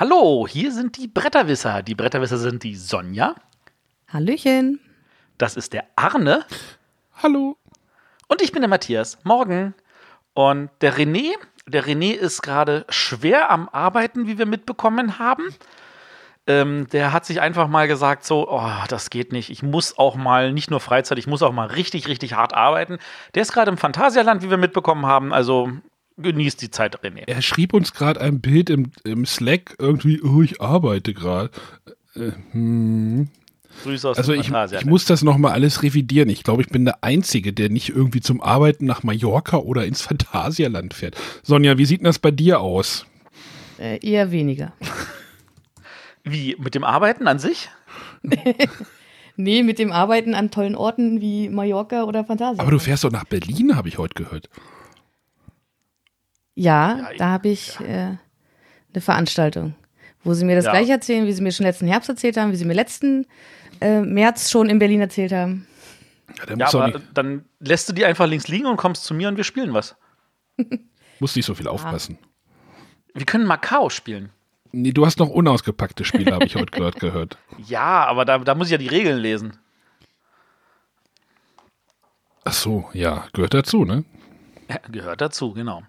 Hallo, hier sind die Bretterwisser. Die Bretterwisser sind die Sonja. Hallöchen. Das ist der Arne. Hallo. Und ich bin der Matthias. Morgen. Und der René, der René ist gerade schwer am Arbeiten, wie wir mitbekommen haben. Ähm, der hat sich einfach mal gesagt, so, oh, das geht nicht. Ich muss auch mal, nicht nur Freizeit, ich muss auch mal richtig, richtig hart arbeiten. Der ist gerade im Phantasialand, wie wir mitbekommen haben. Also genießt die Zeit, René. Er schrieb uns gerade ein Bild im, im Slack, irgendwie, oh, ich arbeite gerade. Äh, hm. Grüße aus Also dem ich, Phantasialand. ich muss das nochmal alles revidieren. Ich glaube, ich bin der Einzige, der nicht irgendwie zum Arbeiten nach Mallorca oder ins Phantasialand fährt. Sonja, wie sieht denn das bei dir aus? Äh, eher weniger. Wie, mit dem Arbeiten an sich? Nee, mit dem Arbeiten an tollen Orten wie Mallorca oder Fantasia. Aber du fährst doch nach Berlin, habe ich heute gehört. Ja, Ja, ich- da habe ich äh, eine Veranstaltung, wo sie mir das Ja. gleich erzählen, wie sie mir schon letzten Herbst erzählt haben, wie sie mir letzten äh, März schon in Berlin erzählt haben. Ja, Ja, aber nicht, dann lässt du die einfach links liegen und kommst zu mir und wir spielen was. muss nicht so viel aufpassen. Wir können Macau spielen. Nee, du hast noch unausgepackte Spiele, habe ich heute gehört. gehört. Ja, aber da, da muss ich ja die Regeln lesen. Ach so, ja, gehört dazu, ne? Ja, gehört dazu, genau.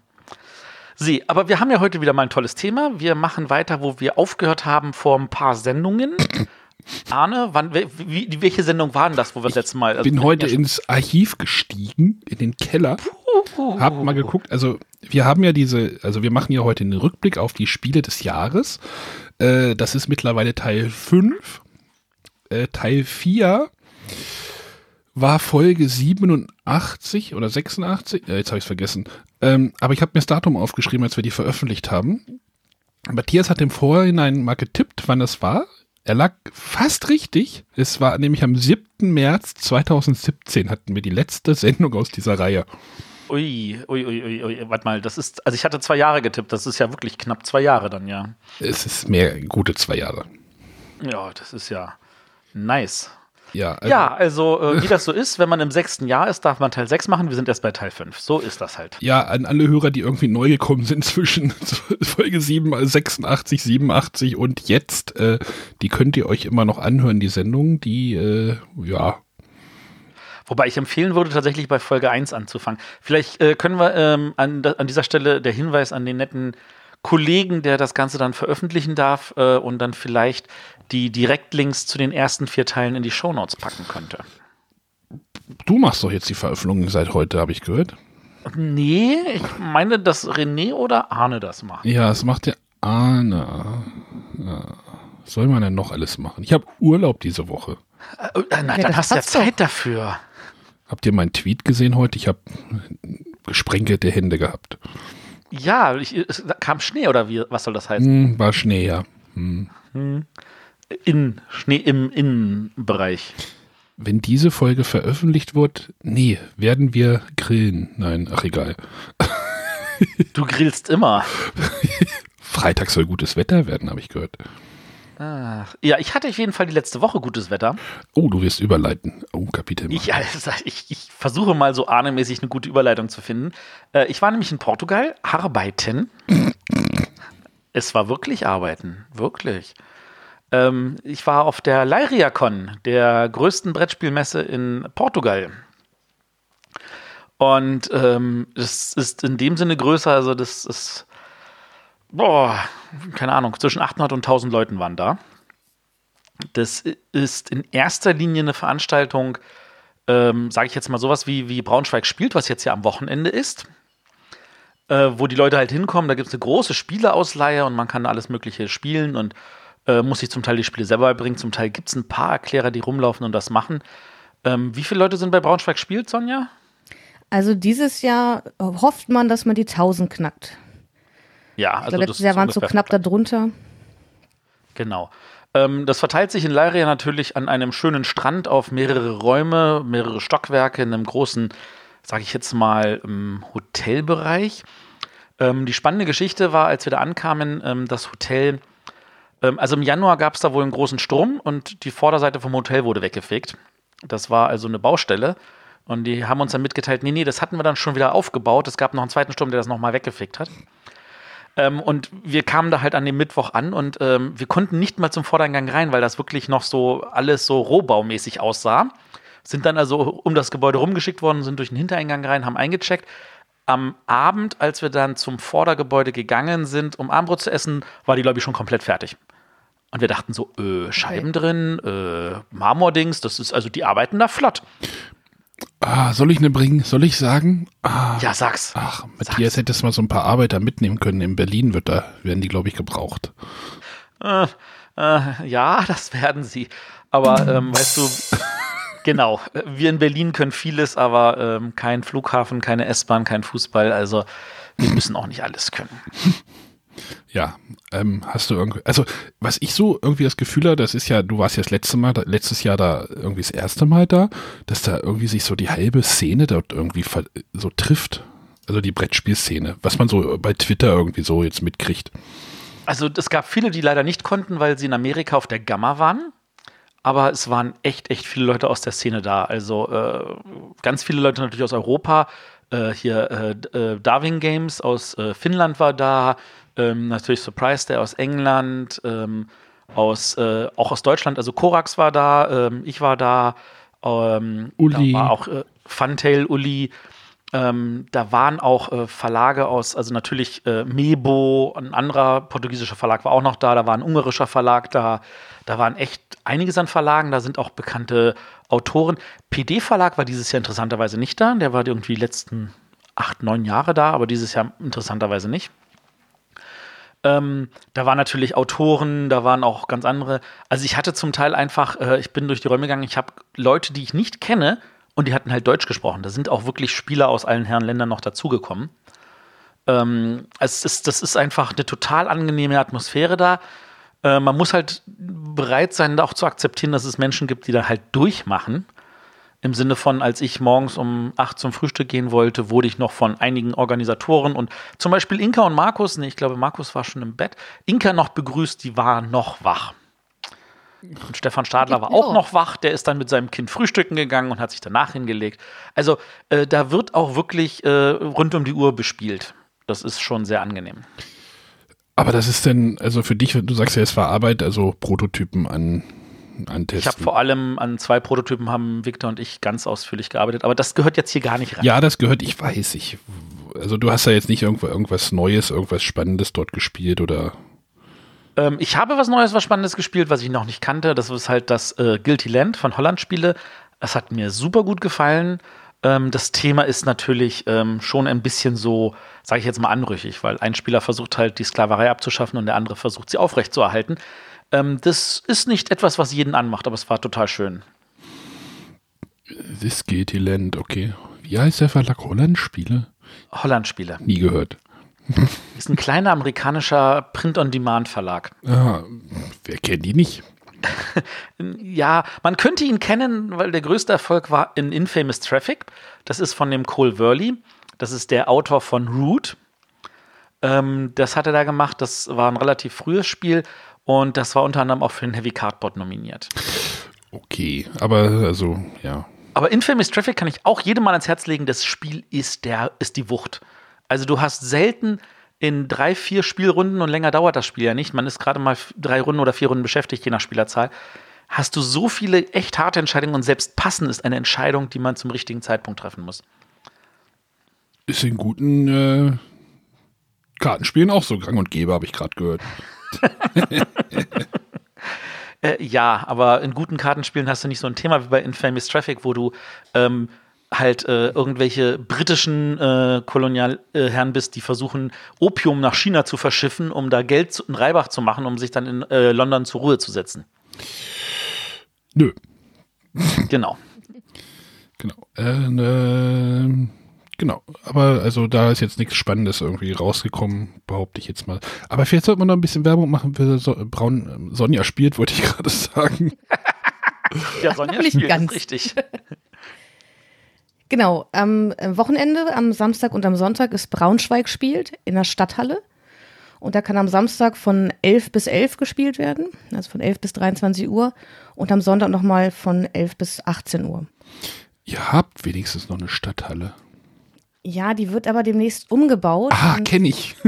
Sie, aber wir haben ja heute wieder mal ein tolles Thema. Wir machen weiter, wo wir aufgehört haben vor ein paar Sendungen. Arne, wann, wie, welche Sendung war denn das, wo wir das letzte Mal? also bin wir heute ja ins Archiv gestiegen, in den Keller, hab mal geguckt, also wir haben ja diese, also wir machen ja heute einen Rückblick auf die Spiele des Jahres. Äh, das ist mittlerweile Teil 5. Äh, Teil 4 war Folge 87 oder 86, äh, jetzt habe ich es vergessen. Ähm, aber ich habe mir das Datum aufgeschrieben, als wir die veröffentlicht haben. Matthias hat im Vorhinein mal getippt, wann das war. Er lag fast richtig. Es war nämlich am 7. März 2017 hatten wir die letzte Sendung aus dieser Reihe. Ui, ui, ui, ui, ui, warte mal, das ist, also ich hatte zwei Jahre getippt, das ist ja wirklich knapp zwei Jahre dann, ja. Es ist mehr gute zwei Jahre. Ja, das ist ja nice. Ja, also, ja, also äh, wie das so ist, wenn man im sechsten Jahr ist, darf man Teil 6 machen, wir sind erst bei Teil 5. So ist das halt. ja, an alle Hörer, die irgendwie neu gekommen sind zwischen Folge 7, 86, 87 und jetzt, äh, die könnt ihr euch immer noch anhören, die Sendung, die, äh, ja, Wobei ich empfehlen würde, tatsächlich bei Folge 1 anzufangen. Vielleicht äh, können wir ähm, an, an dieser Stelle der Hinweis an den netten Kollegen, der das Ganze dann veröffentlichen darf äh, und dann vielleicht die Direktlinks zu den ersten vier Teilen in die Shownotes packen könnte. du machst doch jetzt die Veröffentlichung seit heute, habe ich gehört. Nee, ich meine, dass René oder Arne das machen. Ja, das macht der Arne. Ja. Was soll man denn noch alles machen? Ich habe Urlaub diese Woche. Äh, äh, na, Ja, dann hast du ja passt doch. Zeit dafür. Habt ihr meinen Tweet gesehen heute? Ich habe gesprenkelte Hände gehabt. Ja, ich, es kam Schnee oder wie, was soll das heißen? Hm, war Schnee, ja. Hm. In Schnee im Innenbereich. Wenn diese Folge veröffentlicht wird, nee, werden wir grillen. Nein, ach egal. Du grillst immer. Freitag soll gutes Wetter werden, habe ich gehört. Ach, ja, ich hatte auf jeden Fall die letzte Woche gutes Wetter. Oh, du wirst überleiten. Oh, Kapitel. Ich, also, ich, ich versuche mal so ahnemäßig eine gute Überleitung zu finden. Äh, ich war nämlich in Portugal arbeiten. es war wirklich arbeiten, wirklich. Ähm, ich war auf der LyriaCon, der größten Brettspielmesse in Portugal. Und ähm, das ist in dem Sinne größer, also das ist, boah, keine Ahnung, zwischen 800 und 1000 Leuten waren da. Das ist in erster Linie eine Veranstaltung, ähm, sage ich jetzt mal sowas wie, wie Braunschweig spielt, was jetzt ja am Wochenende ist, äh, wo die Leute halt hinkommen. Da gibt es eine große Spieleausleihe und man kann alles Mögliche spielen und äh, muss sich zum Teil die Spiele selber beibringen. Zum Teil gibt es ein paar Erklärer, die rumlaufen und das machen. Ähm, wie viele Leute sind bei Braunschweig spielt, Sonja? Also dieses Jahr hofft man, dass man die 1000 knackt. Ja, Also also letztes das Jahr waren es so knapp darunter. Genau. Ähm, das verteilt sich in Leiria natürlich an einem schönen Strand auf mehrere Räume, mehrere Stockwerke in einem großen, sage ich jetzt mal, ähm, Hotelbereich. Ähm, die spannende Geschichte war, als wir da ankamen, ähm, das Hotel, ähm, also im Januar gab es da wohl einen großen Sturm und die Vorderseite vom Hotel wurde weggefegt. Das war also eine Baustelle. Und die haben uns dann mitgeteilt, nee, nee, das hatten wir dann schon wieder aufgebaut. Es gab noch einen zweiten Sturm, der das nochmal weggefegt hat. Ähm, und wir kamen da halt an dem Mittwoch an und ähm, wir konnten nicht mal zum Vordereingang rein, weil das wirklich noch so alles so rohbaumäßig aussah. Sind dann also um das Gebäude rumgeschickt worden, sind durch den Hintereingang rein, haben eingecheckt. Am Abend, als wir dann zum Vordergebäude gegangen sind, um Abendbrot zu essen, war die, ich, schon komplett fertig. Und wir dachten so, äh, Scheiben drin, äh, Marmordings, das ist, also die arbeiten da flott. Ah, soll ich eine bringen? Soll ich sagen? Ah, Ja, sag's. ach, Matthias hättest mal so ein paar Arbeiter mitnehmen können. In Berlin wird da, werden die, glaube ich, gebraucht. Äh, äh, ja, das werden sie. Aber ähm, weißt du, genau, wir in Berlin können vieles, aber ähm, kein Flughafen, keine S-Bahn, kein Fußball. Also wir müssen auch nicht alles können. Ja, ähm, hast du irgendwie, also was ich so irgendwie das Gefühl habe, das ist ja, du warst ja das letzte Mal, letztes Jahr da irgendwie das erste Mal da, dass da irgendwie sich so die halbe Szene dort irgendwie so trifft. Also die Brettspielszene, was man so bei Twitter irgendwie so jetzt mitkriegt. Also es gab viele, die leider nicht konnten, weil sie in Amerika auf der Gamma waren. Aber es waren echt, echt viele Leute aus der Szene da. Also äh, ganz viele Leute natürlich aus Europa. Äh, hier äh, äh, Darwin Games aus äh, Finnland war da. Ähm, natürlich Surprise, der aus England. Ähm, aus, äh, auch aus Deutschland. Also Korax war da. Ähm, ich war da. Ähm, Uli. Da war auch äh, Funtail, Uli. Ähm, da waren auch äh, Verlage aus, also natürlich äh, Mebo, ein anderer portugiesischer Verlag war auch noch da, da war ein ungarischer Verlag da, da waren echt einiges an Verlagen, da sind auch bekannte Autoren. PD-Verlag war dieses Jahr interessanterweise nicht da, der war irgendwie die letzten acht, neun Jahre da, aber dieses Jahr interessanterweise nicht. Ähm, da waren natürlich Autoren, da waren auch ganz andere. Also ich hatte zum Teil einfach, äh, ich bin durch die Räume gegangen, ich habe Leute, die ich nicht kenne, und die hatten halt Deutsch gesprochen. Da sind auch wirklich Spieler aus allen Herren Ländern noch dazugekommen. Ähm, es ist, das ist einfach eine total angenehme Atmosphäre da. Äh, man muss halt bereit sein, auch zu akzeptieren, dass es Menschen gibt, die da halt durchmachen. Im Sinne von, als ich morgens um 8 zum Frühstück gehen wollte, wurde ich noch von einigen Organisatoren und zum Beispiel Inka und Markus, nee, ich glaube, Markus war schon im Bett, Inka noch begrüßt, die war noch wach. Und Stefan Stadler war auch noch wach, der ist dann mit seinem Kind frühstücken gegangen und hat sich danach hingelegt. Also äh, da wird auch wirklich äh, rund um die Uhr bespielt. Das ist schon sehr angenehm. Aber das ist denn, also für dich, du sagst ja, es war Arbeit, also Prototypen an, an Ich habe vor allem an zwei Prototypen haben Victor und ich ganz ausführlich gearbeitet, aber das gehört jetzt hier gar nicht rein. Ja, das gehört, ich weiß, ich, also du hast ja jetzt nicht irgendwo, irgendwas Neues, irgendwas Spannendes dort gespielt oder, Ähm, ich habe was Neues, was Spannendes gespielt, was ich noch nicht kannte. Das ist halt das äh, Guilty Land von Holland Spiele. Es hat mir super gut gefallen. Ähm, das Thema ist natürlich ähm, schon ein bisschen so, sage ich jetzt mal, anrüchig, weil ein Spieler versucht halt die Sklaverei abzuschaffen und der andere versucht sie aufrechtzuerhalten. Ähm, das ist nicht etwas, was jeden anmacht, aber es war total schön. This Guilty Land, okay. Wie heißt der Verlag? Holland Spiele? Holland Spiele. Nie gehört. Ist ein kleiner amerikanischer Print-on-Demand-Verlag. Ah, wer kennt die nicht? Ja, man könnte ihn kennen, weil der größte Erfolg war in Infamous Traffic. Das ist von dem Cole Worley. Das ist der Autor von Root. Ähm, das hat er da gemacht. Das war ein relativ frühes Spiel und das war unter anderem auch für den Heavy Cardboard nominiert. Okay, aber also, ja. Aber Infamous Traffic kann ich auch jedem mal ans Herz legen. Das Spiel ist, der, ist die Wucht. Also du hast selten in drei, vier Spielrunden und länger dauert das Spiel ja nicht. Man ist gerade mal drei Runden oder vier Runden beschäftigt, je nach Spielerzahl. Hast du so viele echt harte Entscheidungen und selbst passen ist eine Entscheidung, die man zum richtigen Zeitpunkt treffen muss. Ist in guten äh, Kartenspielen auch so gang und gäbe, habe ich gerade gehört. Äh, ja, aber in guten Kartenspielen hast du nicht so ein Thema wie bei Infamous Traffic, wo du ähm, halt äh, irgendwelche britischen äh, Kolonialherren bist, die versuchen, Opium nach China zu verschiffen, um da Geld zu, in Reibach zu machen, um sich dann in äh, London zur Ruhe zu setzen. Nö, Genau. genau. Äh, ne, genau. Aber also da ist jetzt nichts Spannendes irgendwie rausgekommen, behaupte ich jetzt mal. Aber vielleicht sollte man noch ein bisschen Werbung machen für so Braun. Sonja spielt, wollte ich gerade sagen. Ja, Sonja Nicht spielt, ganz. richtig. Genau, am äh, Wochenende, am Samstag und am Sonntag ist Braunschweig spielt in der Stadthalle. Und da kann am Samstag von 11 bis 11 gespielt werden, also von 11 bis 23 Uhr. Und am Sonntag nochmal von 11 bis 18 Uhr. Ihr habt wenigstens noch eine Stadthalle. Ja, die wird aber demnächst umgebaut. Ah, kenne ich.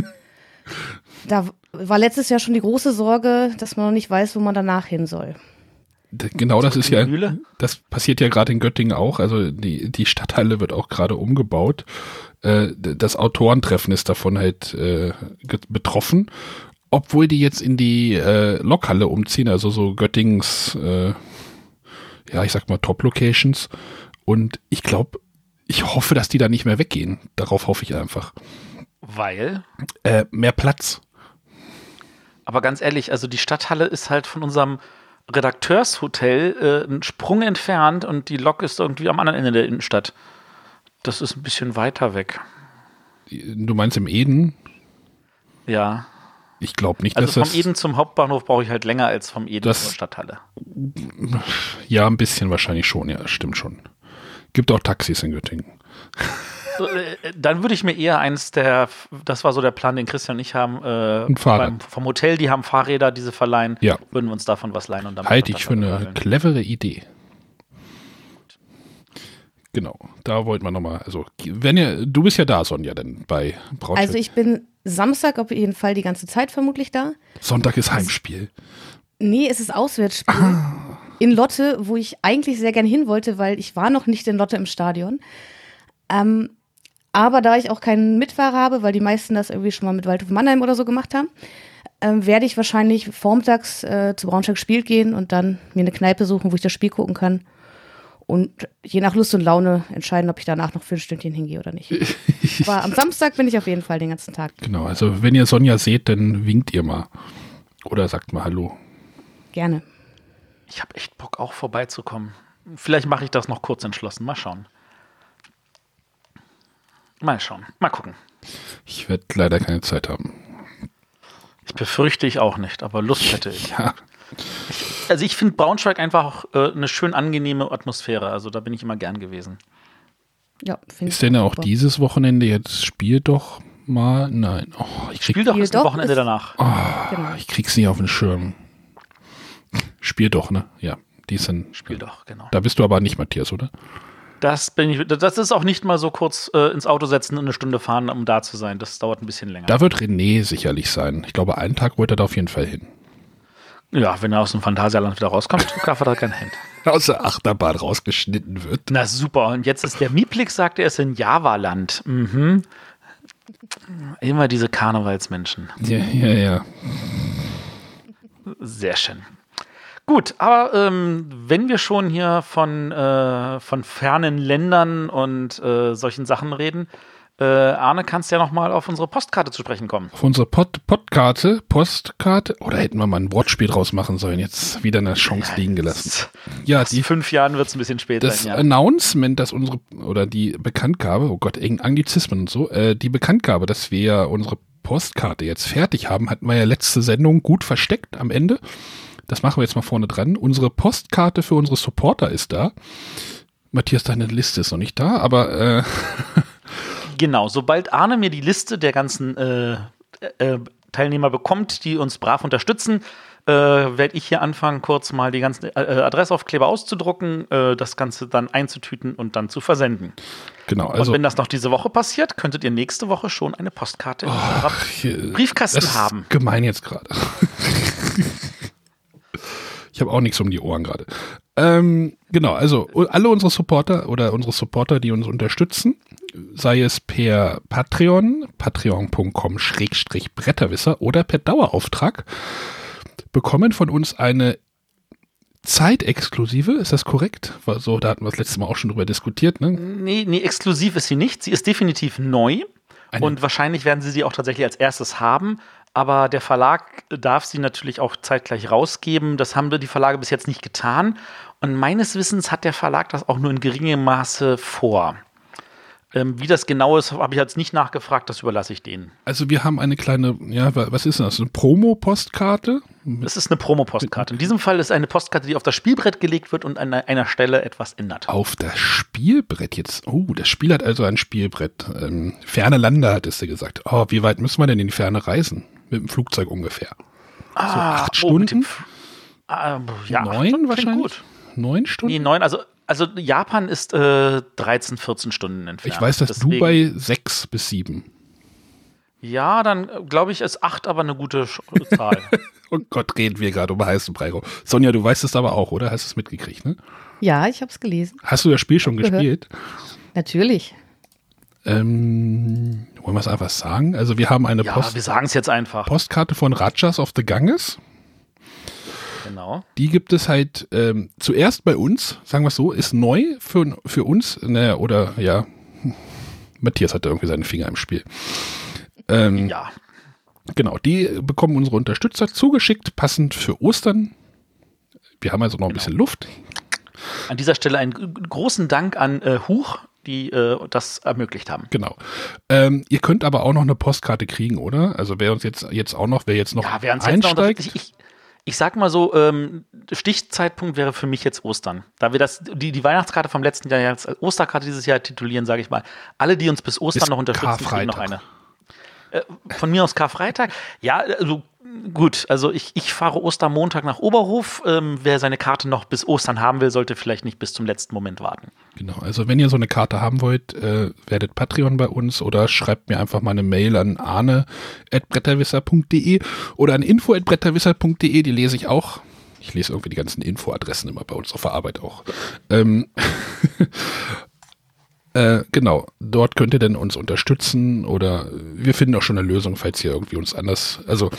Da war letztes Jahr schon die große Sorge, dass man noch nicht weiß, wo man danach hin soll. Genau das ist ja, Mühle? das passiert ja gerade in Göttingen auch. Also die, die Stadthalle wird auch gerade umgebaut. Äh, das Autorentreffen ist davon halt äh, betroffen. Obwohl die jetzt in die äh, Lokhalle umziehen, also so Göttingens, äh, ja, ich sag mal Top-Locations. Und ich glaube, ich hoffe, dass die da nicht mehr weggehen. Darauf hoffe ich einfach. Weil, Äh, mehr Platz. aber ganz ehrlich, also die Stadthalle ist halt von unserem Redakteurshotel äh, einen Sprung entfernt und die Lok ist irgendwie am anderen Ende der Innenstadt. Das ist ein bisschen weiter weg. Du meinst im Eden? Ja. Ich glaube nicht, Also dass vom das. Eden zum Hauptbahnhof brauche ich halt länger als vom Eden zur Stadthalle. Ja, ein bisschen wahrscheinlich schon, ja, stimmt schon. Gibt auch Taxis in Göttingen. So, äh, dann würde ich mir eher eins der, das war so der Plan, den Christian und ich haben, äh, Ein Fahrrad. beim, vom Hotel, die haben Fahrräder, diese verleihen, Ja. würden wir uns davon was leihen und dann Halte ich für eine clevere Idee. Genau, da wollten wir nochmal, also wenn ihr, du bist ja da, Sonja, denn bei Braunschweig. Also ich bin Samstag auf jeden Fall die ganze Zeit vermutlich da. Sonntag ist Heimspiel. Nee, es ist Auswärtsspiel. In Lotte, wo ich eigentlich sehr gern hin wollte, weil ich war noch nicht in Lotte im Stadion. Ähm, aber da ich auch keinen Mitfahrer habe, weil die meisten das irgendwie schon mal mit Waldhof Mannheim oder so gemacht haben, ähm, werde ich wahrscheinlich vormittags äh, zu Braunschweig Spiel gehen und dann mir eine Kneipe suchen, wo ich das Spiel gucken kann. Und je nach Lust und Laune entscheiden, ob ich danach noch für ein Stündchen hingehe oder nicht. Aber am Samstag bin ich auf jeden Fall den ganzen Tag. Genau, also wenn ihr Sonja seht, dann winkt ihr mal. Oder sagt mal Hallo. Gerne. Ich habe echt Bock, auch vorbeizukommen. Vielleicht mache ich das noch kurz entschlossen. Mal schauen. Mal schauen. Mal gucken. Ich werde leider keine Zeit haben. Ich befürchte ich auch nicht, aber Lust hätte ich. Ja, Also ich finde Braunschweig einfach auch, äh, eine schön angenehme Atmosphäre. Also da bin ich immer gern gewesen. Ja, finde ich ist denn auch super. dieses Wochenende jetzt Spiel doch mal? Nein, oh, ich, krieg, Spiel doch Spiel ist doch Wochenende ist- danach. Genau. ich krieg's nicht auf den Schirm. Spiel doch, ne? Ja, die sind. Spiel doch, genau. Da bist du aber nicht, Matthias, oder? Das bin ich. Das ist auch nicht mal so kurz äh, ins Auto setzen und eine Stunde fahren, um da zu sein. Das dauert ein bisschen länger. Da wird René sicherlich sein. Ich glaube, einen Tag wollte er da auf jeden Fall hin. ja, wenn er aus dem Phantasialand wieder rauskommt, darf er da kein Hand. Aus der Achterbahn rausgeschnitten wird. Na super. Und jetzt ist der Mieplik, sagt er, ist in Java-Land. Mhm. Immer diese Karnevalsmenschen. Ja, ja, ja. Sehr schön. Gut, aber ähm, wenn wir schon hier von, äh, von fernen Ländern und äh, solchen Sachen reden, äh, Arne, kannst ja noch mal auf unsere Postkarte zu sprechen kommen. Auf unsere Pod Podkarte, Postkarte, oder hätten wir mal ein Wortspiel draus machen sollen, jetzt wieder eine Chance liegen gelassen. Ja, In die, fünf Jahren wird es ein bisschen spät das sein. Ja. Announcement, dass unsere, oder die Bekanntgabe, oh Gott, Anglizismen und so, äh, die Bekanntgabe, dass wir ja unsere Postkarte jetzt fertig haben, hatten wir ja letzte Sendung gut versteckt am Ende. Das machen wir jetzt mal vorne dran. Unsere Postkarte für unsere Supporter ist da. Matthias, deine Liste ist noch nicht da, aber äh, Genau, sobald Arne mir die Liste der ganzen äh, äh, Teilnehmer bekommt, die uns brav unterstützen, äh, werde ich hier anfangen, kurz mal die ganzen äh, Adressaufkleber auszudrucken, äh, das Ganze dann einzutüten und dann zu versenden. genau, und also wenn das noch diese Woche passiert, könntet ihr nächste Woche schon eine Postkarte in eurer Briefkasten das ist haben. Gemein jetzt gerade. ich habe auch nichts um die Ohren gerade. Ähm, genau, also alle unsere Supporter oder unsere Supporter, die uns unterstützen, sei es per Patreon, patreon.com Schrägstrich Bretterwisser oder per Dauerauftrag, bekommen von uns eine Zeitexklusive, ist das korrekt? War so, da hatten wir das letzte Mal auch schon drüber diskutiert, ne? Nee, nee, exklusiv ist sie nicht. Sie ist definitiv neu. Eine- und wahrscheinlich werden sie sie auch tatsächlich als erstes haben. Aber der Verlag darf sie natürlich auch zeitgleich rausgeben. Das haben die Verlage bis jetzt nicht getan. Und meines Wissens hat der Verlag das auch nur in geringem Maße vor. Ähm, wie das genau ist, habe ich jetzt nicht nachgefragt. Das überlasse ich denen. Also wir haben eine kleine, ja, wa- was ist das? Eine Promo-Postkarte? Das ist eine Promo-Postkarte. In diesem Fall ist eine Postkarte, die auf das Spielbrett gelegt wird und an einer Stelle etwas ändert. Auf das Spielbrett jetzt. Oh, das Spiel hat also ein Spielbrett. Ähm, ferne Lande, hattest du gesagt. Oh, wie weit müssen wir denn in die Ferne reisen? Mit dem Flugzeug ungefähr. Ah, acht oh, Stunden? dem F- Ah, ja, acht Neun Stunden wahrscheinlich? Gut. Neun Stunden? Nee, neun, also, also Japan ist äh, 13, 14 Stunden entfernt. ich weiß, dass Deswegen- Dubai sechs bis sieben. Ja, dann äh, glaube ich, ist 8 aber eine gute Sch Zahl. Oh Gott, reden wir gerade um heißen Brei. Sonja, du weißt es aber auch, oder? Hast du es mitgekriegt, ne? Ja, ich habe es gelesen. Hast du das Spiel schon Gehört. gespielt? Natürlich. Ähm, wollen wir es einfach sagen? Also wir haben eine ja, Post wir sagen es jetzt einfach. Postkarte von Rajas of the Ganges. Genau. Die gibt es halt ähm, zuerst bei uns, sagen wir es so, ist neu für, für uns. Naja, oder ja, Matthias hatte irgendwie seine Finger im Spiel. Ähm, Ja. Genau, die bekommen unsere Unterstützer zugeschickt, passend für Ostern. Wir haben also noch ein bisschen Luft. An dieser Stelle einen großen Dank an äh, Huch, die äh, das ermöglicht haben. Genau. Ähm, ihr könnt aber auch noch eine Postkarte kriegen, oder? Also wer uns jetzt, jetzt auch noch, wer jetzt noch Ja, wer uns jetzt noch einsteigt. ich, ich, ich sag mal so, ähm, Stichzeitpunkt wäre für mich jetzt Ostern. Da wir das, die, die Weihnachtskarte vom letzten Jahr als Osterkarte dieses Jahr titulieren, sage ich mal, alle, die uns bis Ostern Bis noch unterstützen, kriegen noch eine. Äh, von mir aus Karfreitag. Ja, also gut, also ich, ich fahre Ostermontag nach Oberhof. Ähm, wer seine Karte noch bis Ostern haben will, sollte vielleicht nicht bis zum letzten Moment warten. Genau, also wenn ihr so eine Karte haben wollt, äh, werdet Patreon bei uns oder schreibt mir einfach mal eine Mail an arne.bretterwisser.de oder an info.bretterwisser.de, die lese ich auch. Ich lese irgendwie die ganzen Infoadressen immer bei uns auf der Arbeit auch. Ähm, äh, genau, dort könnt ihr dann uns unterstützen oder wir finden auch schon eine Lösung, falls ihr irgendwie uns anders, also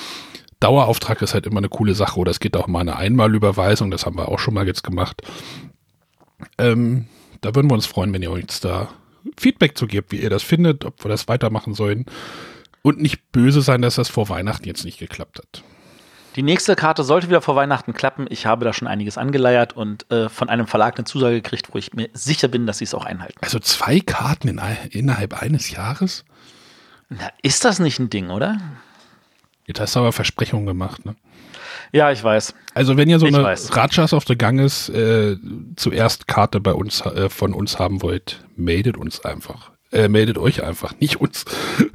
Dauerauftrag ist halt immer eine coole Sache oder es geht auch mal eine Einmalüberweisung, das haben wir auch schon mal jetzt gemacht. Ähm, da würden wir uns freuen, wenn ihr uns da Feedback zu gebt, wie ihr das findet, ob wir das weitermachen sollen. Und nicht böse sein, dass das vor Weihnachten jetzt nicht geklappt hat. Die nächste Karte sollte wieder vor Weihnachten klappen. Ich habe da schon einiges angeleiert und äh, von einem Verlag eine Zusage gekriegt, wo ich mir sicher bin, dass sie es auch einhalten. Also zwei Karten in, innerhalb eines Jahres? Na, ist das nicht ein Ding, oder? Jetzt hast du aber Versprechungen gemacht, ne? Ja, ich weiß. Also wenn ihr so Ich eine weiß. Rajas of the Ganges äh, zuerst Karte bei uns äh, von uns haben wollt, meldet uns einfach. Äh, meldet euch einfach, nicht uns.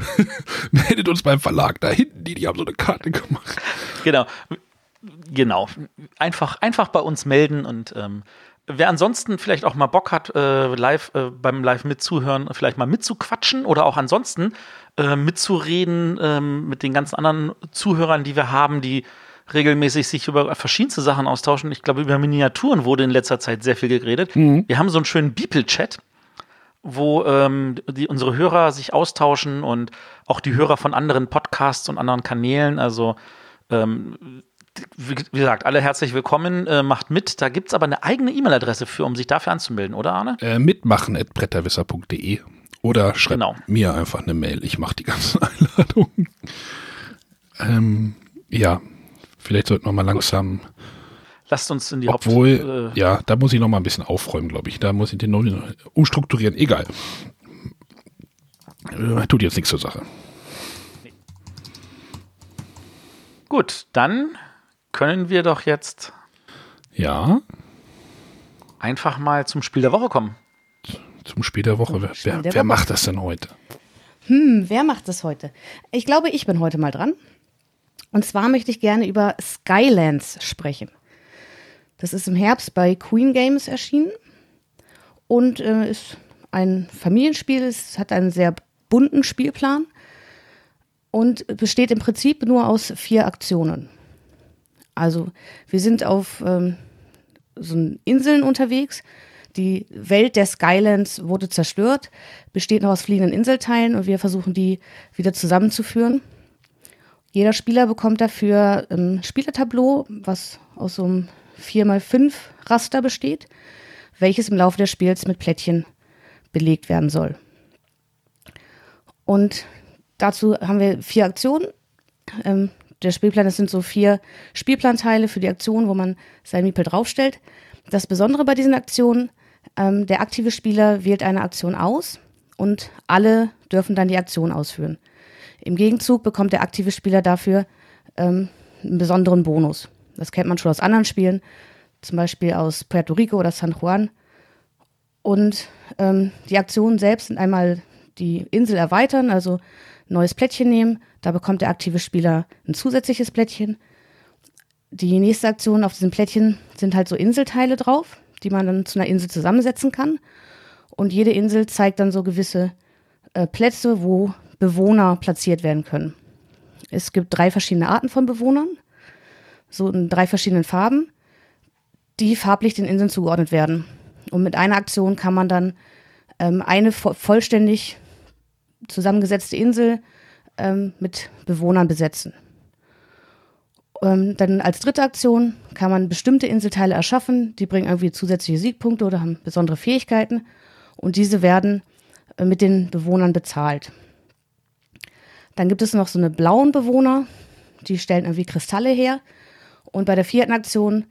meldet uns beim Verlag da hinten, die, die haben so eine Karte gemacht. Genau. Genau. Einfach, einfach bei uns melden und ähm, wer ansonsten vielleicht auch mal Bock hat, äh, live äh, beim Live mitzuhören, vielleicht mal mitzuquatschen oder auch ansonsten äh, mitzureden ähm, mit den ganzen anderen Zuhörern, die wir haben, die regelmäßig sich über verschiedenste Sachen austauschen. Ich glaube, über Miniaturen wurde in letzter Zeit sehr viel geredet. Wir haben so einen schönen Beeple-Chat, wo ähm, die, unsere Hörer sich austauschen und auch die Hörer von anderen Podcasts und anderen Kanälen. Also ähm, wie gesagt, alle herzlich willkommen, äh, macht mit. Da gibt es aber eine eigene E-Mail-Adresse für, um sich dafür anzumelden, oder Arne? Äh, mitmachen at bretterwisser.de oder schreibt Genau. mir einfach eine Mail. Ich mache die ganzen Einladungen. Ähm, ja, vielleicht sollten wir mal langsam, Lasst uns in die obwohl, Haupt... Äh, ja, da muss ich noch mal ein bisschen aufräumen, glaube ich. Da muss ich den noch umstrukturieren. Egal. Äh, Tut jetzt nichts zur Sache. Gut, dann können wir doch jetzt Ja, einfach mal zum Spiel der Woche kommen. zum Spiel der Woche. Wer, Spiel wer, der wer Woche. macht das denn heute? Hm, wer macht das heute? Ich glaube, ich bin heute mal dran. Und zwar möchte ich gerne über Skylands sprechen. Das ist im Herbst bei Queen Games erschienen und äh, ist ein Familienspiel. Es hat einen sehr bunten Spielplan und besteht im Prinzip nur aus vier Aktionen. Also wir sind auf ähm, so Inseln unterwegs. Die Welt der Skylands wurde zerstört, besteht noch aus fliegenden Inselteilen und wir versuchen die wieder zusammenzuführen. Jeder Spieler bekommt dafür ein Spielertableau, was aus so einem 4x5 Raster besteht, welches im Laufe des Spiels mit Plättchen belegt werden soll. Und dazu haben wir vier Aktionen. Ähm, der Spielplan, das sind so vier Spielplanteile für die Aktion, wo man sein Miepel draufstellt. Das Besondere bei diesen Aktionen, ähm, der aktive Spieler wählt eine Aktion aus und alle dürfen dann die Aktion ausführen. Im Gegenzug bekommt der aktive Spieler dafür ähm, einen besonderen Bonus. Das kennt man schon aus anderen Spielen, zum Beispiel aus Puerto Rico oder San Juan. Und ähm, die Aktionen selbst sind einmal die Insel erweitern, also neues Plättchen nehmen. Da bekommt der aktive Spieler ein zusätzliches Plättchen. Die nächste Aktion auf diesem Plättchen sind halt so Inselteile drauf, die man dann zu einer Insel zusammensetzen kann. Und jede Insel zeigt dann so gewisse äh, Plätze, wo Bewohner platziert werden können. Es gibt drei verschiedene Arten von Bewohnern, so in drei verschiedenen Farben, die farblich den Inseln zugeordnet werden. Und mit einer Aktion kann man dann ähm, eine vo vollständig zusammengesetzte Insel ähm, mit Bewohnern besetzen. Ähm, dann als dritte Aktion kann man bestimmte Inselteile erschaffen, die bringen irgendwie zusätzliche Siegpunkte oder haben besondere Fähigkeiten und diese werden äh, mit den Bewohnern bezahlt. Dann gibt es noch so eine blauen Bewohner, die stellen irgendwie Kristalle her und bei der vierten Aktion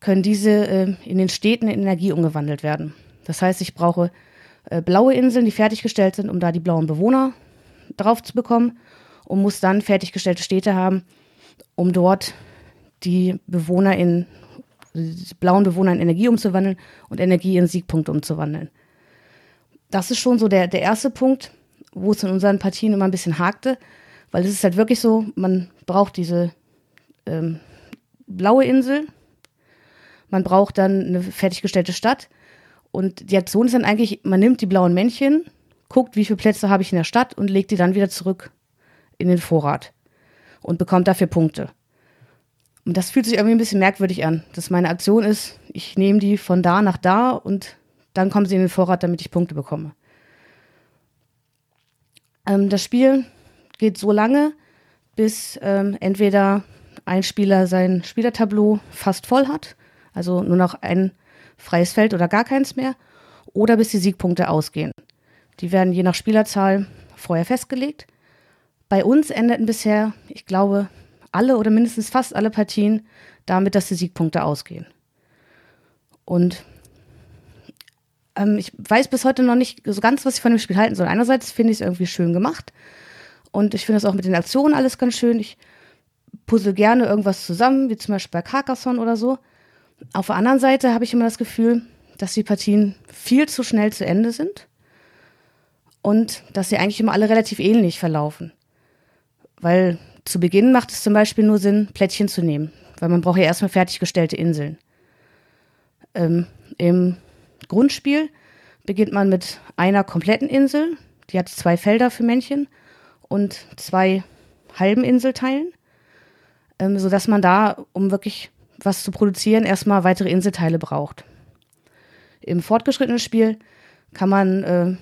können diese äh, in den Städten in Energie umgewandelt werden. Das heißt, ich brauche äh, blaue Inseln, die fertiggestellt sind, um da die blauen Bewohner drauf zu bekommen und muss dann fertiggestellte Städte haben, um dort die Bewohner in die blauen Bewohner in Energie umzuwandeln und Energie in Siegpunkte umzuwandeln. Das ist schon so der, der erste Punkt, wo es in unseren Partien immer ein bisschen hakte, weil es ist halt wirklich so, man braucht diese ähm, blaue Insel, man braucht dann eine fertiggestellte Stadt und die Aktion ist dann eigentlich, man nimmt die blauen Männchen, guckt, wie viele Plätze habe ich in der Stadt und legt die dann wieder zurück in den Vorrat und bekommt dafür Punkte. Und das fühlt sich irgendwie ein bisschen merkwürdig an, dass meine Aktion ist, ich nehme die von da nach da und dann kommen sie in den Vorrat, damit ich Punkte bekomme. Ähm, das Spiel geht so lange, bis ähm, entweder ein Spieler sein Spielertableau fast voll hat, also nur noch ein freies Feld oder gar keins mehr, oder bis die Siegpunkte ausgehen. Die werden je nach Spielerzahl vorher festgelegt. Bei uns endeten bisher, ich glaube, alle oder mindestens fast alle Partien damit, dass die Siegpunkte ausgehen. Und ähm, ich weiß bis heute noch nicht so ganz, was ich von dem Spiel halten soll. Einerseits finde ich es irgendwie schön gemacht und ich finde es auch mit den Aktionen alles ganz schön. Ich puzzle gerne irgendwas zusammen, wie zum Beispiel bei Carcassonne oder so. Auf der anderen Seite habe ich immer das Gefühl, dass die Partien viel zu schnell zu Ende sind und dass sie eigentlich immer alle relativ ähnlich verlaufen. Weil zu Beginn macht es zum Beispiel nur Sinn, Plättchen zu nehmen, weil man braucht ja erstmal fertiggestellte Inseln. Ähm, Im Grundspiel beginnt man mit einer kompletten Insel, die hat zwei Felder für Männchen und zwei halben Inselteilen, ähm, sodass man da, um wirklich was zu produzieren, erstmal weitere Inselteile braucht. Im fortgeschrittenen Spiel kann man, äh,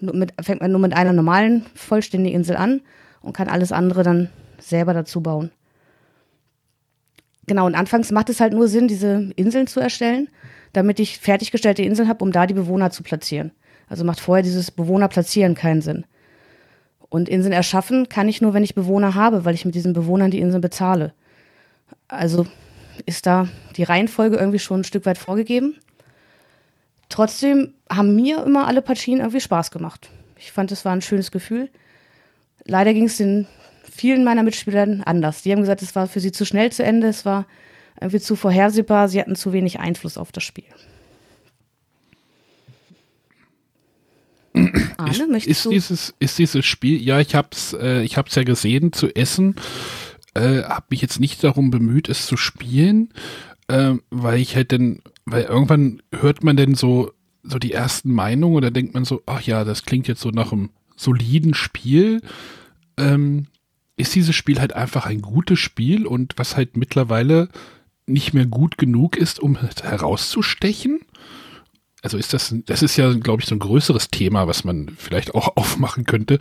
mit, fängt man nur mit einer normalen vollständigen Insel an und kann alles andere dann selber dazu bauen. Genau, und anfangs macht es halt nur Sinn, diese Inseln zu erstellen, damit ich fertiggestellte Inseln habe, um da die Bewohner zu platzieren. Also macht vorher dieses Bewohner platzieren keinen Sinn. Und Inseln erschaffen kann ich nur, wenn ich Bewohner habe, weil ich mit diesen Bewohnern die Inseln bezahle. Also ist da die Reihenfolge irgendwie schon ein Stück weit vorgegeben. Trotzdem haben mir immer alle Partien irgendwie Spaß gemacht. Ich fand, es war ein schönes Gefühl. Leider ging es den vielen meiner Mitspielern anders. Die haben gesagt, es war für sie zu schnell zu Ende, es war irgendwie zu vorhersehbar, sie hatten zu wenig Einfluss auf das Spiel. Arne, ist, möchtest ist du? Dieses, ist dieses Spiel, ja, ich hab's, äh, ich hab's ja gesehen zu essen, äh, hab mich jetzt nicht darum bemüht, es zu spielen, äh, weil ich halt dann, weil irgendwann hört man denn so, so die ersten Meinungen oder denkt man so, ach ja, das klingt jetzt so nach einem soliden Spiel. Ähm, ist dieses Spiel halt einfach ein gutes Spiel und was halt mittlerweile nicht mehr gut genug ist, um herauszustechen? Also ist das, das ist ja, glaube ich, so ein größeres Thema, was man vielleicht auch aufmachen könnte.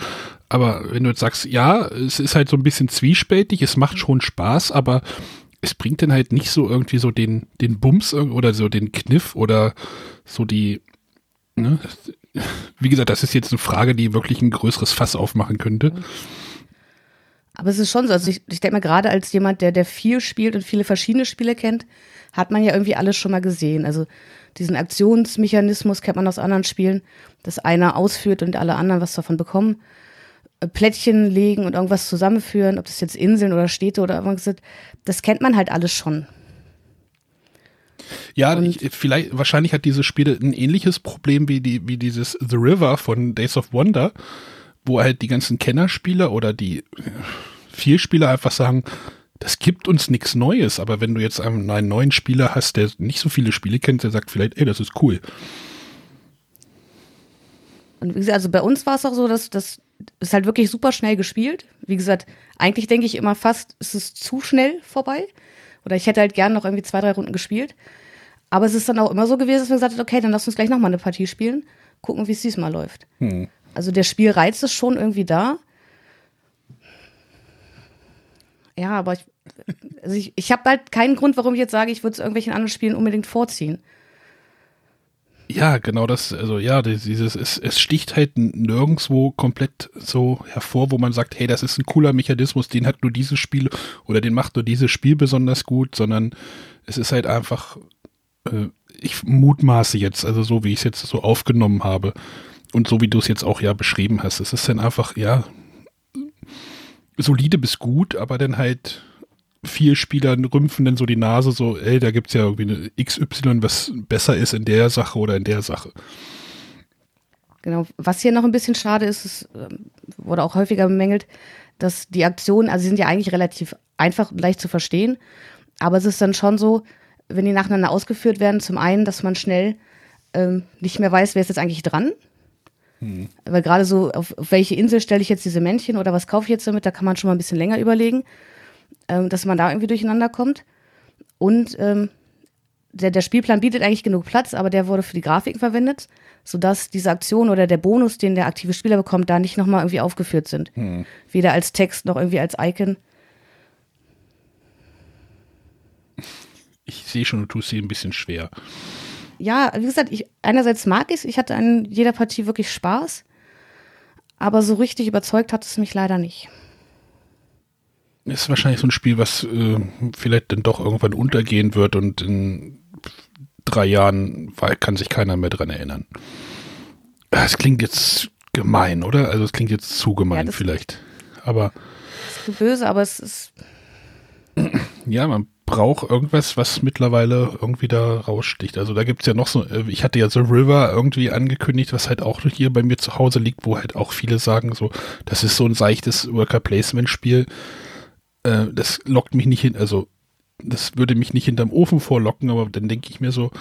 Aber wenn du jetzt sagst, ja, es ist halt so ein bisschen zwiespältig, es macht schon Spaß, aber es bringt dann halt nicht so irgendwie so den, den Bums oder so den Kniff oder so die, ne? Wie gesagt, das ist jetzt eine Frage, die wirklich ein größeres Fass aufmachen könnte. Aber es ist schon so, also ich, ich denke mal, gerade als jemand, der, der viel spielt und viele verschiedene Spiele kennt, hat man ja irgendwie alles schon mal gesehen. Also diesen Aktionsmechanismus kennt man aus anderen Spielen, dass einer ausführt und alle anderen was davon bekommen. Äh, Plättchen legen und irgendwas zusammenführen, ob das jetzt Inseln oder Städte oder irgendwas sind, das kennt man halt alles schon. Ja, ich, vielleicht, wahrscheinlich hat dieses Spiel ein ähnliches Problem wie, die, wie dieses The River von Days of Wonder wo halt die ganzen Kennerspieler oder die Vielspieler einfach sagen, das gibt uns nichts Neues, aber wenn du jetzt einen, einen, neuen Spieler hast, der nicht so viele Spiele kennt, der sagt vielleicht, ey, das ist cool. Und wie gesagt, also bei uns war es auch so, dass, dass ist halt wirklich super schnell gespielt. Wie gesagt, eigentlich denke ich immer fast, es ist zu schnell vorbei. Oder ich hätte halt gern noch irgendwie zwei, drei Runden gespielt. Aber es ist dann auch immer so gewesen, dass wir gesagt haben, okay, dann lass uns gleich nochmal eine Partie spielen, gucken, wie es diesmal läuft. Hm. Also der Spielreiz ist schon irgendwie da. Ja, aber ich, also ich, ich habe halt keinen Grund, warum ich jetzt sage, ich würde es irgendwelchen anderen Spielen unbedingt vorziehen. Ja, genau das, also ja, dieses, es, es sticht halt nirgendwo komplett so hervor, wo man sagt, hey, das ist ein cooler Mechanismus, den hat nur dieses Spiel oder den macht nur dieses Spiel besonders gut, sondern es ist halt einfach, äh, ich mutmaße jetzt, also so wie ich es jetzt so aufgenommen habe und so wie du es jetzt auch ja beschrieben hast, es ist dann einfach, ja, solide bis gut, aber dann halt vier Spielern rümpfen dann so die Nase so, ey, da gibt es ja irgendwie eine XY, was besser ist in der Sache oder in der Sache. Genau. Was hier noch ein bisschen schade ist, es ähm, wurde auch häufiger bemängelt, dass die Aktionen, also sie sind ja eigentlich relativ einfach und leicht zu verstehen, aber es ist dann schon so, wenn die nacheinander ausgeführt werden, zum einen, dass man schnell ähm, nicht mehr weiß, wer ist jetzt eigentlich dran. Hm. Weil gerade so, auf, auf welche Insel stelle ich jetzt diese Männchen oder was kaufe ich jetzt damit, da kann man schon mal ein bisschen länger überlegen ähm, dass man da irgendwie durcheinander kommt. Und ähm, der, der Spielplan bietet eigentlich genug Platz, aber der wurde für die Grafiken verwendet, sodass diese Aktion oder der Bonus, den der aktive Spieler bekommt, da nicht nochmal irgendwie aufgeführt sind. Hm. Weder als Text noch irgendwie als Icon. Ich sehe schon, du tust sie ein bisschen schwer. Ja, wie gesagt, ich, einerseits mag ich es, ich hatte an jeder Partie wirklich Spaß, aber so richtig überzeugt hat es mich leider nicht ist wahrscheinlich so ein Spiel, was äh, vielleicht dann doch irgendwann untergehen wird und in drei Jahren kann sich keiner mehr dran erinnern. Es klingt jetzt gemein, oder? Also es klingt jetzt zu gemein ja, vielleicht. Aber. Es ist böse, aber es ist. Ja, man braucht irgendwas, was mittlerweile irgendwie da raussticht. Also da gibt es ja noch so, äh, ich hatte ja The River irgendwie angekündigt, was halt auch hier bei mir zu Hause liegt, wo halt auch viele sagen, so, das ist so ein seichtes Worker-Placement-Spiel äh, das lockt mich nicht hin, also das würde mich nicht hinterm Ofen vorlocken, aber dann denke ich mir so,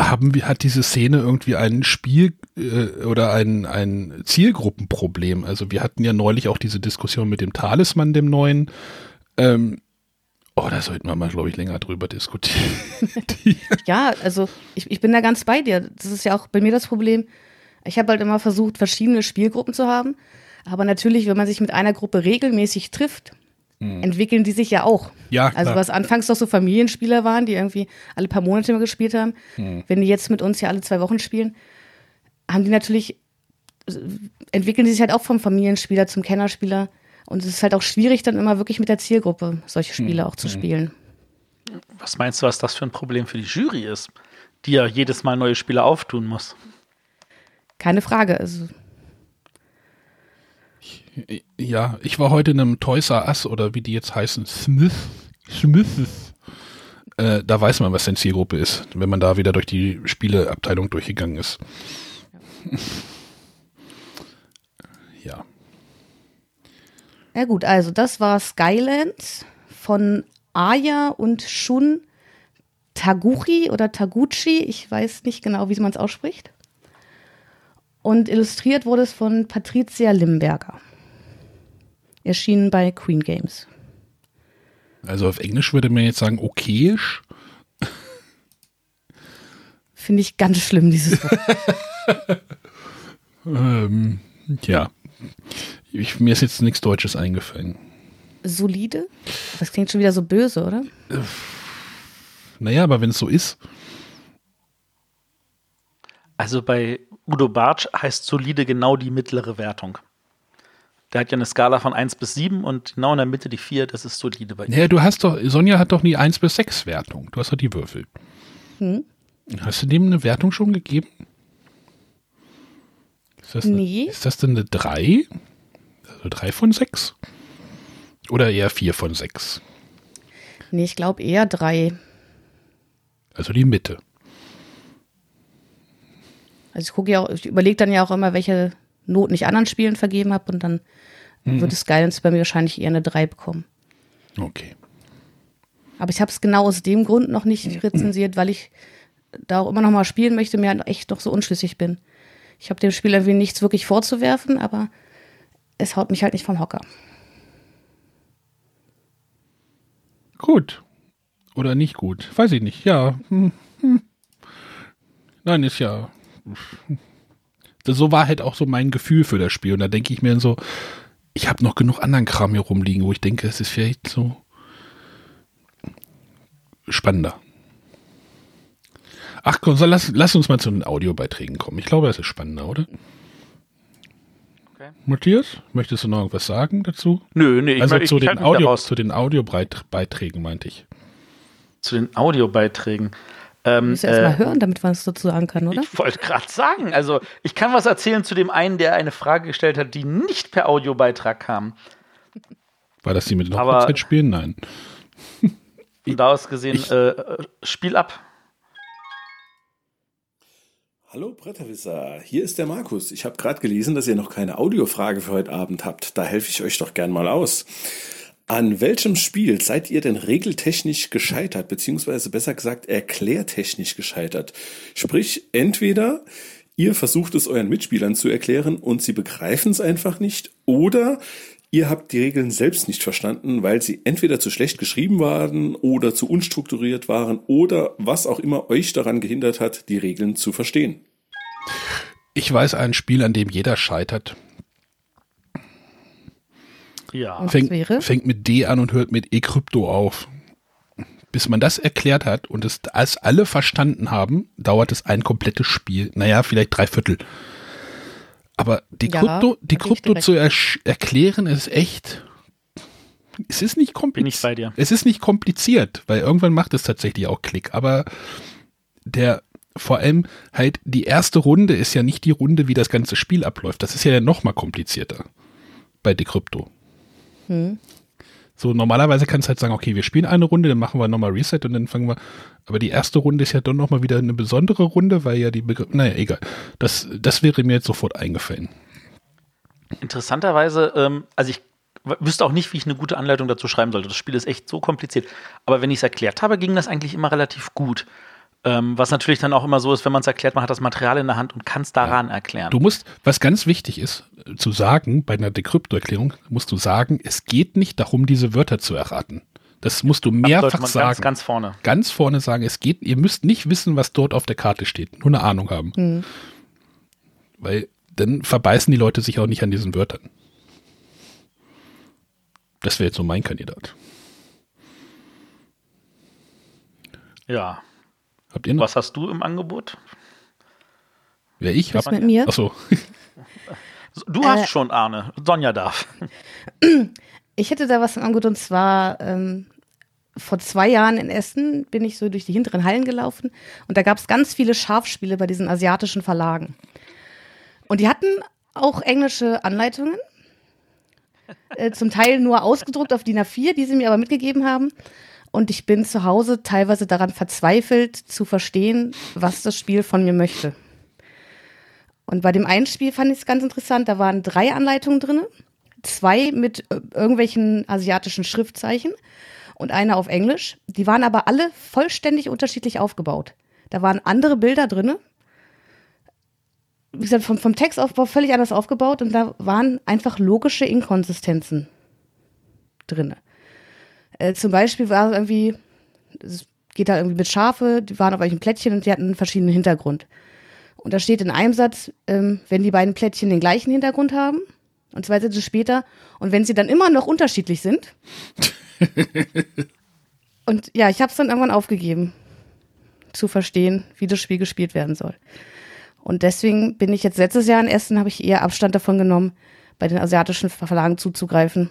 haben wir, hat diese Szene irgendwie ein Spiel äh, oder ein, ein Zielgruppenproblem? Also wir hatten ja neulich auch diese Diskussion mit dem Talisman, dem neuen. Ähm, oh, da sollten wir mal, glaube ich, länger drüber diskutieren. ja, also ich, ich bin da ganz bei dir. Das ist ja auch bei mir das Problem. Ich habe halt immer versucht, verschiedene Spielgruppen zu haben. Aber natürlich, wenn man sich mit einer Gruppe regelmäßig trifft, mhm. entwickeln die sich ja auch. Ja, klar. Also was anfangs doch so Familienspieler waren, die irgendwie alle paar Monate mal gespielt haben, mhm. wenn die jetzt mit uns ja alle zwei Wochen spielen, haben die natürlich, entwickeln die sich halt auch vom Familienspieler zum Kennerspieler. Und es ist halt auch schwierig, dann immer wirklich mit der Zielgruppe solche Spiele mhm. auch zu mhm. spielen. Was meinst du, was das für ein Problem für die Jury ist, die ja jedes Mal neue Spiele auftun muss? Keine Frage. Also ja, ich war heute in einem Toys R Us oder wie die jetzt heißen, Smith, Smiths. Äh, da weiß man, was denn Zielgruppe ist, wenn man da wieder durch die Spieleabteilung durchgegangen ist. ja. Ja gut, also das war Skylands von Aya und Shun Taguchi oder Taguchi, ich weiß nicht genau, wie man es ausspricht. Und illustriert wurde es von Patricia Limberger erschienen bei Queen Games. Also auf Englisch würde man jetzt sagen, okayisch. Finde ich ganz schlimm, dieses Wort. ähm, ja. Ich, mir ist jetzt nichts Deutsches eingefallen. Solide? Das klingt schon wieder so böse, oder? Naja, aber wenn es so ist. Also bei Udo Bartsch heißt solide genau die mittlere Wertung. Der hat ja eine Skala von 1 bis 7 und genau in der Mitte die 4, das ist solide bei ihm. Ja, du hast doch, Sonja hat doch nie 1 bis 6 Wertung. Du hast doch die Würfel. Hm? Hast du dem eine Wertung schon gegeben? Ist das nee. Eine, ist das denn eine 3? Also 3 von 6? Oder eher 4 von 6? Nee, ich glaube eher 3. Also die Mitte. Also ich gucke ja auch, ich überlege dann ja auch immer, welche Noten ich anderen Spielen vergeben habe und dann mhm. wird Skylines bei mir wahrscheinlich eher eine 3 bekommen. Okay. Aber ich habe es genau aus dem Grund noch nicht rezensiert, weil ich da auch immer noch mal spielen möchte, mir halt echt noch so unschlüssig bin. Ich habe dem Spiel irgendwie nichts wirklich vorzuwerfen, aber es haut mich halt nicht vom Hocker. Gut. Oder nicht gut. Weiß ich nicht. Ja. Hm, hm. Nein, ist ja. So war halt auch so mein Gefühl für das Spiel. Und da denke ich mir so, ich habe noch genug anderen Kram hier rumliegen, wo ich denke, es ist vielleicht so spannender. Ach komm, so lass, lass uns mal zu den Audiobeiträgen kommen. Ich glaube, das ist spannender, oder? Matthias, möchtest du noch irgendwas sagen dazu? Nö, nee, ich Also ich, zu, ich den Audio, zu den Audiobeiträgen meinte ich. Zu den Audiobeiträgen. Ähm, Muss erst mal äh, hören, damit man es dazu sagen kann, oder? Ich wollte gerade sagen, also ich kann was erzählen zu dem einen, der eine Frage gestellt hat, die nicht per Audiobeitrag kam. War das die mit den Hochzeitsspielen? Nein. Und daraus gesehen, äh, äh, Spiel ab. Hallo Bretterwisser, hier ist der Markus. Ich habe gerade gelesen, dass ihr noch keine Audiofrage für heute Abend habt. Da helfe ich euch doch gern mal aus. An welchem Spiel seid ihr denn regeltechnisch gescheitert, beziehungsweise besser gesagt erklärtechnisch gescheitert? Sprich, entweder ihr versucht es euren Mitspielern zu erklären und sie begreifen es einfach nicht, oder ihr habt die Regeln selbst nicht verstanden, weil sie entweder zu schlecht geschrieben waren oder zu unstrukturiert waren oder was auch immer euch daran gehindert hat, die Regeln zu verstehen. Ich weiß ein Spiel, an dem jeder scheitert. Ja. Fängt, wäre? fängt mit D an und hört mit E-Krypto auf. Bis man das erklärt hat und es als alle verstanden haben, dauert es ein komplettes Spiel. Naja, vielleicht drei Viertel. Aber die Ja, Krypto, die Krypto zu ersch- erklären ist echt. Es ist nicht kompliziert. Bin ich bei dir. Es ist nicht kompliziert, weil irgendwann macht es tatsächlich auch Klick. Aber der, vor allem halt die erste Runde ist ja nicht die Runde, wie das ganze Spiel abläuft. Das ist ja noch mal komplizierter bei Decrypto. So, normalerweise kannst du halt sagen, okay, wir spielen eine Runde, dann machen wir nochmal Reset und dann fangen wir. Aber die erste Runde ist ja dann nochmal wieder eine besondere Runde, weil ja die Begriff. Naja, egal. Das, das wäre mir jetzt sofort eingefallen. Interessanterweise, ähm, also ich wüsste auch nicht, wie ich eine gute Anleitung dazu schreiben sollte. Das Spiel ist echt so kompliziert. Aber wenn ich es erklärt habe, ging das eigentlich immer relativ gut. Ähm, was natürlich dann auch immer so ist, wenn man es erklärt, man hat das Material in der Hand und kann es daran erklären. Du musst, was ganz wichtig ist, äh, zu sagen, bei einer Decrypto-Erklärung, musst du sagen, es geht nicht darum, diese Wörter zu erraten. Das musst du mehrfach man sagen. ganz, ganz vorne. ganz vorne sagen, es geht, ihr müsst nicht wissen, was dort auf der Karte steht, nur eine Ahnung haben. Weil dann verbeißen die Leute sich auch nicht an diesen Wörtern. Das wäre jetzt so mein Kandidat. Ja. Habt ihr noch? Was hast du im Angebot? Wer ich? Was Hab, mit mir? achso, Du Äh, hast schon, Arne. Sonja darf. Ich hätte da was im Angebot und zwar ähm, vor zwei Jahren in Essen bin ich so durch die hinteren Hallen gelaufen und da gab es ganz viele Schafspiele bei diesen asiatischen Verlagen. Und die hatten auch englische Anleitungen, äh, zum Teil nur ausgedruckt auf DIN A4, die sie mir aber mitgegeben haben. Und ich bin zu Hause teilweise daran verzweifelt zu verstehen, was das Spiel von mir möchte. Und bei dem einen Spiel fand ich es ganz interessant, da waren drei Anleitungen drin, zwei mit äh, irgendwelchen asiatischen Schriftzeichen und eine auf Englisch. Die waren aber alle vollständig unterschiedlich aufgebaut. Da waren andere Bilder drin. Wie gesagt, vom, vom Textaufbau völlig anders aufgebaut und da waren einfach logische Inkonsistenzen drin. Äh, zum Beispiel war irgendwie, es geht da irgendwie mit Schafe, die waren auf welchen Plättchen und die hatten einen verschiedenen Hintergrund. Und da steht in einem Satz, ähm, wenn die beiden Plättchen den gleichen Hintergrund haben, und zwei Sätze später, und wenn sie dann immer noch unterschiedlich sind. und ja, ich habe es dann irgendwann aufgegeben, zu verstehen, wie das Spiel gespielt werden soll. Und deswegen bin ich jetzt letztes Jahr in Essen, habe ich eher Abstand davon genommen, bei den asiatischen Verlagen zuzugreifen.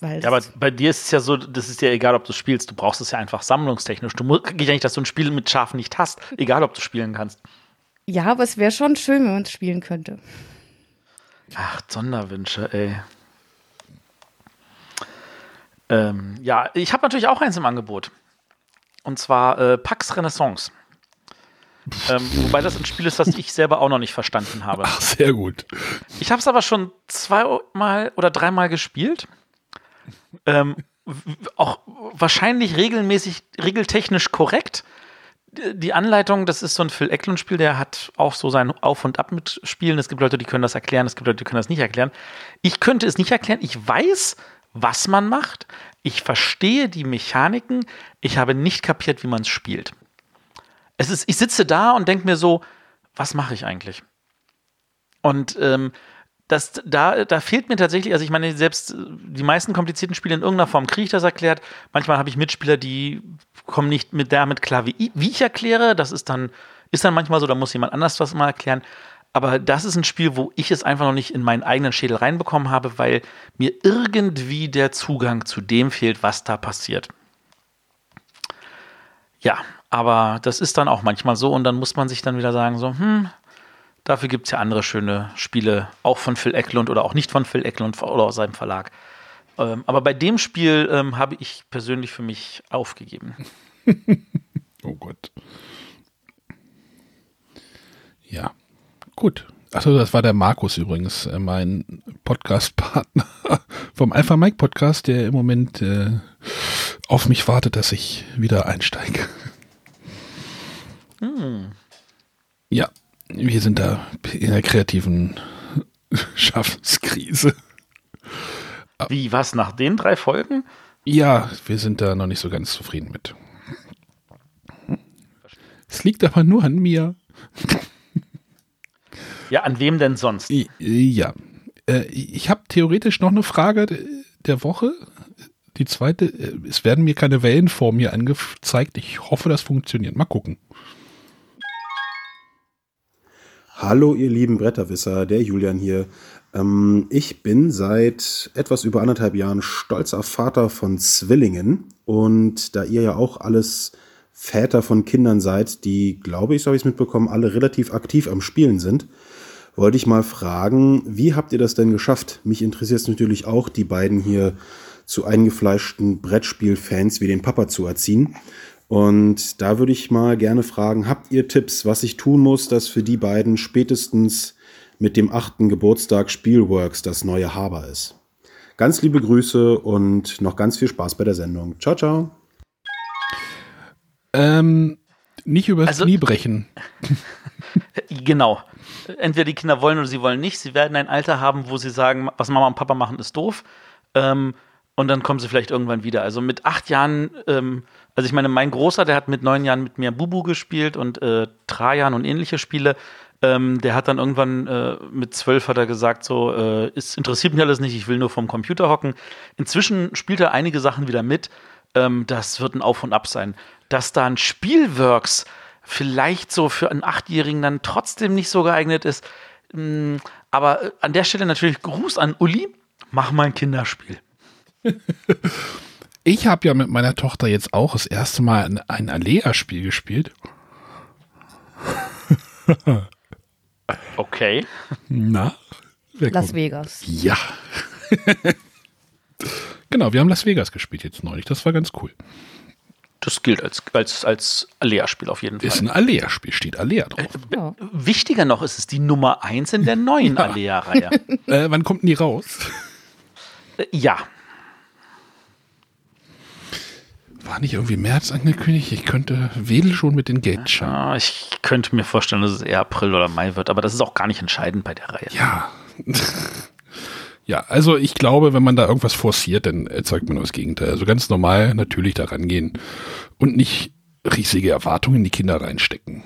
Weil Ja, aber bei dir ist es ja so, das ist ja egal, ob du spielst. Du brauchst es ja einfach sammlungstechnisch. Du musst geht ja nicht, dass du ein Spiel mit Schafen nicht hast. Egal, ob du spielen kannst. ja, aber es wäre schon schön, wenn man es spielen könnte. Ach, Sonderwünsche, ey. Ähm, ja, ich habe natürlich auch eins im Angebot. Und zwar äh, Pax Renaissance. Ähm, wobei das ein Spiel ist, das ich selber auch noch nicht verstanden habe. ach, sehr gut. Ich habe es aber schon zweimal oder dreimal gespielt. Ähm, auch wahrscheinlich regelmäßig, regeltechnisch korrekt. die Anleitung, das ist so ein Phil Eklund-Spiel, der hat auch so sein Auf und Ab mit Spielen. Es gibt Leute, die können das erklären, es gibt Leute, die können das nicht erklären. Ich könnte es nicht erklären. Ich weiß, was man macht. Ich verstehe die Mechaniken. Ich habe nicht kapiert, wie man es spielt. Ich sitze da und denke mir so, was mache ich eigentlich? Und ähm, das, da, da fehlt mir tatsächlich, also ich meine, selbst die meisten komplizierten Spiele in irgendeiner Form kriege ich das erklärt. Manchmal habe ich Mitspieler, die kommen nicht mit damit klar, wie ich, wie ich erkläre. Das ist dann, ist dann manchmal so, da muss jemand anders was mal erklären. Aber das ist ein Spiel, wo ich es einfach noch nicht in meinen eigenen Schädel reinbekommen habe, weil mir irgendwie der Zugang zu dem fehlt, was da passiert. Ja, aber das ist dann auch manchmal so und dann muss man sich dann wieder sagen, so, hm, Dafür gibt es ja andere schöne Spiele, auch von Phil Eklund oder auch nicht von Phil Eklund oder aus seinem Verlag. Ähm, aber bei dem Spiel ähm, habe ich persönlich für mich aufgegeben. oh Gott. Ja, gut. Achso, das war der Markus übrigens, äh, mein Podcast-Partner vom Alpha Mike Podcast, der im Moment äh, auf mich wartet, dass ich wieder einsteige. Hm. Ja, wir sind da in der kreativen Schaffenskrise. Wie, was, nach den drei Folgen? Ja, wir sind da noch nicht so ganz zufrieden mit. Es liegt aber nur an mir. Ja, an wem denn sonst? Ja. Äh, ich habe theoretisch noch eine Frage der Woche. Die zweite, äh, es werden mir keine Wellen vor mir angezeigt. Ich hoffe, das funktioniert. Mal gucken. Hallo, ihr lieben Bretterwisser, der Julian hier. Ähm, ich bin seit etwas über anderthalb Jahren stolzer Vater von Zwillingen. Und da ihr ja auch alles Väter von Kindern seid, die, glaube ich, so habe ich es mitbekommen, alle relativ aktiv am Spielen sind, wollte ich mal fragen, wie habt ihr das denn geschafft? Mich interessiert es natürlich auch, die beiden hier zu eingefleischten Brettspielfans wie den Papa zu erziehen. Und da würde ich mal gerne fragen, habt ihr Tipps, was ich tun muss, dass für die beiden spätestens mit dem achten Geburtstag Spielworks das neue Haber ist? Ganz liebe Grüße und noch ganz viel Spaß bei der Sendung. Ciao, ciao. Ähm, nicht übers also, Knie brechen. genau. Entweder die Kinder wollen oder sie wollen nicht. Sie werden ein Alter haben, wo sie sagen, was Mama und Papa machen, ist doof. Ähm, und dann kommen sie vielleicht irgendwann wieder. Also mit acht Jahren ähm, also ich meine, mein Großer, der hat mit neun Jahren mit mir Bubu gespielt und äh, Trajan und ähnliche Spiele. Ähm, der hat dann irgendwann äh, mit zwölf hat er gesagt, so, äh, es interessiert mich alles nicht, ich will nur vom Computer hocken. Inzwischen spielt er einige Sachen wieder mit. Ähm, das wird ein Auf und Ab sein. Dass da ein Spielworks vielleicht so für einen Achtjährigen dann trotzdem nicht so geeignet ist. Mh, hm, aber äh, an der Stelle natürlich Gruß an Uli, mach mal ein Kinderspiel. Ich habe ja mit meiner Tochter jetzt auch das erste Mal ein, ein Alea-Spiel gespielt. okay. Na? Las Vegas. Ja. genau, wir haben Las Vegas gespielt jetzt neulich. Das war ganz cool. Das gilt als, als, als Alea-Spiel auf jeden Fall. Ist ein Alea-Spiel, steht Alea drauf. Äh, ja. Wichtiger noch ist es die Nummer 1 in der neuen ja. Alea-Reihe. äh, wann kommt denn die raus? Äh, ja, war nicht irgendwie März angekündigt? Ich könnte Wedel schon mit den Gates schauen. Ja, ich könnte mir vorstellen, dass es eher April oder Mai wird, aber das ist auch gar nicht entscheidend bei der Reihe. Ja. ja, also ich glaube, wenn man da irgendwas forciert, dann erzeugt man das Gegenteil. Also ganz normal natürlich da rangehen und nicht riesige Erwartungen in die Kinder reinstecken.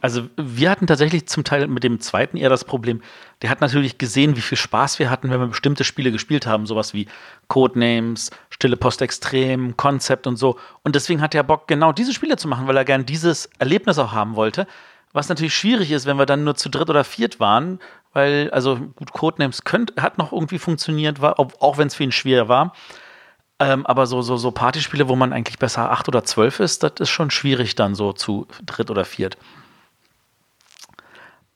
Also wir hatten tatsächlich zum Teil mit dem zweiten eher das Problem, der hat natürlich gesehen, wie viel Spaß wir hatten, wenn wir bestimmte Spiele gespielt haben, sowas wie Codenames, Stille Post Extrem, Concept und so. Und deswegen hat er Bock, genau diese Spiele zu machen, weil er gern dieses Erlebnis auch haben wollte. Was natürlich schwierig ist, wenn wir dann nur zu dritt oder viert waren, weil, also gut, Codenames könnt, hat noch irgendwie funktioniert, war, auch wenn es für ihn schwer war. Ähm, aber so, so, so Partyspiele, wo man eigentlich besser acht oder zwölf ist, das ist schon schwierig dann so zu dritt oder viert.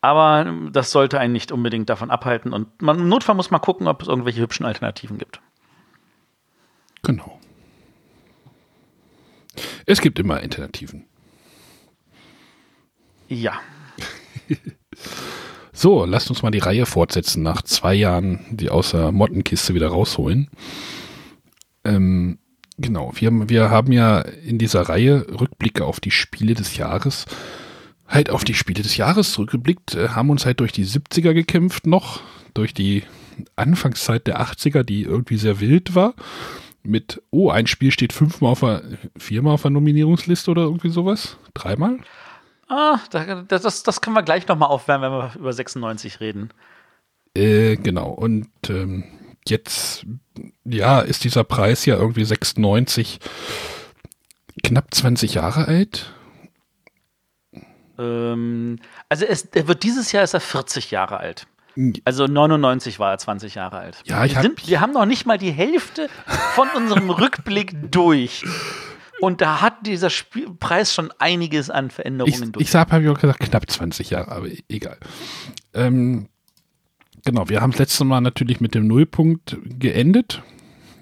Aber das sollte einen nicht unbedingt davon abhalten. Und man, im Notfall muss man gucken, ob es irgendwelche hübschen Alternativen gibt. Genau. Es gibt immer Alternativen. Ja. so, lasst uns mal die Reihe fortsetzen. Nach zwei Jahren die außer Mottenkiste wieder rausholen. Ähm, Genau, wir, wir haben ja in dieser Reihe Rückblicke auf die Spiele des Jahres, halt auf die Spiele des Jahres zurückgeblickt, äh, haben uns halt durch die 70er gekämpft noch, durch die Anfangszeit der 80er, die irgendwie sehr wild war. Mit, oh, ein Spiel steht fünfmal auf der, viermal auf der Nominierungsliste oder irgendwie sowas? Dreimal? Ah, das, das, das können wir gleich nochmal aufwärmen, wenn wir über 96 reden. Äh, genau. Und ähm, jetzt, ja, ist dieser Preis ja irgendwie 96 knapp 20 Jahre alt. Ähm, also es, er wird dieses Jahr ist er 40 Jahre alt. Also 99 war er 20 Jahre alt. Ja, ich wir, sind, wir haben noch nicht mal die Hälfte von unserem Rückblick durch. Und da hat dieser Spiel Preis schon einiges an Veränderungen ich, durch. Ich habe hab ich auch gesagt, knapp 20 Jahre, aber egal. Ähm, genau, wir haben das letzte Mal natürlich mit dem Nullpunkt geendet,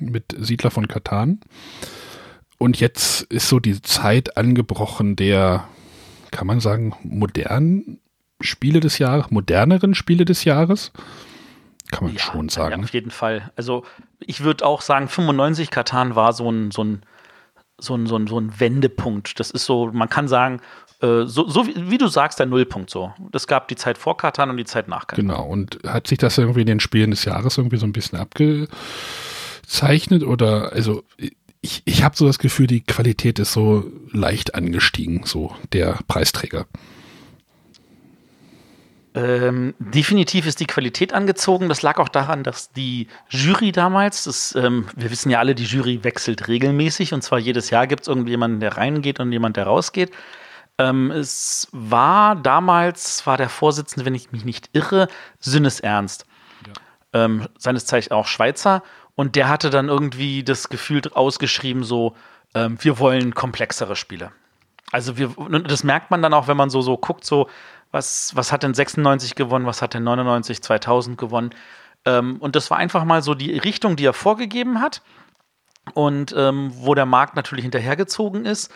mit Siedler von Katan. Und jetzt ist so die Zeit angebrochen der, kann man sagen, modernen Spiele des Jahres, moderneren Spiele des Jahres. Kann man Ja, schon sagen. Ja, auf jeden Fall. Also ich würde auch sagen, 95 Katan war so ein, so ein, so ein, so ein, so ein Wendepunkt. Das ist so, man kann sagen, äh, so, so wie, wie du sagst, der Nullpunkt so. Es gab die Zeit vor Katan und die Zeit nach Katan. Genau. Und hat sich das irgendwie in den Spielen des Jahres irgendwie so ein bisschen abgezeichnet? Oder, also, ich, ich habe so das Gefühl, die Qualität ist so leicht angestiegen, so der Preisträger. Ähm, definitiv ist die Qualität angezogen. Das lag auch daran, dass die Jury damals, das, ähm, wir wissen ja alle, die Jury wechselt regelmäßig und zwar jedes Jahr gibt es irgendjemanden, der reingeht und jemand, der rausgeht. Ähm, es war damals, war der Vorsitzende, wenn ich mich nicht irre, Sinnes Ernst. Ähm, seines Zeichens auch Schweizer. Und der hatte dann irgendwie das Gefühl ausgeschrieben, so, ähm, wir wollen komplexere Spiele. Also wir, das merkt man dann auch, wenn man so, so guckt, so, was, was hat denn 96 gewonnen, was hat denn 99, 2000 gewonnen. Ähm, und das war einfach mal so die Richtung, die er vorgegeben hat und ähm, wo der Markt natürlich hinterhergezogen ist,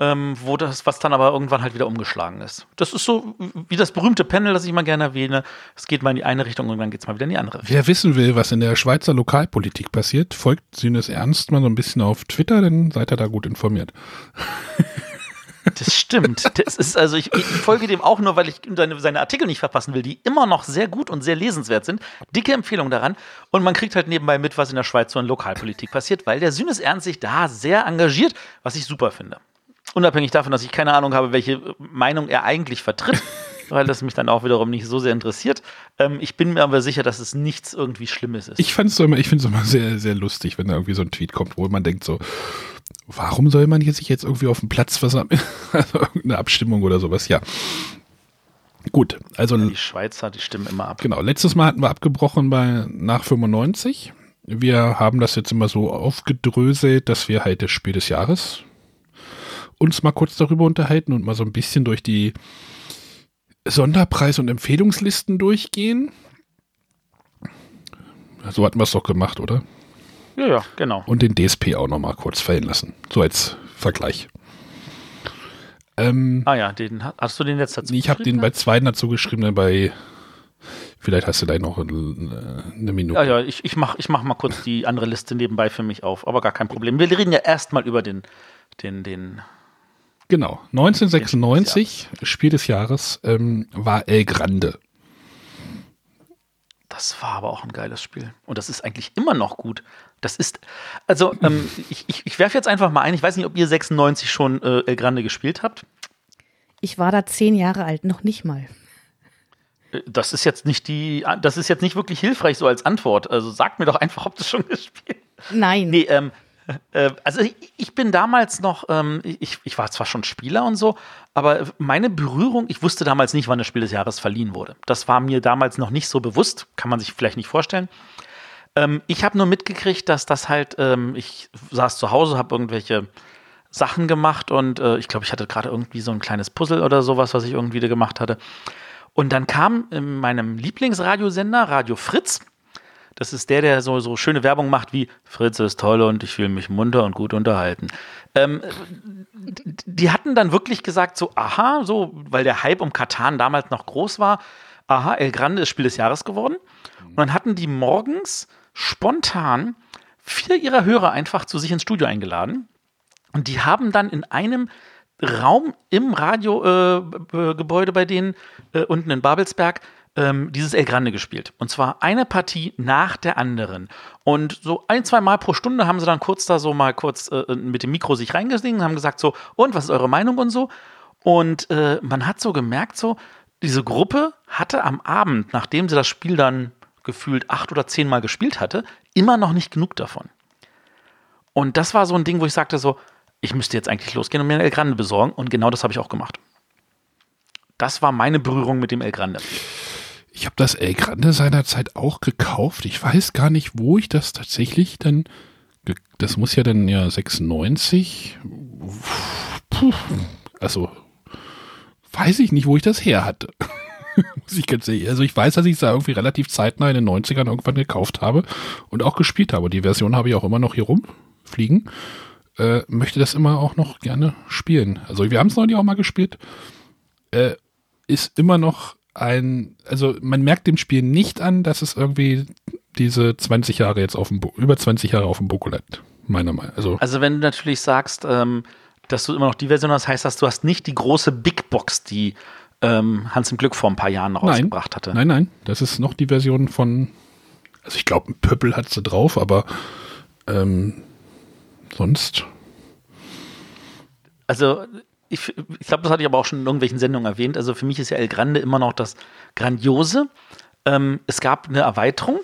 ähm, wo das, was dann aber irgendwann halt wieder umgeschlagen ist. Das ist so wie das berühmte Panel, das ich mal gerne erwähne. Es geht mal in die eine Richtung und dann geht es mal wieder in die andere. Wer wissen will, was in der Schweizer Lokalpolitik passiert, folgt Sinnes Ernst mal so ein bisschen auf Twitter, dann seid ihr da gut informiert. Das stimmt. Das ist also ich, ich folge dem auch nur, weil ich seine, seine Artikel nicht verpassen will, die immer noch sehr gut und sehr lesenswert sind. Dicke Empfehlung daran. Und man kriegt halt nebenbei mit, was in der Schweiz so in Lokalpolitik passiert, weil der Sühnes Ernst sich da sehr engagiert, was ich super finde. Unabhängig davon, dass ich keine Ahnung habe, welche Meinung er eigentlich vertritt, weil das mich dann auch wiederum nicht so sehr interessiert. Ähm, ich bin mir aber sicher, dass es nichts irgendwie Schlimmes ist. Ich fand's so immer, ich finde es immer sehr, sehr lustig, wenn da irgendwie so ein Tweet kommt, wo man denkt so, warum soll man sich jetzt irgendwie auf dem Platz versammeln? also irgendeine Abstimmung oder sowas, ja. Gut, also die Schweizer, die stimmen immer ab. genau, letztes Mal hatten wir abgebrochen bei nach 95. Wir haben das jetzt immer so aufgedröselt, dass wir halt das Spiel des Jahres uns mal kurz darüber unterhalten und mal so ein bisschen durch die Sonderpreis- und Empfehlungslisten durchgehen. So hatten wir es doch gemacht, oder? Ja, ja, genau. Und den DSP auch noch mal kurz fallen lassen. So als Vergleich. Ähm, Ah ja, den, hast du den jetzt dazu ich habe den bei zwei dazu geschrieben, dann bei vielleicht hast du da noch eine, eine Minute. Ja, ja, ich, ich mache ich mach mal kurz die andere Liste nebenbei für mich auf, aber gar kein Problem. Wir reden ja erstmal über den, den, den. Genau. 1996, Spiel des Jahres, ähm, war El Grande. Das war aber auch ein geiles Spiel. Und das ist eigentlich immer noch gut. Das ist, also, ähm, ich, ich, ich werfe jetzt einfach mal ein, ich weiß nicht, ob ihr 96 schon äh, El Grande gespielt habt. Ich war da zehn Jahre alt, noch nicht mal. Äh, Das ist jetzt nicht die, das ist jetzt nicht wirklich hilfreich so als Antwort. Also sagt mir doch einfach, ob du schon gespielt Nein. Nee, ähm, äh, also ich, bin damals noch, ähm, ich, ich war zwar schon Spieler und so, aber meine Berührung, ich wusste damals nicht, wann das Spiel des Jahres verliehen wurde. Das war mir damals noch nicht so bewusst, kann man sich vielleicht nicht vorstellen. Ähm, ich habe nur mitgekriegt, dass das halt, ähm, ich saß zu Hause, habe irgendwelche Sachen gemacht und äh, ich glaube, ich hatte gerade irgendwie so ein kleines Puzzle oder sowas, was ich irgendwie gemacht hatte. Und dann kam in meinem Lieblingsradiosender, Radio Fritz, das ist der, der so, so schöne Werbung macht wie Fritz ist toll und ich fühle mich munter und gut unterhalten. Ähm, die hatten dann wirklich gesagt, so, aha, so, weil der Hype um Katan damals noch groß war, aha, El Grande ist Spiel des Jahres geworden. Und dann hatten die morgens spontan vier ihrer Hörer einfach zu sich ins Studio eingeladen. Und die haben dann in einem Raum im Radiogebäude äh, bei denen äh, unten in Babelsberg ähm, dieses El Grande gespielt. Und zwar eine Partie nach der anderen. Und so ein, zwei Mal pro Stunde haben sie dann kurz da so mal kurz äh, mit dem Mikro sich reingesingen, haben gesagt so, und was ist eure Meinung und so. Und äh, man hat so gemerkt, so, diese Gruppe hatte am Abend, nachdem sie das Spiel dann gefühlt acht oder zehn Mal gespielt hatte, immer noch nicht genug davon. Und das war so ein Ding, wo ich sagte so, ich müsste jetzt eigentlich losgehen und mir ein El Grande besorgen. Und genau das habe ich auch gemacht. Das war meine Berührung mit dem El Grande. Ich habe das El Grande seinerzeit auch gekauft. Ich weiß gar nicht, wo ich das tatsächlich dann. Das muss ja dann ja 96. Puh, also weiß ich nicht, wo ich das her hatte. muss ich ganz ehrlich. Also ich weiß, dass ich es da irgendwie relativ zeitnah in den 90ern irgendwann gekauft habe und auch gespielt habe. Die Version habe ich auch immer noch hier rumfliegen. Äh, möchte das immer auch noch gerne spielen. Also wir haben es neulich auch mal gespielt. Äh, ist immer noch ein, also man merkt dem Spiel nicht an, dass es irgendwie diese 20 Jahre jetzt auf dem, über 20 Jahre auf dem Buckel hat, meiner Meinung Also, also wenn du natürlich sagst, ähm, dass du immer noch die Version hast, heißt das, du hast nicht die große Big Box, die ähm, Hans im Glück vor ein paar Jahren rausgebracht nein, hatte. Nein, nein, das ist noch die Version von, also ich glaube, ein Pöppel hat sie drauf, aber ähm, sonst. Also ich, ich glaube, das hatte ich aber auch schon in irgendwelchen Sendungen erwähnt. Also für mich ist ja El Grande immer noch das Grandiose. Ähm, es gab eine Erweiterung.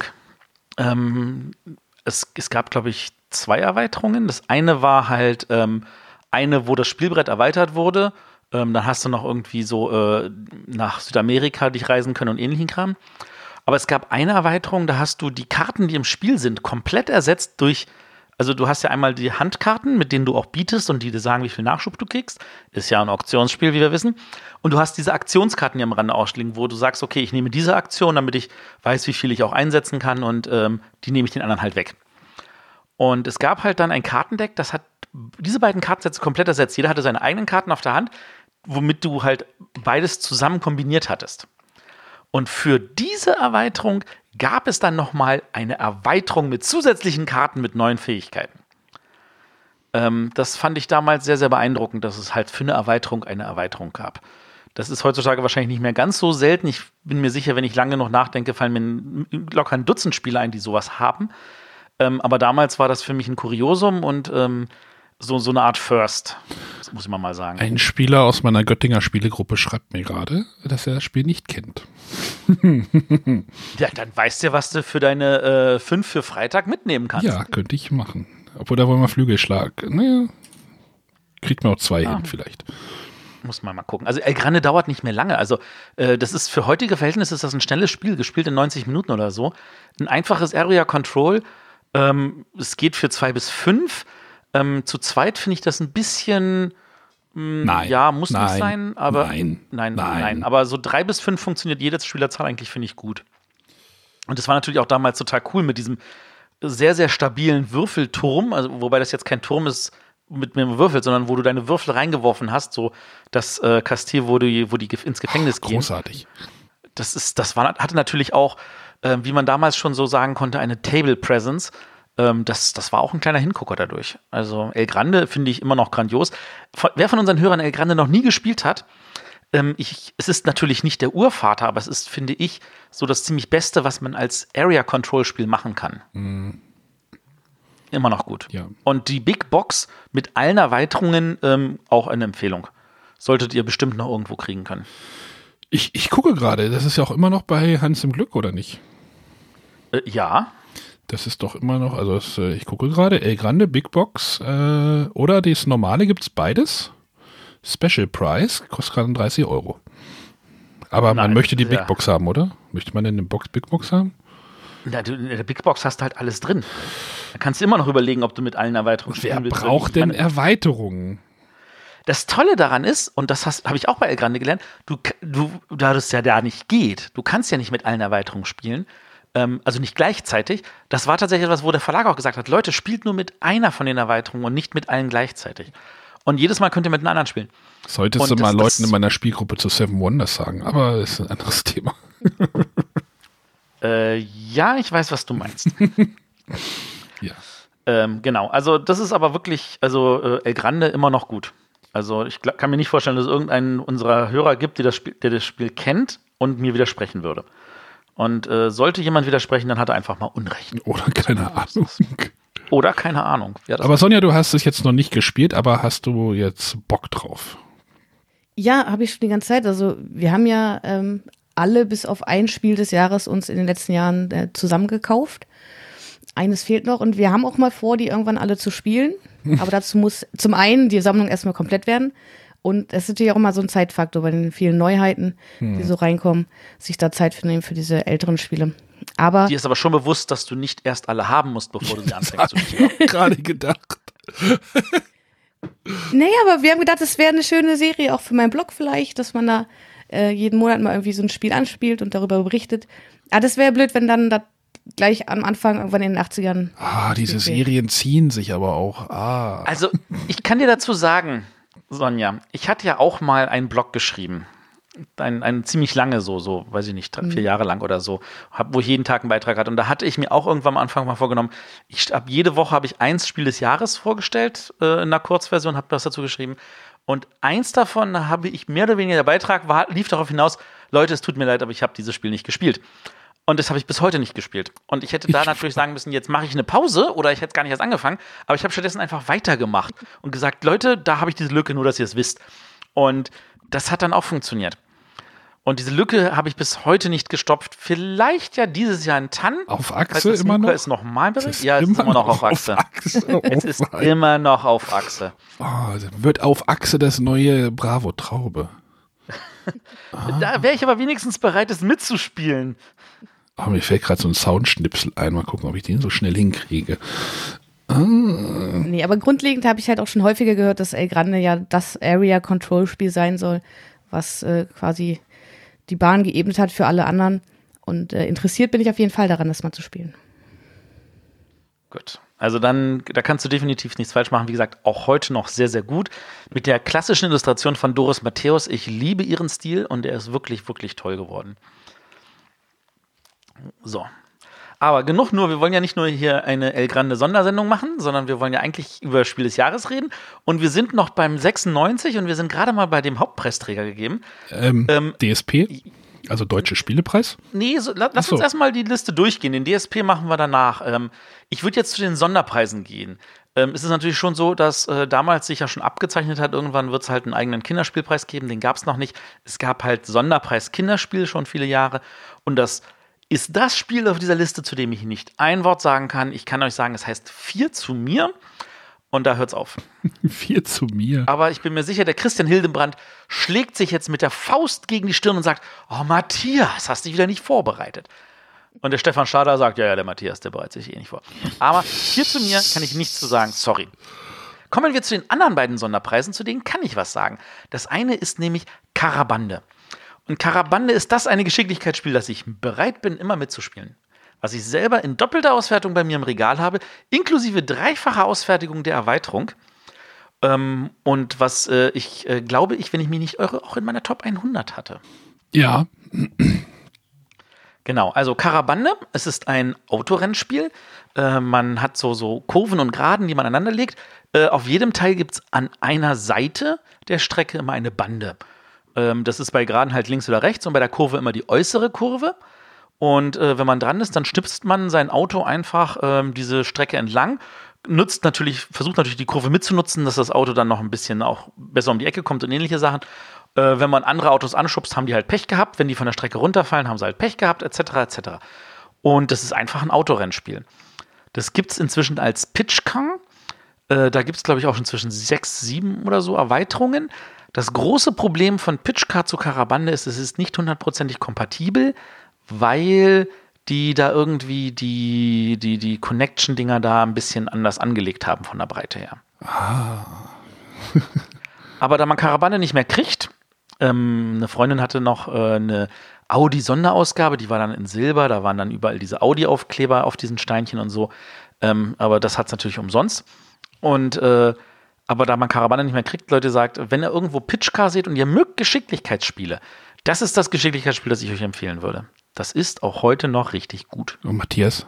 Ähm, es, es gab, glaube ich, zwei Erweiterungen. Das eine war halt ähm, eine, wo das Spielbrett erweitert wurde. Ähm, dann hast du noch irgendwie so äh, nach Südamerika dich reisen können und ähnlichen Kram. Aber es gab eine Erweiterung, da hast du die Karten, die im Spiel sind, komplett ersetzt durch also du hast ja einmal die Handkarten, mit denen du auch bietest und die dir sagen, wie viel Nachschub du kriegst. Ist ja ein Auktionsspiel, wie wir wissen. Und du hast diese Aktionskarten, die am Rande ausliegen, wo du sagst, okay, ich nehme diese Aktion, damit ich weiß, wie viel ich auch einsetzen kann und ähm, die nehme ich den anderen halt weg. Und es gab halt dann ein Kartendeck, das hat diese beiden Kartensätze komplett ersetzt. Jeder hatte seine eigenen Karten auf der Hand, womit du halt beides zusammen kombiniert hattest. Und für diese Erweiterung gab es dann nochmal eine Erweiterung mit zusätzlichen Karten mit neuen Fähigkeiten. Ähm, das fand ich damals sehr, sehr beeindruckend, dass es halt für eine Erweiterung eine Erweiterung gab. Das ist heutzutage wahrscheinlich nicht mehr ganz so selten. Ich bin mir sicher, wenn ich lange noch nachdenke, fallen mir locker ein Dutzend Spiele ein, die sowas haben. Ähm, aber damals war das für mich ein Kuriosum und ähm, so, so eine Art First, das muss ich mal sagen. Ein Spieler aus meiner Göttinger Spielegruppe schreibt mir gerade, dass er das Spiel nicht kennt. ja, dann weißt du, was du für deine äh, fünf für Freitag mitnehmen kannst. Ja, könnte ich machen. Obwohl, da wollen wir Flügelschlag. Naja, kriegt man auch zwei ah. hin vielleicht. Muss man mal gucken. Also El Grande dauert nicht mehr lange. Also äh, das ist für heutige Verhältnisse ist das ein schnelles Spiel, gespielt in 90 Minuten oder so. Ein einfaches Area Control. Ähm, es geht für zwei bis fünf ähm, zu zweit finde ich das ein bisschen. Mh, hm, nein. Ja, muss nein, nicht sein, aber. Nein, nein, nein, nein. Aber so drei bis fünf funktioniert jede Spielerzahl eigentlich, finde ich gut. Und das war natürlich auch damals total cool mit diesem sehr, sehr stabilen Würfelturm, also wobei das jetzt kein Turm ist mit einem Würfel, sondern wo du deine Würfel reingeworfen hast, so das äh, Kastil, wo, du, wo die ins Gefängnis Ach, gehen. Großartig. Das ist, das war, hatte natürlich auch, äh, wie man damals schon so sagen konnte, eine Table Presence. Ähm, das, das war auch ein kleiner Hingucker dadurch. Also El Grande finde ich immer noch grandios. Von, wer von unseren Hörern El Grande noch nie gespielt hat, ähm, ich, es ist natürlich nicht der Urvater, aber es ist, finde ich, so das ziemlich Beste, was man als Area Control Spiel machen kann. Mhm. Immer noch gut. Ja. Und die Big Box mit allen Erweiterungen ähm, auch eine Empfehlung. Solltet ihr bestimmt noch irgendwo kriegen können. Ich, ich gucke gerade, das ist ja auch immer noch bei Hans im Glück, oder nicht? Äh, ja. Das ist doch immer noch, also das, äh, ich gucke gerade, El Grande, Big Box äh, oder das normale gibt es beides. Special Price, kostet gerade 30 Euro. Aber Nein, man möchte die Big ja. Box haben, oder? Möchte man denn eine Box, Big Box haben? Ja, du, in der Big Box hast du halt alles drin. Da kannst du immer noch überlegen, ob du mit allen Erweiterungen Wer willst. Wer braucht denn Erweiterungen? Das Tolle daran ist, und das habe ich auch bei El Grande gelernt, du, du, da das ja da nicht geht, du kannst ja nicht mit allen Erweiterungen spielen, ähm, also nicht gleichzeitig. Das war tatsächlich etwas, wo der Verlag auch gesagt hat, Leute, spielt nur mit einer von den Erweiterungen und nicht mit allen gleichzeitig. Und jedes Mal könnt ihr mit einem anderen spielen. Solltest und du mal das, Leuten in meiner Spielgruppe zu Seven Wonders sagen, aber das ist ein anderes Thema. äh, ja, ich weiß, was du meinst. ja. Ähm, genau, also das ist aber wirklich, also äh, El Grande immer noch gut. Also ich kann mir nicht vorstellen, dass es irgendeinen unserer Hörer gibt, das Spiel, der das Spiel kennt und mir widersprechen würde. Und äh, sollte jemand widersprechen, dann hat er einfach mal Unrecht. Oder keine Ahnung. Oder keine Ahnung. Ja, das Aber Sonja, du hast es jetzt noch nicht gespielt, aber hast du jetzt Bock drauf? Ja, habe ich schon die ganze Zeit. Also wir haben ja ähm, alle bis auf ein Spiel des Jahres uns in den letzten Jahren äh, zusammengekauft. Eines fehlt noch und wir haben auch mal vor, die irgendwann alle zu spielen. Aber dazu muss zum einen die Sammlung erstmal komplett werden. Und es ist natürlich auch immer so ein Zeitfaktor bei den vielen Neuheiten, die so reinkommen, sich da Zeit für nehmen für diese älteren Spiele. Aber Dir ist aber schon bewusst, dass du nicht erst alle haben musst, bevor du sie anfängst zu spielen. Gerade gedacht. Naja, aber wir haben gedacht, es wäre eine schöne Serie, auch für meinen Blog vielleicht, dass man da äh, jeden Monat mal irgendwie so ein Spiel anspielt und darüber berichtet. Aber das wäre blöd, wenn dann das gleich am Anfang, irgendwann in den 80ern. Ah, diese. Serien ziehen sich aber auch. Ah. Also, ich kann dir dazu sagen, Sonja, ich hatte ja auch mal einen Blog geschrieben. Ein, ein ziemlich lange so, so, weiß ich nicht, drei, vier Jahre lang oder so, hab, wo ich jeden Tag einen Beitrag hatte. Und da hatte ich mir auch irgendwann am Anfang mal vorgenommen, ich, ab jede Woche habe ich eins Spiel des Jahres vorgestellt, äh, in einer Kurzversion, habe das dazu geschrieben. Und eins davon habe ich mehr oder weniger, der Beitrag war, lief darauf hinaus, Leute, es tut mir leid, aber ich habe dieses Spiel nicht gespielt. Und das habe ich bis heute nicht gespielt. Und ich hätte da natürlich sagen müssen, jetzt mache ich eine Pause oder ich hätte gar nicht erst angefangen. Aber ich habe stattdessen einfach weitergemacht und gesagt, Leute, da habe ich diese Lücke, nur dass ihr es wisst. Und das hat dann auch funktioniert. Und diese Lücke habe ich bis heute nicht gestopft. Vielleicht ja dieses Jahr in Tann. Auf Achse immer noch? ist noch Es bereit. Ja, es ist immer noch auf Achse. Achse. Es Oh ist mein. immer noch auf Achse. Oh, wird auf Achse das neue Bravo Traube. Da wäre ich aber wenigstens bereit, es mitzuspielen. Oh, mir fällt gerade so ein Soundschnipsel ein. Mal gucken, ob ich den so schnell hinkriege. Nee, aber grundlegend habe ich halt auch schon häufiger gehört, dass El Grande ja das Area Control Spiel sein soll, was äh, quasi die Bahn geebnet hat für alle anderen. Und äh, interessiert bin ich auf jeden Fall daran, das mal zu spielen. Gut. Also dann, da kannst du definitiv nichts falsch machen. Wie gesagt, auch heute noch sehr, sehr gut. Mit der klassischen Illustration von Doris Matthäus. Ich liebe ihren Stil und er ist wirklich, wirklich toll geworden. So. Aber genug nur, wir wollen ja nicht nur hier eine El Grande Sondersendung machen, sondern wir wollen ja eigentlich über Spiel des Jahres reden. Und wir sind noch beim 96 und wir sind gerade mal bei dem Hauptpreisträger gegeben. Ähm, Ähm, DSP, also Deutsche Spielepreis. Nee, so, la, lass so. uns erstmal die Liste durchgehen. Den DSP machen wir danach. Ähm, ich würde jetzt zu den Sonderpreisen gehen. Ähm, es ist natürlich schon so, dass äh, damals sich ja schon abgezeichnet hat, irgendwann wird es halt einen eigenen Kinderspielpreis geben. Den gab es noch nicht. Es gab halt Sonderpreis Kinderspiel schon viele Jahre. Und das ist das Spiel auf dieser Liste, zu dem ich nicht ein Wort sagen kann. Ich kann euch sagen, es heißt 4 zu mir. Und da hört's auf. Vier zu mir. Aber ich bin mir sicher, der Christian Hildenbrand schlägt sich jetzt mit der Faust gegen die Stirn und sagt: Oh, Matthias, hast dich wieder nicht vorbereitet. Und der Stefan Schader sagt: Ja, ja, der Matthias, der bereitet sich eh nicht vor. Aber hier zu mir kann ich nichts zu sagen. Sorry. Kommen wir zu den anderen beiden Sonderpreisen, zu denen kann ich was sagen. Das eine ist nämlich Karabande. Und Karabande ist das eine Geschicklichkeitsspiel, das ich bereit bin, immer mitzuspielen. Was ich selber in doppelter Auswertung bei mir im Regal habe, inklusive dreifacher Ausfertigung der Erweiterung. Ähm, und was äh, ich äh, glaube, ich, wenn ich mich nicht irre, auch in meiner Top 100 hatte. Ja, Genau, also Karabande, es ist ein Autorennspiel. Äh, man hat so, so Kurven und Geraden, die man aneinander legt. Äh, auf jedem Teil gibt es an einer Seite der Strecke immer eine Bande. Ähm, das ist bei Geraden halt links oder rechts und bei der Kurve immer die äußere Kurve. Und äh, wenn man dran ist, dann stipst man sein Auto einfach ähm, diese Strecke entlang. Nutzt natürlich, versucht natürlich die Kurve mitzunutzen, dass das Auto dann noch ein bisschen auch besser um die Ecke kommt und ähnliche Sachen. Äh, wenn man andere Autos anschubst, haben die halt Pech gehabt. Wenn die von der Strecke runterfallen, haben sie halt Pech gehabt, etc. etc. Und das ist einfach ein Autorennspiel. Das gibt es inzwischen als Pitchkang. Äh, da gibt es, glaube ich, auch schon zwischen sechs, sieben oder so Erweiterungen. Das große Problem von Pitchcar zu Karabande ist, es ist nicht hundertprozentig kompatibel, weil die da irgendwie die, die, die Connection-Dinger da ein bisschen anders angelegt haben von der Breite her. Aber da man Karabande nicht mehr kriegt, ähm, eine Freundin hatte noch äh, eine Audi-Sonderausgabe, die war dann in Silber, da waren dann überall diese Audi-Aufkleber auf diesen Steinchen und so. Ähm, aber das hat es natürlich umsonst. Und äh, aber da man Karabane nicht mehr kriegt, Leute sagt, wenn ihr irgendwo Pitchcar seht und ihr mögt Geschicklichkeitsspiele, das ist das Geschicklichkeitsspiel, das ich euch empfehlen würde. Das ist auch heute noch richtig gut. und Matthias.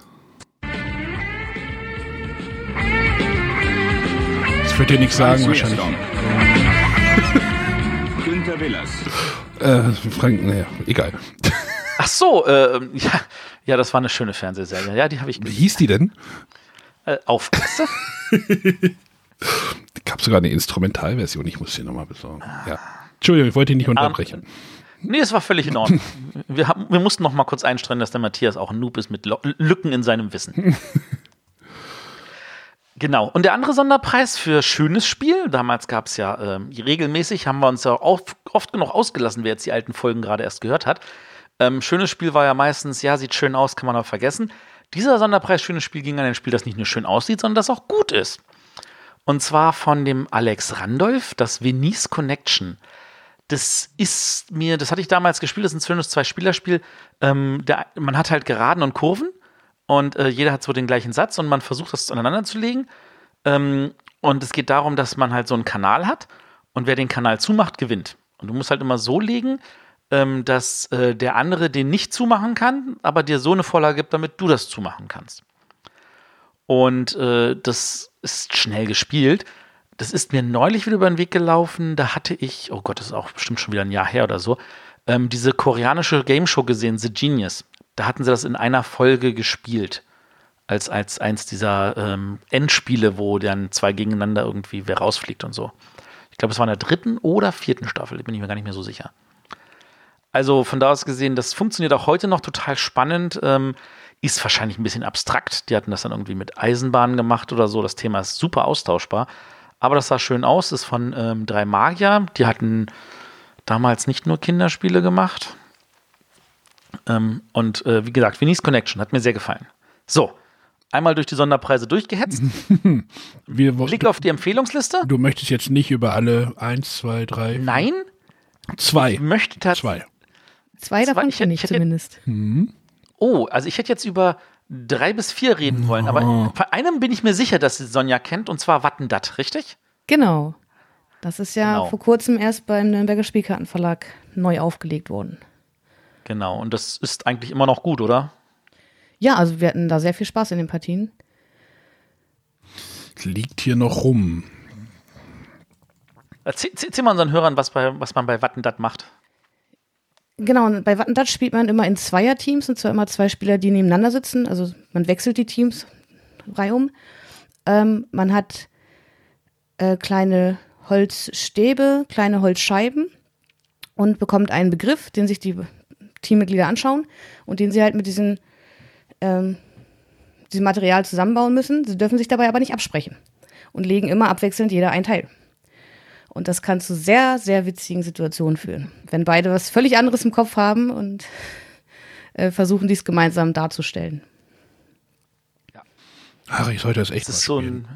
Ich würde dir nichts sagen, wahrscheinlich. Günther Willers. Äh, Frank, naja, egal. Ach so, äh, ja, ja, das war eine schöne Fernsehserie. Ja, die habe ich Wie hieß die denn? äh, Aufpasste. Gab sogar eine Instrumentalversion, ich muss sie nochmal besorgen. Ja. Entschuldigung, ich wollte dich nicht unterbrechen. Nee, es war völlig in Ordnung. Wir, haben, wir mussten noch mal kurz einstreuen, dass der Matthias auch ein Noob ist mit Lücken in seinem Wissen. genau. Und der andere Sonderpreis für schönes Spiel, damals gab es ja ähm, regelmäßig, haben wir uns ja oft, oft genug ausgelassen, wer jetzt die alten Folgen gerade erst gehört hat. Ähm, schönes Spiel war ja meistens, ja, sieht schön aus, kann man aber vergessen. Dieser Sonderpreis schönes Spiel ging an ein Spiel, das nicht nur schön aussieht, sondern das auch gut ist. Und zwar von dem Alex Randolph, das Venice Connection. Das ist mir, das hatte ich damals gespielt, das ist ein schönes Zwei-Spieler-Spiel. Ähm, der, man hat halt Geraden und Kurven und äh, jeder hat so den gleichen Satz und man versucht das aneinander zu legen. Ähm, und es geht darum, dass man halt so einen Kanal hat und wer den Kanal zumacht, gewinnt. Und du musst halt immer so legen, ähm, dass äh, der andere den nicht zumachen kann, aber dir so eine Vorlage gibt, damit du das zumachen kannst. Und äh, das ist schnell gespielt. Das ist mir neulich wieder über den Weg gelaufen. Da hatte ich, oh Gott, das ist auch bestimmt schon wieder ein Jahr her oder so, ähm, diese koreanische Game Show gesehen, The Genius. Da hatten sie das in einer Folge gespielt. Als, als eins dieser ähm, Endspiele, wo dann zwei gegeneinander irgendwie wer rausfliegt und so. Ich glaube, es war in der dritten oder vierten Staffel, bin ich mir gar nicht mehr so sicher. Also von da aus gesehen, das funktioniert auch heute noch total spannend. Ähm, ist wahrscheinlich ein bisschen abstrakt. Die hatten das dann irgendwie mit Eisenbahnen gemacht oder so. Das Thema ist super austauschbar. Aber das sah schön aus. Ist von ähm, drei Magier. Die hatten damals nicht nur Kinderspiele gemacht. Ähm, und äh, wie gesagt, Vinny's Connection hat mir sehr gefallen. So, einmal durch die Sonderpreise durchgehetzt. Wir, Blick auf die Empfehlungsliste. du möchtest jetzt nicht über alle eins, zwei, drei, Nein, zwei. ich möchte tatsächlich. Zwei. Zwei davon kenne ich ich hätte- zumindest. Oh, also ich hätte jetzt über drei bis vier reden wollen, aber bei einem bin ich mir sicher, dass sie Sonja kennt, und zwar Wattendatt, richtig? Genau. Das ist ja Genau. vor kurzem erst beim Nürnberger Spielkartenverlag neu aufgelegt worden. Genau, und das ist eigentlich immer noch gut, oder? Ja, also wir hatten da sehr viel Spaß in den Partien. Liegt hier noch rum. Erzähl, erzähl mal unseren Hörern, was, bei, was man bei Wattendatt macht. Genau, bei Wattendatt spielt man immer in Zweierteams, und zwar immer zwei Spieler, die nebeneinander sitzen. Also man wechselt die Teams reihum. Ähm, man hat äh, kleine Holzstäbe, kleine Holzscheiben und bekommt einen Begriff, den sich die Teammitglieder anschauen und den sie halt mit diesen, ähm, diesem Material zusammenbauen müssen. Sie dürfen sich dabei aber nicht absprechen und legen immer abwechselnd jeder ein Teil. Und das kann zu sehr, sehr witzigen Situationen führen, wenn beide was völlig anderes im Kopf haben und äh, versuchen, dies gemeinsam darzustellen. Ach, ich sollte das echt Es ist mal so ein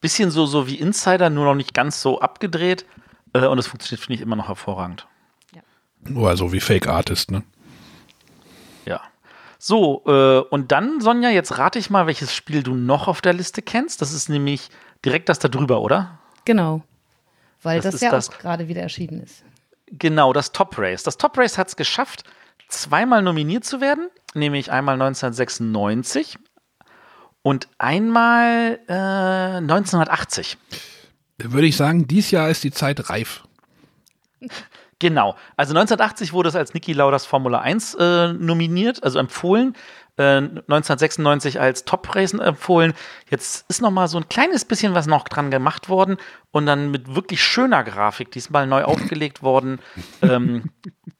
bisschen so, so wie Insider, nur noch nicht ganz so abgedreht. Äh, und es funktioniert, finde ich, immer noch hervorragend. Oh, also wie Fake Artist, ne? Ja. So, äh, und dann, Sonja, jetzt rate ich mal, welches Spiel du noch auf der Liste kennst. Das ist nämlich direkt das da drüber, oder? Genau. Weil Das das, ja das- auch gerade wieder erschienen ist. Genau, das Top Race. Das Top Race hat es geschafft, zweimal nominiert zu werden, nämlich einmal 1996 und einmal äh, 1980. Da würde ich sagen, dies Jahr ist die Zeit reif. Genau. Also 1980 wurde es als Niki Lauders Formula 1 äh, nominiert, also empfohlen. Äh, 1996 als Top Race empfohlen. Jetzt ist noch mal so ein kleines bisschen was noch dran gemacht worden und dann mit wirklich schöner Grafik diesmal neu aufgelegt worden ähm,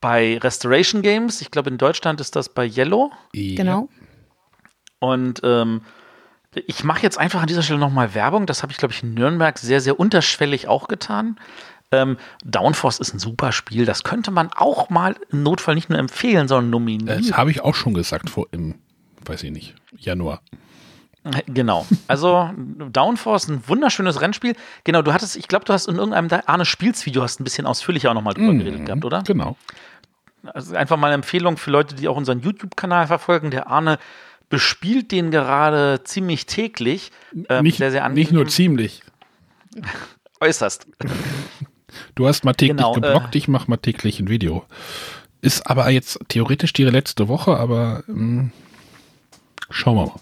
bei Restoration Games. Ich glaube, in Deutschland ist das bei Yellow. Genau. Und ähm, ich mache jetzt einfach an dieser Stelle nochmal Werbung. Das habe ich, glaube ich, in Nürnberg sehr, sehr unterschwellig auch getan. Ähm, Downforce ist ein super Spiel. Das könnte man auch mal im Notfall nicht nur empfehlen, sondern nominieren. Das habe ich auch schon gesagt vor im, weiß ich nicht, Januar. Genau. Also Downforce, ein wunderschönes Rennspiel. Genau, du hattest, ich glaube, du hast in irgendeinem Arne Spiels Video hast ein bisschen ausführlicher auch nochmal drüber geredet gehabt, oder? Genau. Also einfach mal eine Empfehlung für Leute, die auch unseren YouTube-Kanal verfolgen. Der Arne bespielt den gerade ziemlich täglich. Ähm, nicht, sehr, sehr nicht nur ziemlich. äußerst. Du hast mal täglich Genau, geblockt, äh, ich mache mal täglich ein Video. Ist aber jetzt theoretisch die letzte Woche, aber ähm, schauen wir mal.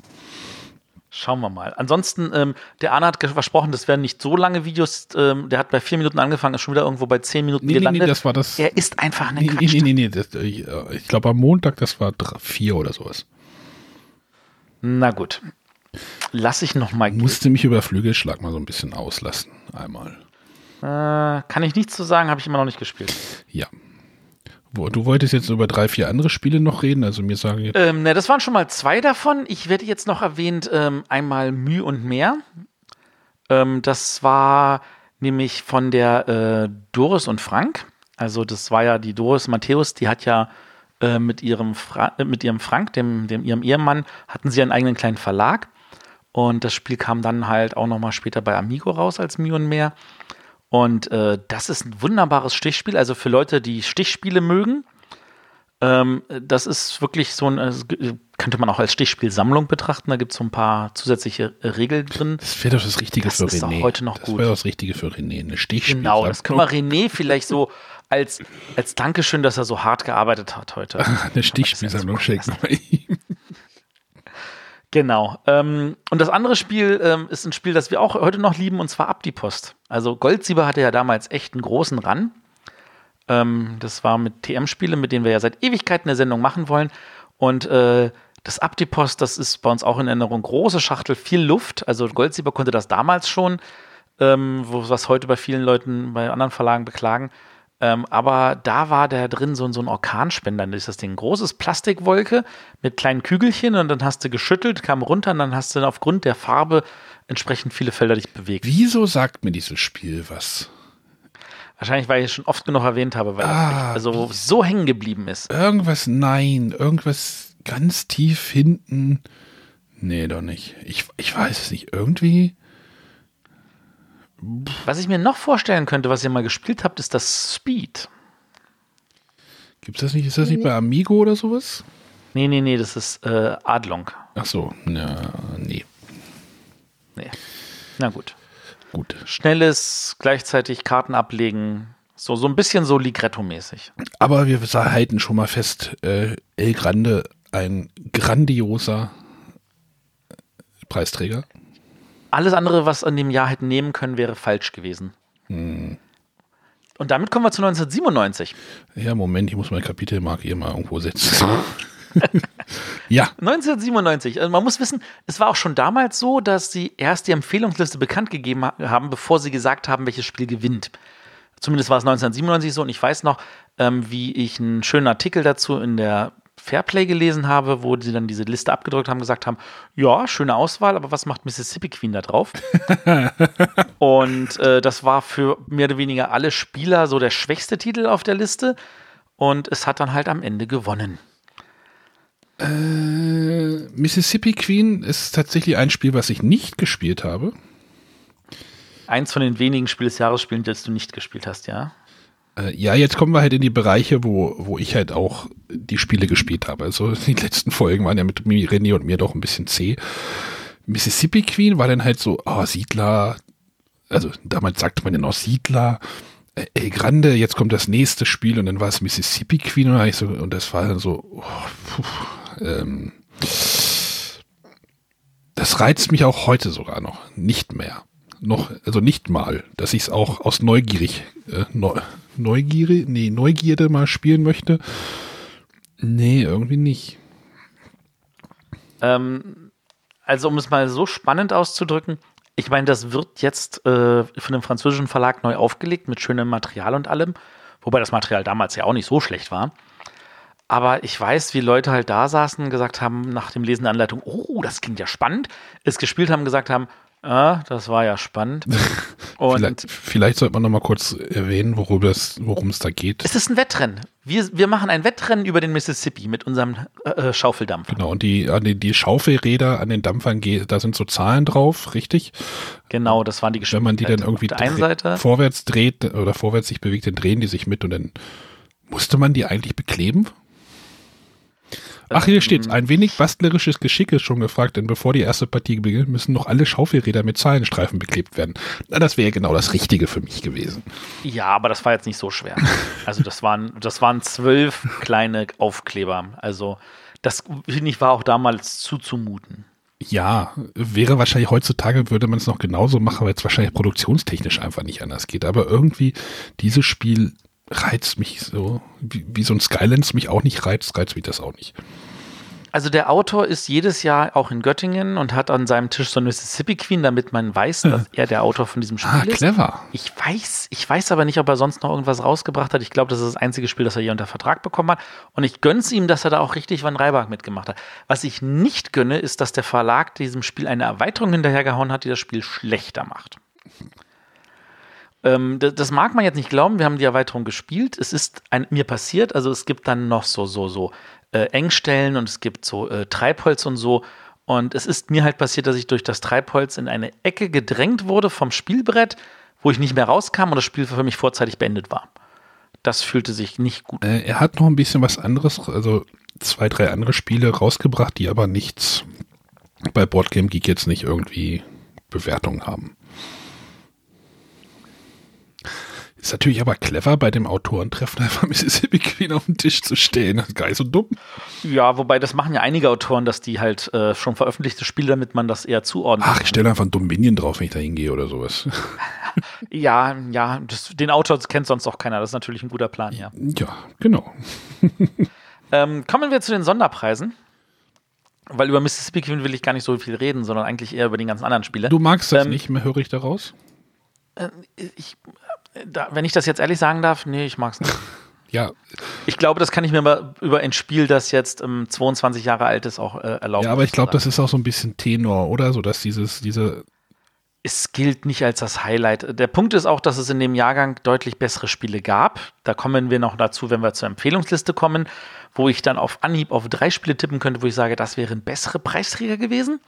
Schauen wir mal. Ansonsten, ähm, der Arne hat versprochen, das werden nicht so lange Videos. Ähm, der hat bei vier Minuten angefangen, ist schon wieder irgendwo bei zehn Minuten Nee, nee, gelandet. nee, das war das. er ist einfach eine Nee, Quatsch. nee, nee, nee, das, äh, ich glaube am Montag, das war drei, vier oder sowas. Na gut. Lass ich noch mal. Musste mich über Flügelschlag mal so ein bisschen auslassen. Einmal. Äh, kann ich nichts zu sagen, habe ich immer noch nicht gespielt. Ja. Du wolltest jetzt über drei, vier andere Spiele noch reden, also mir sagen jetzt. Ähm, ne, das waren schon mal zwei davon. Ich werde jetzt noch erwähnt, ähm, einmal Mühe und mehr. Ähm, das war nämlich von der äh, Doris und Frank. Also das war ja die Doris Matthäus, die hat ja äh, mit, ihrem Fra äh, mit ihrem Frank, dem, dem ihrem Ehemann, hatten sie einen eigenen kleinen Verlag. Und das Spiel kam dann halt auch noch mal später bei Amigo raus als Mühe und mehr. Und äh, das ist ein wunderbares Stichspiel. Also für Leute, die Stichspiele mögen, ähm, das ist wirklich so ein, äh, könnte man auch als Stichspielsammlung betrachten. Da gibt es so ein paar zusätzliche äh, Regeln drin. Das wäre doch das Richtige Das für ist auch René. heute noch das wäre das Richtige für René. Eine Stichspiel. Genau, das können wir René vielleicht so als, als Dankeschön, dass er so hart gearbeitet hat heute. Eine Stichspielsammlung schenken wir ihm. Genau. Ähm, und das andere Spiel ähm, ist ein Spiel, das wir auch heute noch lieben, und zwar Ab die Post. Also Goldsieber hatte ja damals echt einen großen Run. Ähm, das war mit TM-Spiele, mit denen wir ja seit Ewigkeiten eine Sendung machen wollen. Und äh, das Ab die Post, das ist bei uns auch in Erinnerung. Große Schachtel, viel Luft. Also Goldsieber konnte das damals schon, ähm, was heute bei vielen Leuten bei anderen Verlagen beklagen. Ähm, aber da war der drin so, so ein Orkanspender, das ist das Ding. Großes Plastikwolke mit kleinen Kügelchen und dann hast du geschüttelt, kam runter und dann hast du aufgrund der Farbe entsprechend viele Felder dich bewegt. Wieso sagt mir dieses Spiel was? Wahrscheinlich, weil ich es schon oft genug erwähnt habe, weil Ah, das also so hängen geblieben ist. Irgendwas, nein, irgendwas ganz tief hinten. Nee, doch nicht. Ich, ich weiß es nicht. Irgendwie. Was ich mir noch vorstellen könnte, was ihr mal gespielt habt, ist das Speed. Gibt's das nicht? Ist das nicht bei Amigo oder sowas? Nee, nee, nee, das ist äh, Adlong. Ach so, na, nee. Nee. Na gut. Gut. Schnelles, gleichzeitig Karten ablegen. So, so ein bisschen so Ligretto-mäßig. Aber wir halten schon mal fest, äh, El Grande, ein grandioser Preisträger. Alles andere, was an dem Jahr hätten nehmen können, wäre falsch gewesen. Hm. Und damit kommen wir zu 1997. Ja, Moment, ich muss meine Kapitelmarke hier mal irgendwo setzen. ja, 1997. Also man muss wissen, es war auch schon damals so, dass sie erst die Empfehlungsliste bekannt gegeben ha- haben, bevor sie gesagt haben, welches Spiel gewinnt. Zumindest war es 1997 so. Und ich weiß noch, ähm, wie ich einen schönen Artikel dazu in der Fairplay gelesen habe, wo sie dann diese Liste abgedrückt haben, gesagt haben, ja, schöne Auswahl, aber was macht Mississippi Queen da drauf? und äh, das war für mehr oder weniger alle Spieler so der schwächste Titel auf der Liste. Und es hat dann halt am Ende gewonnen. Mississippi Queen ist tatsächlich ein Spiel, was ich nicht gespielt habe. Eins von den wenigen Spiel des Jahres spielen, das du nicht gespielt hast, ja? Äh, ja, jetzt kommen wir halt in die Bereiche, wo, wo ich halt auch die Spiele gespielt habe. Also die letzten Folgen waren ja mit René und mir doch ein bisschen zäh. Mississippi Queen war dann halt so, oh, Siedler, also damals sagte man ja noch Siedler, äh, El Grande, jetzt kommt das nächste Spiel und dann war es Mississippi Queen und, dann so, und das war dann so, oh, puh, ähm, das reizt mich auch heute sogar noch, nicht mehr. Noch, also nicht mal, dass ich es auch aus neugierig, äh, neu, Neugierde, nee, Neugierde mal spielen möchte. Nee, irgendwie nicht. Ähm, also, um es mal so spannend auszudrücken, ich meine, das wird jetzt äh, von dem französischen Verlag neu aufgelegt mit schönem Material und allem, wobei das Material damals ja auch nicht so schlecht war. Aber ich weiß, wie Leute halt da saßen und gesagt haben, nach dem Lesen der Anleitung, oh, das klingt ja spannend, es gespielt haben, gesagt haben, ah, das war ja spannend. Vielleicht, vielleicht sollte man noch mal kurz erwähnen, worum es, worum es da geht. es ist ein Wettrennen. Wir, wir machen ein Wettrennen über den Mississippi mit unserem äh, Schaufeldampfer. Genau, und die, an die, die Schaufelräder an den Dampfern, da sind so Zahlen drauf, richtig? Genau, das waren die Wenn man die dann irgendwie Auf der einen dreh- Seite. vorwärts dreht oder vorwärts sich bewegt, dann drehen die sich mit und dann musste man die eigentlich bekleben? Ach, hier steht's. Ein wenig bastlerisches Geschick ist schon gefragt, denn bevor die erste Partie beginnt, müssen noch alle Schaufelräder mit Zahlenstreifen beklebt werden. Na, das wäre genau das Richtige für mich gewesen. Ja, aber das war jetzt nicht so schwer. Also das waren, das waren zwölf kleine Aufkleber. Also das, finde ich, war auch damals zuzumuten. Ja, wäre wahrscheinlich heutzutage, würde man es noch genauso machen, weil es wahrscheinlich produktionstechnisch einfach nicht anders geht. Aber irgendwie, dieses Spiel reizt mich so, wie, wie so ein Skylands mich auch nicht reizt, reizt mich das auch nicht. Also der Autor ist jedes Jahr auch in Göttingen und hat an seinem Tisch so ein Mississippi Queen, damit man weiß, dass er der Autor von diesem Spiel Ah, ist. clever. Ich weiß, ich weiß aber nicht, ob er sonst noch irgendwas rausgebracht hat. Ich glaube, das ist das einzige Spiel, das er hier unter Vertrag bekommen hat. Und ich gönn's ihm, dass er da auch richtig Van Reibach mitgemacht hat. Was ich nicht gönne, ist, dass der Verlag diesem Spiel eine Erweiterung hinterhergehauen hat, die das Spiel schlechter macht. Ähm, das, das mag man jetzt nicht glauben. Wir haben die Erweiterung gespielt. Es ist ein, mir passiert. Also es gibt dann noch so, so, so äh, Engstellen und es gibt so äh, Treibholz und so. Und es ist mir halt passiert, dass ich durch das Treibholz in eine Ecke gedrängt wurde vom Spielbrett, wo ich nicht mehr rauskam und das Spiel für mich vorzeitig beendet war. Das fühlte sich nicht gut. Äh, er hat noch ein bisschen was anderes, also zwei, drei andere Spiele rausgebracht, die aber nichts bei Boardgame Geek jetzt nicht irgendwie Bewertungen haben. Ist natürlich aber clever, bei dem Autorentreffen einfach Mississippi Queen auf den Tisch zu stehen. Gar nicht so dumm. Ja, wobei das machen ja einige Autoren, dass die halt äh, schon veröffentlichte Spiele, damit man das eher zuordnet. Ach, ich stelle einfach ein Dominion drauf, wenn ich da hingehe oder sowas. Ja, ja, das, den Autor kennt sonst auch keiner. Das ist natürlich ein guter Plan, ja. Ja, genau. Ähm, kommen wir zu den Sonderpreisen. Weil über Mississippi Queen will ich gar nicht so viel reden, sondern eigentlich eher über die ganzen anderen Spiele. Du magst das Ähm, nicht mehr, höre ich daraus? Ich, da, wenn ich das jetzt ehrlich sagen darf, nee, ich mag's nicht. Ja, Ich glaube, das kann ich mir mal über ein Spiel, das jetzt ähm, 22 Jahre alt ist, auch äh, erlauben. ja aber ich glaube, das ist auch so ein bisschen Tenor, oder? So, dass dieses, diese, es gilt nicht als das Highlight. Der Punkt ist auch, dass es in dem Jahrgang deutlich bessere Spiele gab. Da kommen wir noch dazu, wenn wir zur Empfehlungsliste kommen, wo ich dann auf Anhieb auf drei Spiele tippen könnte, wo ich sage, das wären bessere Preisträger gewesen.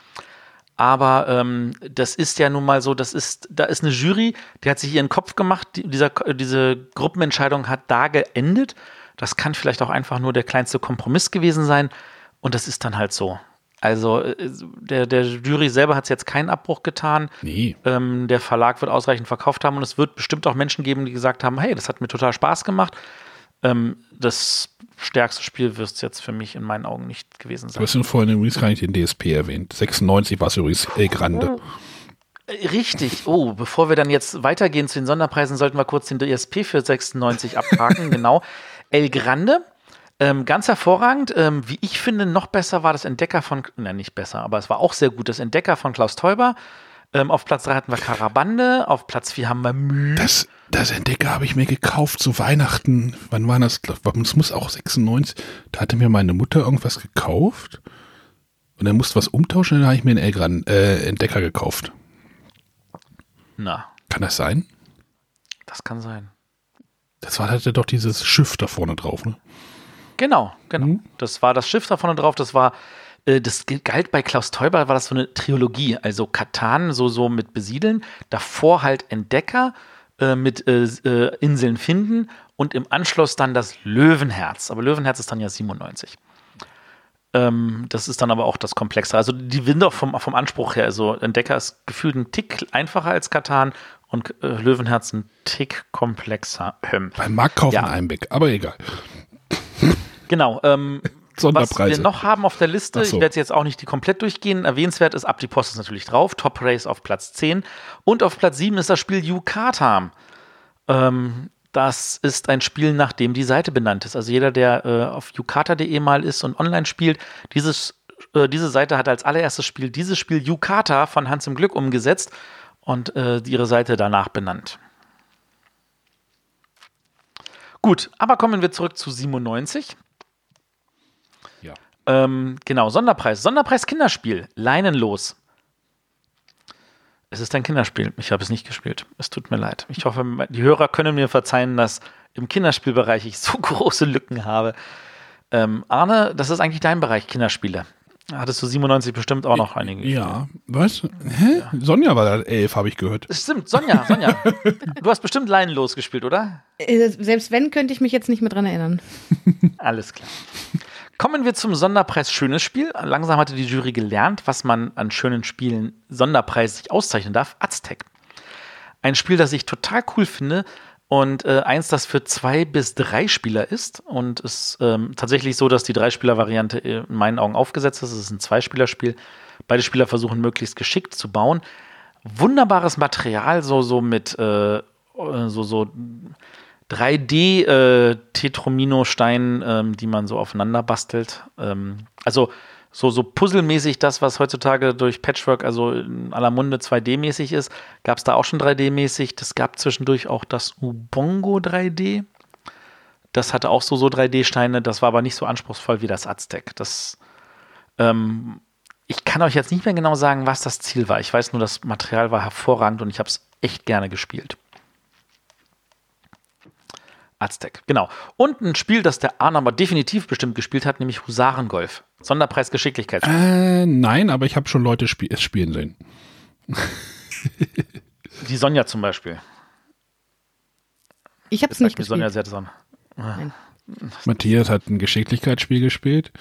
Aber ähm, das ist ja nun mal so, das ist, da ist eine Jury, die hat sich ihren Kopf gemacht, die, dieser, diese Gruppenentscheidung hat da geendet. Das kann vielleicht auch einfach nur der kleinste Kompromiss gewesen sein. Und das ist dann halt so. Also äh, der, der Jury selber hat es jetzt keinen Abbruch getan. nee, Ähm, der Verlag wird ausreichend verkauft haben und es wird bestimmt auch Menschen geben, die gesagt haben, hey, das hat mir total Spaß gemacht. Ähm, das stärkste Spiel wird es jetzt für mich in meinen Augen nicht gewesen du sein. hast ja vorhin übrigens gar nicht den DSP erwähnt. 96 war es übrigens El Grande. Äh, Richtig. Oh, bevor wir dann jetzt weitergehen zu den Sonderpreisen, sollten wir kurz den DSP für 96 abhaken. genau. El Grande. Ähm, ganz hervorragend. Ähm, wie ich finde, noch besser war das Entdecker von, nein, nicht besser, aber es war auch sehr gut. Das Entdecker von Klaus Teuber. Ähm, auf Platz 3 hatten wir Karabande, auf Platz 4 haben wir Mühe. Das, das Entdecker habe ich mir gekauft zu Weihnachten. Wann war das? Es muss auch 96. Da hatte mir meine Mutter irgendwas gekauft. Und er musste was umtauschen, dann habe ich mir einen El Gran, äh, Entdecker gekauft. Na, Kann das sein? das kann sein. Das war, hatte doch dieses Schiff da vorne drauf, ne? Genau, genau. Mhm. Das war das Schiff da vorne drauf. Das war, das galt bei Klaus Teuber, war das so eine Trilogie. Also Katan, so, so mit Besiedeln. Davor halt Entdecker äh, mit äh, äh, Inseln finden und im Anschluss dann das Löwenherz. Aber Löwenherz ist dann ja 97. Ähm, das ist dann aber auch das Komplexere. Also die Winde vom, vom Anspruch her. Also Entdecker ist gefühlt ein Tick einfacher als Katan und äh, Löwenherz ein Tick komplexer. Ähm, Beim Marktkauf Ja. in Einbeck, aber egal. Genau. Ähm, Was Sonderpreise. wir noch haben auf der Liste, so. ich werde jetzt auch nicht die komplett durchgehen, erwähnenswert ist Ab die Post ist natürlich drauf, Top Race auf Platz 10 und auf Platz 7 ist das Spiel Yukata. Ähm, das ist ein Spiel, nach dem die Seite benannt ist. Also jeder, der äh, auf yukata.de mal ist und online spielt, dieses, äh, diese Seite hat als allererstes Spiel dieses Spiel Yukata von Hans im Glück umgesetzt und äh, ihre Seite danach benannt. Gut, aber kommen wir zurück zu 97. Ja. Ähm, genau, Sonderpreis. Sonderpreis Kinderspiel. Leinenlos. Es ist ein Kinderspiel. Ich habe es nicht gespielt. Es tut mir leid. Ich hoffe, die Hörer können mir verzeihen, dass im Kinderspielbereich ich so große Lücken habe. Ähm, Arne, das ist eigentlich dein Bereich, Kinderspiele. Hattest du 97 bestimmt auch noch einige. Ja, was? Hä? Sonja war da elf, habe ich gehört. Stimmt, Sonja, Sonja. du hast bestimmt Leinenlos gespielt, oder? Äh, Selbst wenn, könnte ich mich jetzt nicht mehr dran erinnern. Alles klar. Kommen wir zum Sonderpreis Schönes Spiel. Langsam hatte die Jury gelernt, was man an schönen Spielen Sonderpreis sich auszeichnen darf. Aztec. Ein Spiel, das ich total cool finde und äh, eins, das für zwei bis drei Spieler ist und es ähm, tatsächlich so, dass die Dreispieler-Variante in meinen Augen aufgesetzt ist. Es ist ein Zweispielerspiel. beide Spieler versuchen möglichst geschickt zu bauen. Wunderbares Material, so, so mit äh, so, so 3D äh, ähm, die man so aufeinander bastelt. Ähm, also so, so puzzelmäßig das, was heutzutage durch Patchwork, also in aller Munde 2D-mäßig ist, gab es da auch schon 3D-mäßig. Das gab zwischendurch auch das Ubongo 3D. Das hatte auch so, so 3D-Steine, das war aber nicht so anspruchsvoll wie das Aztec. Das, ähm, ich kann euch jetzt nicht mehr genau sagen, was das Ziel war. Ich weiß nur, das Material war hervorragend und ich habe es echt gerne gespielt. Aztec, genau. Und ein Spiel, das der Arne aber definitiv bestimmt gespielt hat, nämlich Husarengolf. Sonderpreis Geschicklichkeit. Äh, nein, aber ich habe schon Leute sp es spielen sehen. Die Sonja zum Beispiel. Ich habe es nicht gespielt. Sonja gespielt. sehr. Nein. Matthias hat ein Geschicklichkeitsspiel gespielt.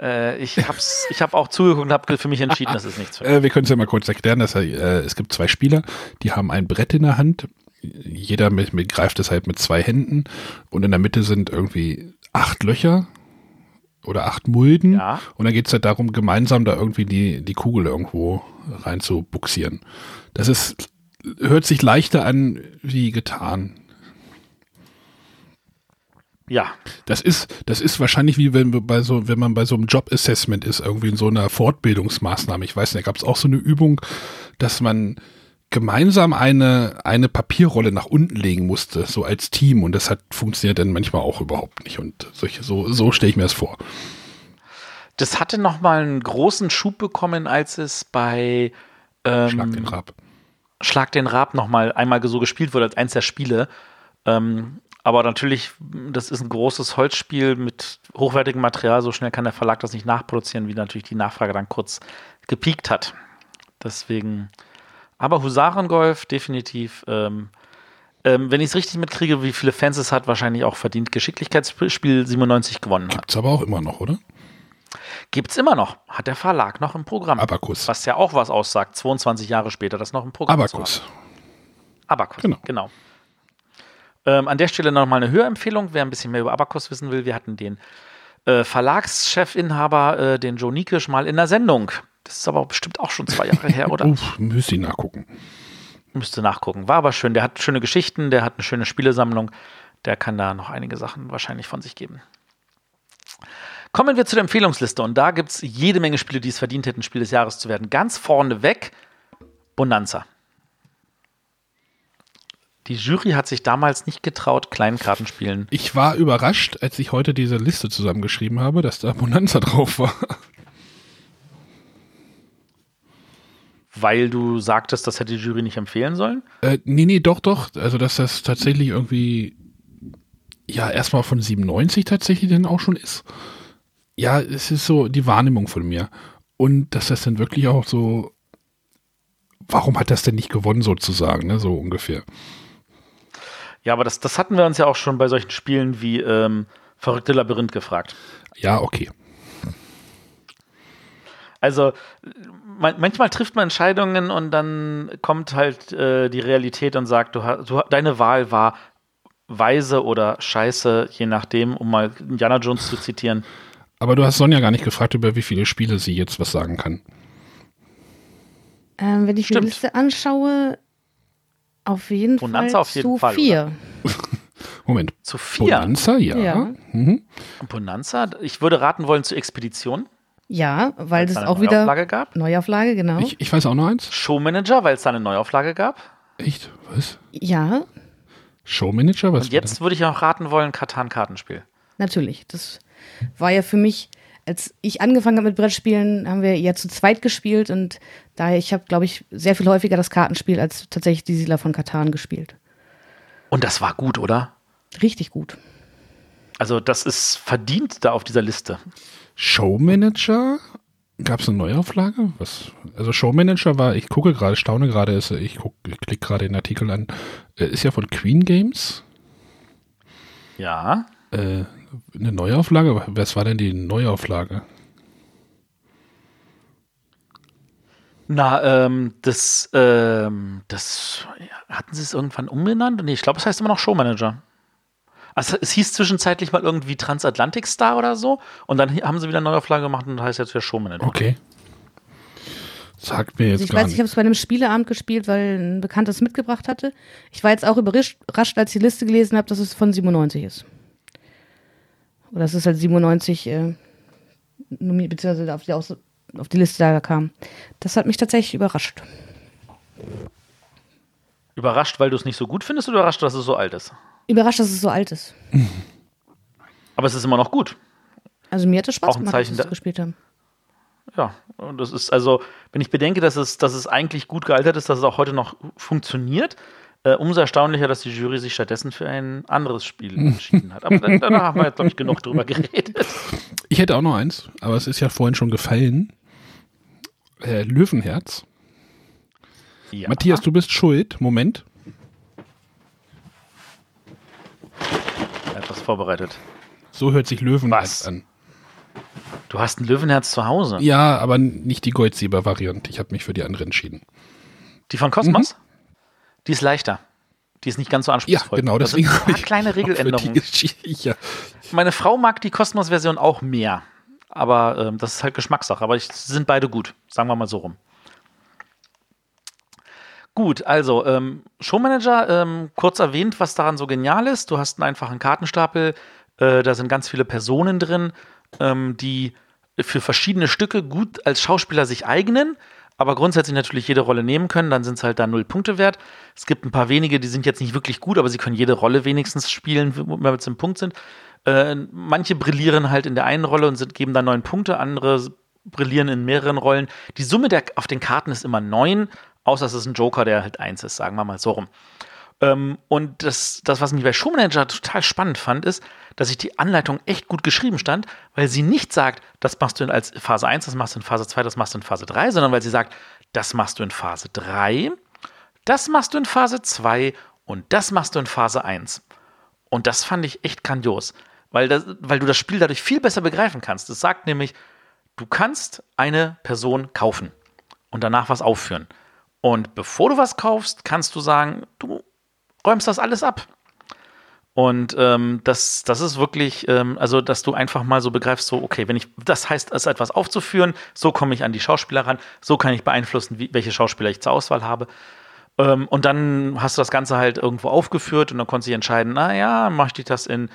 Äh, ich habe ich hab auch zugeguckt und habe für mich entschieden, das ist nichts für mich. Äh, wir können es ja mal kurz erklären. Dass, äh, es gibt zwei Spieler, die haben ein Brett in der Hand. Jeder mit, mit, greift es halt mit zwei Händen und in der Mitte sind irgendwie acht Löcher oder acht Mulden. Ja. Und dann geht es halt darum, gemeinsam da irgendwie die, die Kugel irgendwo rein zu buxieren. Das ist, hört sich leichter an wie getan. Ja, Das ist, das ist wahrscheinlich wie wenn wir bei so, wenn man bei so einem Job-Assessment ist, irgendwie in so einer Fortbildungsmaßnahme. Ich weiß nicht, da gab es auch so eine Übung, dass man gemeinsam eine, eine Papierrolle nach unten legen musste, so als Team. Und das hat funktioniert dann manchmal auch überhaupt nicht. Und solche, so, so stelle ich mir das vor. das hatte nochmal einen großen Schub bekommen, als es bei ähm, Schlag den Rab. Schlag den Rab nochmal einmal so gespielt wurde als eins der Spiele. Ähm, aber natürlich, das ist ein großes Holzspiel mit hochwertigem Material. So schnell kann der Verlag das nicht nachproduzieren, wie natürlich die Nachfrage dann kurz gepiekt hat. Deswegen, aber Husarengolf definitiv. Ähm, ähm, wenn ich es richtig mitkriege, wie viele Fans es hat, wahrscheinlich auch verdient Geschicklichkeitsspiel 97 gewonnen hat. Gibt's aber auch immer noch, oder? Gibt's immer noch. Hat der Verlag noch im Programm. Abacus. Was ja auch was aussagt, 22 Jahre später, das noch im Programm haben. Abacus, Genau. genau. Ähm, an der Stelle nochmal eine Hörempfehlung, wer ein bisschen mehr über Abacus wissen will. Wir hatten den äh, Verlagschefinhaber, äh, den Joe Nikisch, mal in der Sendung. Das ist aber bestimmt auch schon zwei Jahre her, oder? Uff, müsste ich nachgucken. Müsste nachgucken. War aber schön. Der hat schöne Geschichten, der hat eine schöne Spielesammlung. Der kann da noch einige Sachen wahrscheinlich von sich geben. Kommen wir zu der Empfehlungsliste. Und da gibt es jede Menge Spiele, die es verdient hätten, Spiel des Jahres zu werden. Ganz vorne weg Bonanza. Die Jury hat sich damals nicht getraut, kleinen Kartenspielen. Ich war überrascht, als ich heute diese Liste zusammengeschrieben habe, dass da Bonanza drauf war. Weil du sagtest, das hätte die Jury nicht empfehlen sollen? Äh, nee, nee, doch, doch. Also, dass das tatsächlich irgendwie, ja, erstmal von 97 tatsächlich dann auch schon ist. Ja, es ist so die Wahrnehmung von mir. Und dass das dann wirklich auch so, warum hat das denn nicht gewonnen sozusagen, ne, so ungefähr. Ja, aber das, das hatten wir uns ja auch schon bei solchen Spielen wie ähm, Verrückte Labyrinth gefragt. Ja, okay. Also manchmal trifft man Entscheidungen und dann kommt halt äh, die Realität und sagt, du, du, deine Wahl war weise oder scheiße, je nachdem, um mal Indiana Jones zu zitieren. Aber du hast Sonja gar nicht gefragt, über wie viele Spiele sie jetzt was sagen kann. Ähm, wenn ich Stimmt. die Liste anschaue, auf jeden Bonanza Fall auf jeden zu Fall, vier. Moment. Zu vier. Bonanza, ja. Ja. Mhm. Bonanza, ich würde raten wollen zu Expedition, Ja, weil es auch wieder Neuauflage gab. Neuauflage, genau. Ich, ich weiß auch noch eins. Showmanager, weil es da eine Neuauflage gab. Echt? Was? ja, Showmanager? Was Und jetzt würde ich auch raten wollen, Katan-Kartenspiel. natürlich. Das war ja für mich, als ich angefangen habe mit Brettspielen, haben wir ja zu zweit gespielt und daher, ich habe, glaube ich, sehr viel häufiger das Kartenspiel als tatsächlich die Siedler von Katan gespielt. Und das war gut, oder? Richtig gut. Also das ist verdient da auf dieser Liste. Showmanager? Gab es eine Neuauflage? Was? Also Showmanager war, ich gucke gerade, staune gerade, ist, ich, guck, ich klicke gerade den Artikel an, äh, ist ja von Queen Games. Ja. Äh, eine Neuauflage? Was war denn die Neuauflage? Na, ähm, das, ähm, das, hatten sie es irgendwann umbenannt? Nee, ich glaube, es heißt immer noch Showmanager. Also, es hieß zwischenzeitlich mal irgendwie Transatlantic Star oder so. Und dann haben sie wieder eine Neuauflage gemacht und heißt jetzt wieder Showmanager. Okay. Sagt mir jetzt Also ich gar weiß, ich nicht. habe es bei einem Spieleabend gespielt, weil ein Bekanntes mitgebracht hatte. Ich war jetzt auch überrascht, als ich die Liste gelesen habe, dass es von 97 ist. Oder dass es halt 97, äh, beziehungsweise auf die, Aus auf die Liste da kam. Das hat mich tatsächlich überrascht. Überrascht, weil du es nicht so gut findest oder überrascht, dass es so alt ist? Überrascht, dass es so alt ist. Aber es ist immer noch gut. Also mir hat es Spaß gemacht, Zeichen dass wir es gespielt haben. Ja, und das ist also, wenn ich bedenke, dass es, dass es eigentlich gut gealtert ist, dass es auch heute noch funktioniert, äh, umso erstaunlicher, dass die Jury sich stattdessen für ein anderes Spiel entschieden hat. Aber da, da haben wir jetzt, glaube ich, genug drüber geredet. Ich hätte auch noch eins, aber es ist ja vorhin schon gefallen. Äh, Löwenherz. Ja. Matthias, du bist schuld. Moment. etwas vorbereitet. So hört sich Löwenherz Was? an. Du hast ein Löwenherz zu Hause. Ja, aber nicht die Goldsieber-Variante. Ich habe mich für die andere entschieden. Die von Cosmos? Die ist leichter. Die ist nicht ganz so Ja, anspruchsvoll. genau. Das sind Deswegen ein habe paar kleine Regeländerungen. Ja. Meine Frau mag die Cosmos-Version auch mehr. Aber ähm, das ist halt Geschmackssache. Aber ich, sie sind beide gut. Sagen wir mal so rum. Gut, also ähm, Showmanager, ähm, kurz erwähnt, was daran so genial ist. Du hast einen einfachen Kartenstapel, äh, da sind ganz viele Personen drin, ähm, die für verschiedene Stücke gut als Schauspieler sich eignen, aber grundsätzlich natürlich jede Rolle nehmen können, dann sind es halt da null Punkte wert. Es gibt ein paar wenige, die sind jetzt nicht wirklich gut, aber sie können jede Rolle wenigstens spielen, wenn sie im Punkt sind. Äh, manche brillieren halt in der einen Rolle und sind, geben dann neun Punkte, andere brillieren in mehreren Rollen. Die Summe der, auf den Karten ist immer neun, außer es ist ein Joker, der halt eins ist, sagen wir mal so rum. Ähm, und das, das, was mich bei Showmanager total spannend fand, ist, dass sich die Anleitung echt gut geschrieben stand, weil sie nicht sagt, das machst du in als Phase 1, das machst du in Phase 2, das machst du in Phase 3, sondern weil sie sagt, das machst du in Phase 3, das machst du in Phase 2 und das machst du in Phase 1. Und das fand ich echt grandios, weil, das, weil du das Spiel dadurch viel besser begreifen kannst. Es sagt nämlich, du kannst eine Person kaufen und danach was aufführen. Und bevor du was kaufst, kannst du sagen, du räumst das alles ab. Und ähm, das, das ist wirklich, ähm, also dass du einfach mal so begreifst, so, okay, wenn ich, das heißt, es etwas aufzuführen, so komme ich an die Schauspieler ran, so kann ich beeinflussen, wie, welche Schauspieler ich zur Auswahl habe. Ähm, und dann hast du das Ganze halt irgendwo aufgeführt und dann konntest du dich entscheiden, naja, möchte ich das in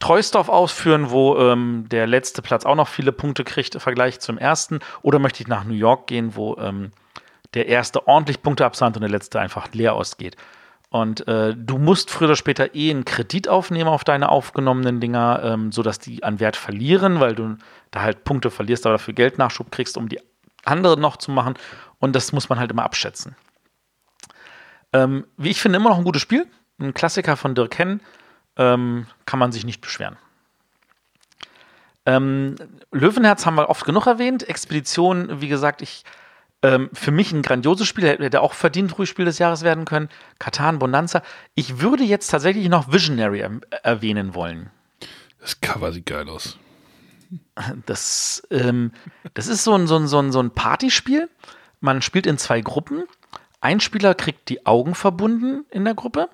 Treusdorf ausführen, wo ähm, der letzte Platz auch noch viele Punkte kriegt im Vergleich zum ersten, oder möchte ich nach New York gehen, wo ähm, der erste ordentlich Punkte absandt und der letzte einfach leer ausgeht. Und äh, du musst früher oder später eh einen Kredit aufnehmen auf deine aufgenommenen Dinger, ähm, sodass die an Wert verlieren, weil du da halt Punkte verlierst, aber dafür Geldnachschub kriegst, um die anderen noch zu machen. Und das muss man halt immer abschätzen. Ähm, wie ich finde, immer noch ein gutes Spiel. Ein Klassiker von Dirk Henn. Ähm, kann man sich nicht beschweren. Ähm, Löwenherz haben wir oft genug erwähnt. Expedition, wie gesagt, ich ähm, für mich ein grandioses Spiel, hätte auch verdient ruhig Spiel des Jahres werden können. Katan, Bonanza. Ich würde jetzt tatsächlich noch Visionary er erwähnen wollen. Das Cover sieht geil aus. Das, ähm, das ist so ein, so, ein, so, ein, so ein Partyspiel. Man spielt in zwei Gruppen. Ein Spieler kriegt die Augen verbunden in der Gruppe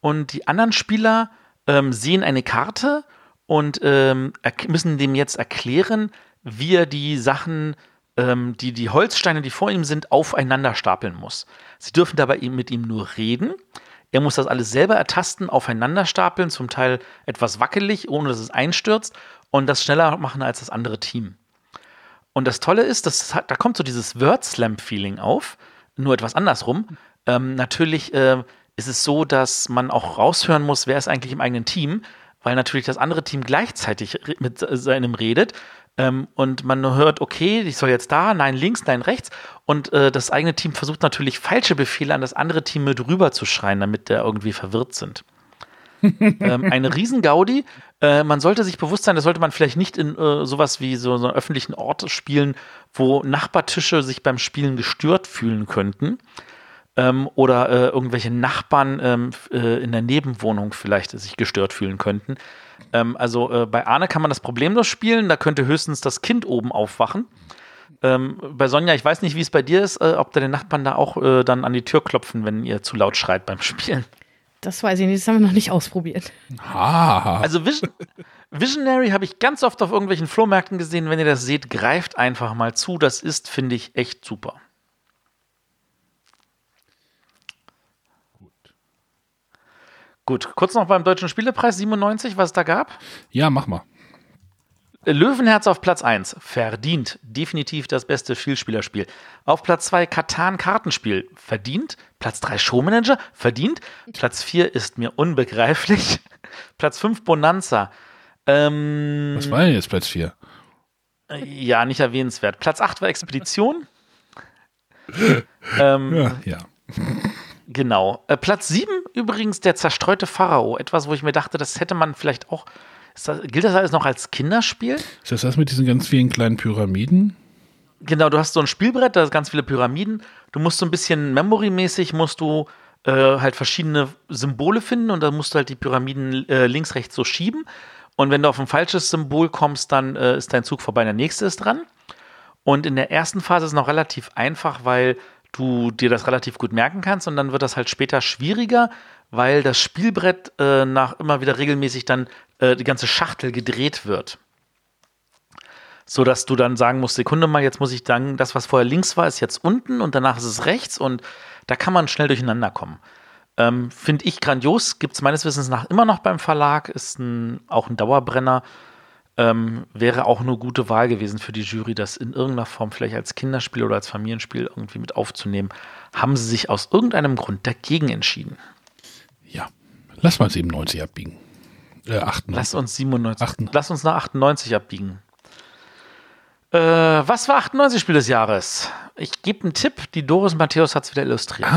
und die anderen Spieler ähm, sehen eine Karte und ähm, müssen dem jetzt erklären, wie er die Sachen, ähm, die, die Holzsteine, die vor ihm sind, aufeinander stapeln muss. Sie dürfen dabei mit ihm nur reden. Er muss das alles selber ertasten, aufeinander stapeln, zum Teil etwas wackelig, ohne dass es einstürzt und das schneller machen als das andere Team. Und das Tolle ist, das hat, da kommt so dieses Word-Slam-Feeling auf, nur etwas andersrum. Ähm, natürlich äh, ist es so, dass man auch raushören muss, wer ist eigentlich im eigenen Team, weil natürlich das andere Team gleichzeitig mit seinem redet. Ähm, und man hört, okay, ich soll jetzt da, nein links, nein rechts. Und äh, das eigene Team versucht natürlich falsche Befehle an das andere Team mit rüber zu schreien, damit der irgendwie verwirrt sind ähm, eine Riesengaudi. Äh, man sollte sich bewusst sein, das sollte man vielleicht nicht in äh, sowas wie so, so einen öffentlichen Ort spielen, wo Nachbartische sich beim Spielen gestört fühlen könnten. Ähm, oder äh, irgendwelche Nachbarn ähm, äh, in der Nebenwohnung vielleicht sich gestört fühlen könnten. Ähm, also äh, bei Arne kann man das problemlos spielen, da könnte höchstens das Kind oben aufwachen. Ähm, bei Sonja, ich weiß nicht, wie es bei dir ist, äh, ob da den Nachbarn da auch äh, dann an die Tür klopfen, wenn ihr zu laut schreit beim Spielen. Das weiß ich nicht, das haben wir noch nicht ausprobiert. Ha. Also Vision, Visionary habe ich ganz oft auf irgendwelchen Flohmärkten gesehen. Wenn ihr das seht, greift einfach mal zu. Das ist, finde ich, echt super. Gut, kurz noch beim Deutschen Spielepreis 97, was es da gab. Ja, mach mal. Löwenherz auf Platz 1, verdient, definitiv das beste Vielspielerspiel. Auf Platz 2 Katan Kartenspiel, verdient. Platz 3 Showmanager, verdient. Platz 4 ist mir unbegreiflich. Platz 5 Bonanza. Ähm, Was war denn jetzt Platz 4? ja, nicht erwähnenswert. Platz 8 war Expedition. ähm, Ja, ja. Genau. Äh, Platz 7 übrigens der zerstreute Pharao. Etwas, wo ich mir dachte, das hätte man vielleicht auch. Das, gilt das alles noch als Kinderspiel? Ist das das mit diesen ganz vielen kleinen Pyramiden? Genau, du hast so ein Spielbrett, da sind ganz viele Pyramiden. Du musst so ein bisschen memory-mäßig musst du äh, halt verschiedene Symbole finden und dann musst du halt die Pyramiden äh, links, rechts so schieben. Und wenn du auf ein falsches Symbol kommst, dann äh, ist dein Zug vorbei, der nächste ist dran. Und in der ersten Phase ist es noch relativ einfach, weil du dir das relativ gut merken kannst und dann wird das halt später schwieriger, weil das Spielbrett äh, nach immer wieder regelmäßig dann äh, die ganze Schachtel gedreht wird. So dass du dann sagen musst, Sekunde mal, jetzt muss ich sagen, das, was vorher links war, ist jetzt unten und danach ist es rechts und da kann man schnell durcheinander kommen. Ähm, Finde ich grandios, gibt es meines Wissens nach immer noch beim Verlag, ist ein, auch ein Dauerbrenner. Ähm, wäre auch eine gute Wahl gewesen für die Jury, das in irgendeiner Form vielleicht als Kinderspiel oder als Familienspiel irgendwie mit aufzunehmen. Haben sie sich aus irgendeinem Grund dagegen entschieden. Ja. Lass mal 97 abbiegen. Äh, 98. Lass uns 97, Achten- lass uns nach 98 abbiegen. Äh, was war 98 Spiel des Jahres? Ich gebe einen Tipp, die Doris Matthäus hat es wieder illustriert.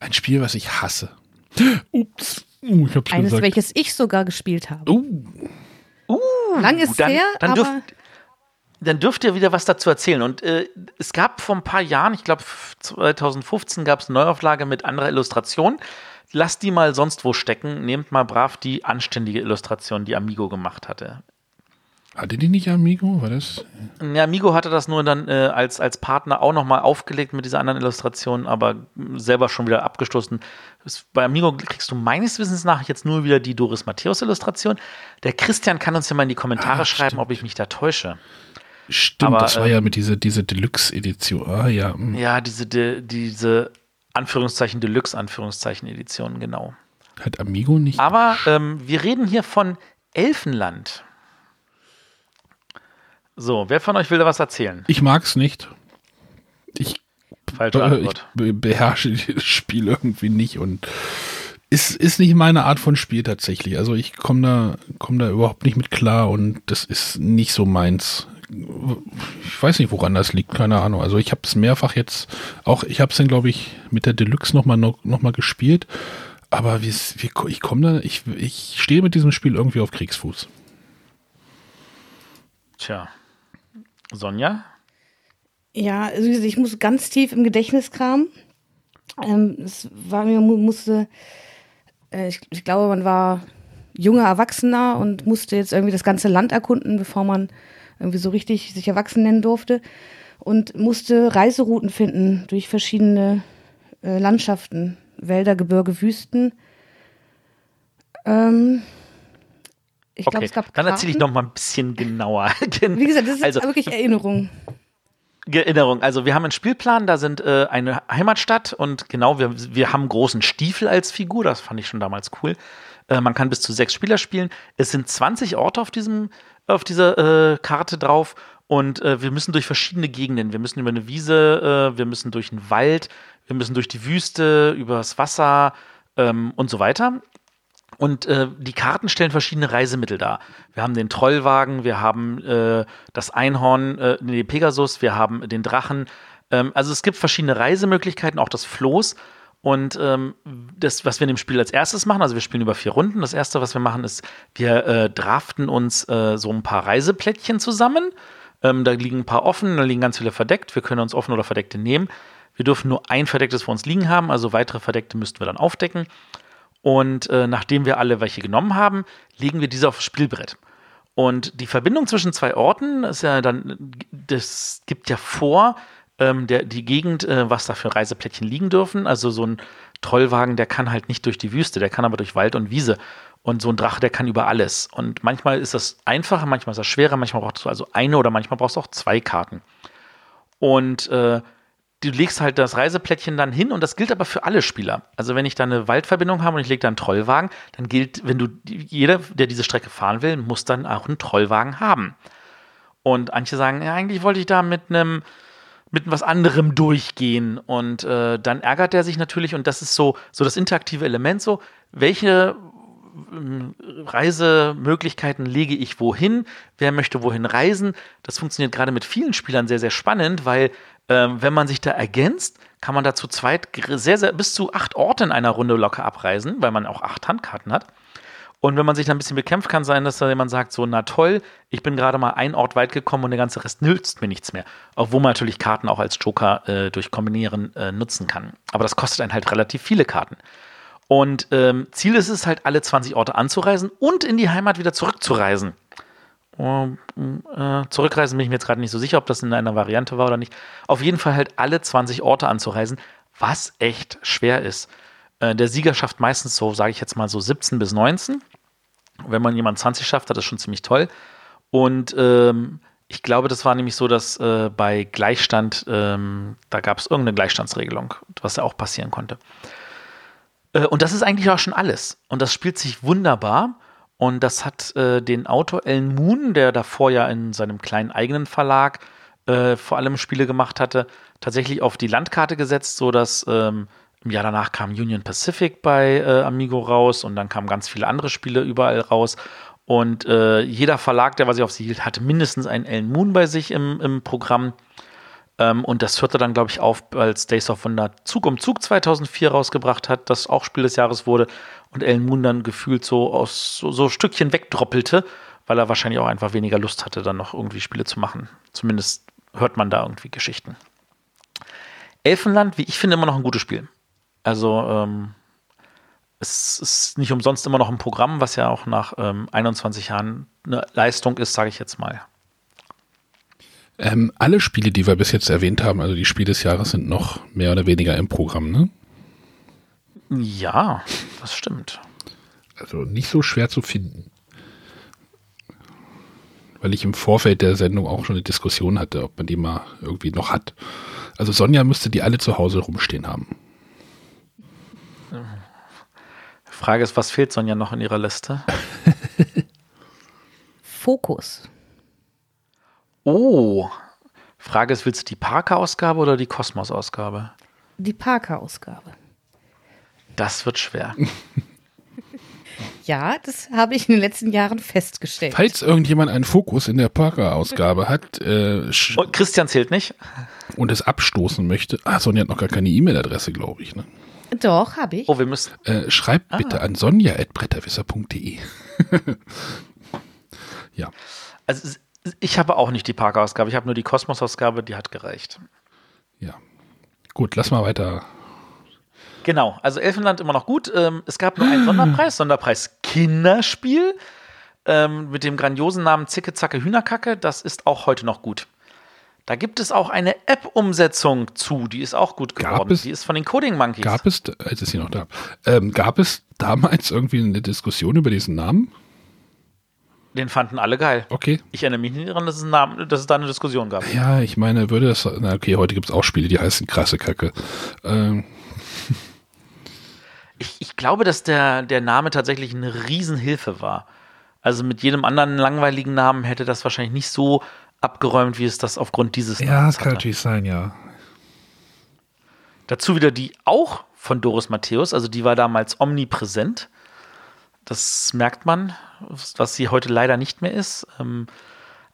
Ein Spiel, was ich hasse. Ups. Uh, ich hab's Eines, gesagt. welches ich sogar gespielt habe. Uh, Lang ist dann, her, dann, aber dürft, dann dürft ihr wieder was dazu erzählen. Und äh, es gab vor ein paar Jahren, ich glaube 2015 gab es eine Neuauflage mit anderer Illustration. Lasst die mal sonst wo stecken. Nehmt mal brav die anständige Illustration, die Amigo gemacht hatte. Hatte die nicht Amigo? War das? Ja, Amigo hatte das nur dann äh, als, als Partner auch nochmal aufgelegt mit dieser anderen Illustration, aber mh, selber schon wieder abgestoßen. Es- Bei Amigo kriegst du meines Wissens nach jetzt nur wieder die Doris Matthäus-Illustration. Der Christian kann uns ja mal in die Kommentare Ah, schreiben, stimmt. ob ich mich da täusche. Stimmt, Aber, das war äh, ja mit dieser diese Deluxe-Edition. Ah ja. hm. Ja, diese, de, diese Anführungszeichen Deluxe, Anführungszeichen Edition, genau. Hat Amigo nicht. Aber ähm, wir reden hier von Elfenland. So, wer von euch will da was erzählen? Ich mag's nicht. Ich, Falsche ich Antwort. be beherrsche dieses Spiel irgendwie nicht und ist, ist nicht meine Art von Spiel tatsächlich. Also ich komme da, komm da überhaupt nicht mit klar und das ist nicht so meins. Ich weiß nicht, woran das liegt, keine Ahnung. Also ich habe es mehrfach jetzt, auch ich habe es dann, glaube ich, mit der Deluxe nochmal noch, noch mal gespielt. Aber wie, es- wie, ich komme da, ich, ich stehe mit diesem Spiel irgendwie auf Kriegsfuß. Tja. Sonja? Ja, also ich muss ganz tief im Gedächtnis kramen. Ähm, es war mir mu- musste, äh, ich, ich glaube, man war junger Erwachsener und musste jetzt irgendwie das ganze Land erkunden, bevor man irgendwie so richtig sich erwachsen nennen durfte und musste Reiserouten finden durch verschiedene äh, Landschaften, Wälder, Gebirge, Wüsten. Ähm, ich glaube, Okay, es gab dann erzähle ich noch mal ein bisschen genauer. Wie gesagt, das ist also, wirklich Erinnerung. Erinnerung. Also wir haben einen Spielplan, da sind äh, eine Heimatstadt und genau, wir, wir haben einen großen Stiefel als Figur, das fand ich schon damals cool. Äh, man kann bis zu sechs Spieler spielen. Es sind 20 Orte auf, diesem, auf dieser äh, Karte drauf und äh, wir müssen durch verschiedene Gegenden. Wir müssen über eine Wiese, äh, wir müssen durch einen Wald, wir müssen durch die Wüste, übers Wasser ähm, und so weiter. Und äh, die Karten stellen verschiedene Reisemittel dar. Wir haben den Trollwagen, wir haben äh, das Einhorn, äh, nee, Pegasus, wir haben den Drachen. Ähm, also es gibt verschiedene Reisemöglichkeiten, auch das Floß. Und ähm, das, was wir in dem Spiel als erstes machen, also wir spielen über vier Runden. Das erste, was wir machen, ist, wir äh, draften uns äh, so ein paar Reiseplättchen zusammen. Ähm, da liegen ein paar offen, da liegen ganz viele verdeckt. Wir können uns offen oder verdeckte nehmen. Wir dürfen nur ein verdecktes vor uns liegen haben, also weitere verdeckte müssten wir dann aufdecken. Und äh, nachdem wir alle welche genommen haben, legen wir diese aufs Spielbrett. Und die Verbindung zwischen zwei Orten ist ja dann, das gibt ja vor, ähm, der, die Gegend, äh, was da für Reiseplättchen liegen dürfen. Also so ein Trollwagen, der kann halt nicht durch die Wüste, der kann aber durch Wald und Wiese. Und so ein Drache, der kann über alles. Und manchmal ist das einfacher, manchmal ist das schwerer, manchmal brauchst du also eine oder manchmal brauchst du auch zwei Karten. Und äh, du legst halt das Reiseplättchen dann hin und das gilt aber für alle Spieler. Also wenn ich da eine Waldverbindung habe und ich lege da einen Trollwagen, dann gilt, wenn du, jeder, der diese Strecke fahren will, muss dann auch einen Trollwagen haben. Und manche sagen, ja, eigentlich wollte ich da mit einem, mit was anderem durchgehen. Und äh, dann ärgert er sich natürlich, und das ist so, so das interaktive Element so, welche Reisemöglichkeiten lege ich wohin, wer möchte wohin reisen. Das funktioniert gerade mit vielen Spielern sehr, sehr spannend, weil ähm, wenn man sich da ergänzt, kann man da zu zweit sehr, sehr bis zu acht Orte in einer Runde locker abreisen, weil man auch acht Handkarten hat. Und wenn man sich da ein bisschen bekämpft, kann sein, dass da jemand sagt, so, na toll, ich bin gerade mal ein Ort weit gekommen und der ganze Rest nützt mir nichts mehr. Obwohl man natürlich Karten auch als Joker äh, durch Kombinieren äh, nutzen kann. Aber das kostet einen halt relativ viele Karten. Und ähm, Ziel ist es halt, alle 20 Orte anzureisen und in die Heimat wieder zurückzureisen. Um, äh, zurückreisen bin ich mir jetzt gerade nicht so sicher, ob das in einer Variante war oder nicht. Auf jeden Fall halt alle 20 Orte anzureisen, was echt schwer ist. Äh, der Sieger schafft meistens so, sage ich jetzt mal so 17 bis 19. Wenn man jemand 20 schafft, hat das schon ziemlich toll. Und ähm, ich glaube, das war nämlich so, dass äh, bei Gleichstand, ähm, da gab es irgendeine Gleichstandsregelung, was ja auch passieren konnte. Äh, und das ist eigentlich auch schon alles. Und das spielt sich wunderbar. Und das hat äh, den Autor Alan Moon, der davor ja in seinem kleinen eigenen Verlag äh, vor allem Spiele gemacht hatte, tatsächlich auf die Landkarte gesetzt, sodass ähm, im Jahr danach kam Union Pacific bei äh, Amigo raus und dann kamen ganz viele andere Spiele überall raus. Und äh, jeder Verlag, der was sich auf sie hielt, hatte mindestens einen Alan Moon bei sich im, im Programm. Ähm, und das hörte dann, glaube ich, auf, als Days of Wonder Zug um Zug 2004 rausgebracht hat, das auch Spiel des Jahres wurde. Und Alan Moon dann gefühlt so aus so, so Stückchen wegdroppelte, weil er wahrscheinlich auch einfach weniger Lust hatte, dann noch irgendwie Spiele zu machen. Zumindest hört man da irgendwie Geschichten. Elfenland, wie ich finde, immer noch ein gutes Spiel. Also ähm, es ist nicht umsonst immer noch ein Programm, was ja auch nach ähm, 21 Jahren eine Leistung ist, sage ich jetzt mal. Ähm, alle Spiele, die wir bis jetzt erwähnt haben, also die Spiele des Jahres, sind noch mehr oder weniger im Programm, ne? Ja, das stimmt. Also nicht so schwer zu finden. Weil ich im Vorfeld der Sendung auch schon eine Diskussion hatte, ob man die mal irgendwie noch hat. Also Sonja müsste die alle zu Hause rumstehen haben. Frage ist, was fehlt Sonja noch in ihrer Liste? Fokus. Oh. Frage ist, willst du die Parker-Ausgabe oder die Kosmos-Ausgabe? Die Parker-Ausgabe. Das wird schwer. Ja, das habe ich in den letzten Jahren festgestellt. Falls irgendjemand einen Fokus in der Parker-Ausgabe hat äh, und Christian zählt nicht. Und es abstoßen möchte. Ah, Sonja hat noch gar keine E-Mail-Adresse, glaube ich. Ne? Doch, habe ich. Oh, wir müssen. Äh, schreibt ah. bitte an sonja.bretterwisser.de. ja. Also, ich habe auch nicht die Parker-Ausgabe. Ich habe nur die Kosmos-Ausgabe, die hat gereicht. Ja. Gut, lass mal weiter Genau, also Elfenland immer noch gut. Ähm, es gab nur einen Sonderpreis, Sonderpreis Kinderspiel ähm, mit dem grandiosen Namen Zicke Zacke Hühnerkacke. Das ist auch heute noch gut. Da gibt es auch eine App-Umsetzung zu, die ist auch gut geworden. Es, die ist von den Coding Monkeys. Gab es, als ist sie noch da, ähm, gab es damals irgendwie eine Diskussion über diesen Namen? Den fanden alle geil. Okay. Ich erinnere mich nicht daran, dass es, Namen, dass es da eine Diskussion gab. Ja, ich meine, würde das, na okay, heute gibt es auch Spiele, die heißen krasse Kacke. Ähm, ich, ich glaube, dass der, der Name tatsächlich eine Riesenhilfe war. Also mit jedem anderen langweiligen Namen hätte das wahrscheinlich nicht so abgeräumt, wie es das aufgrund dieses ja, Namens Ja, das kann natürlich sein, ja. Dazu wieder die auch von Doris Matthäus, also die war damals omnipräsent. Das merkt man, was sie heute leider nicht mehr ist. Ähm,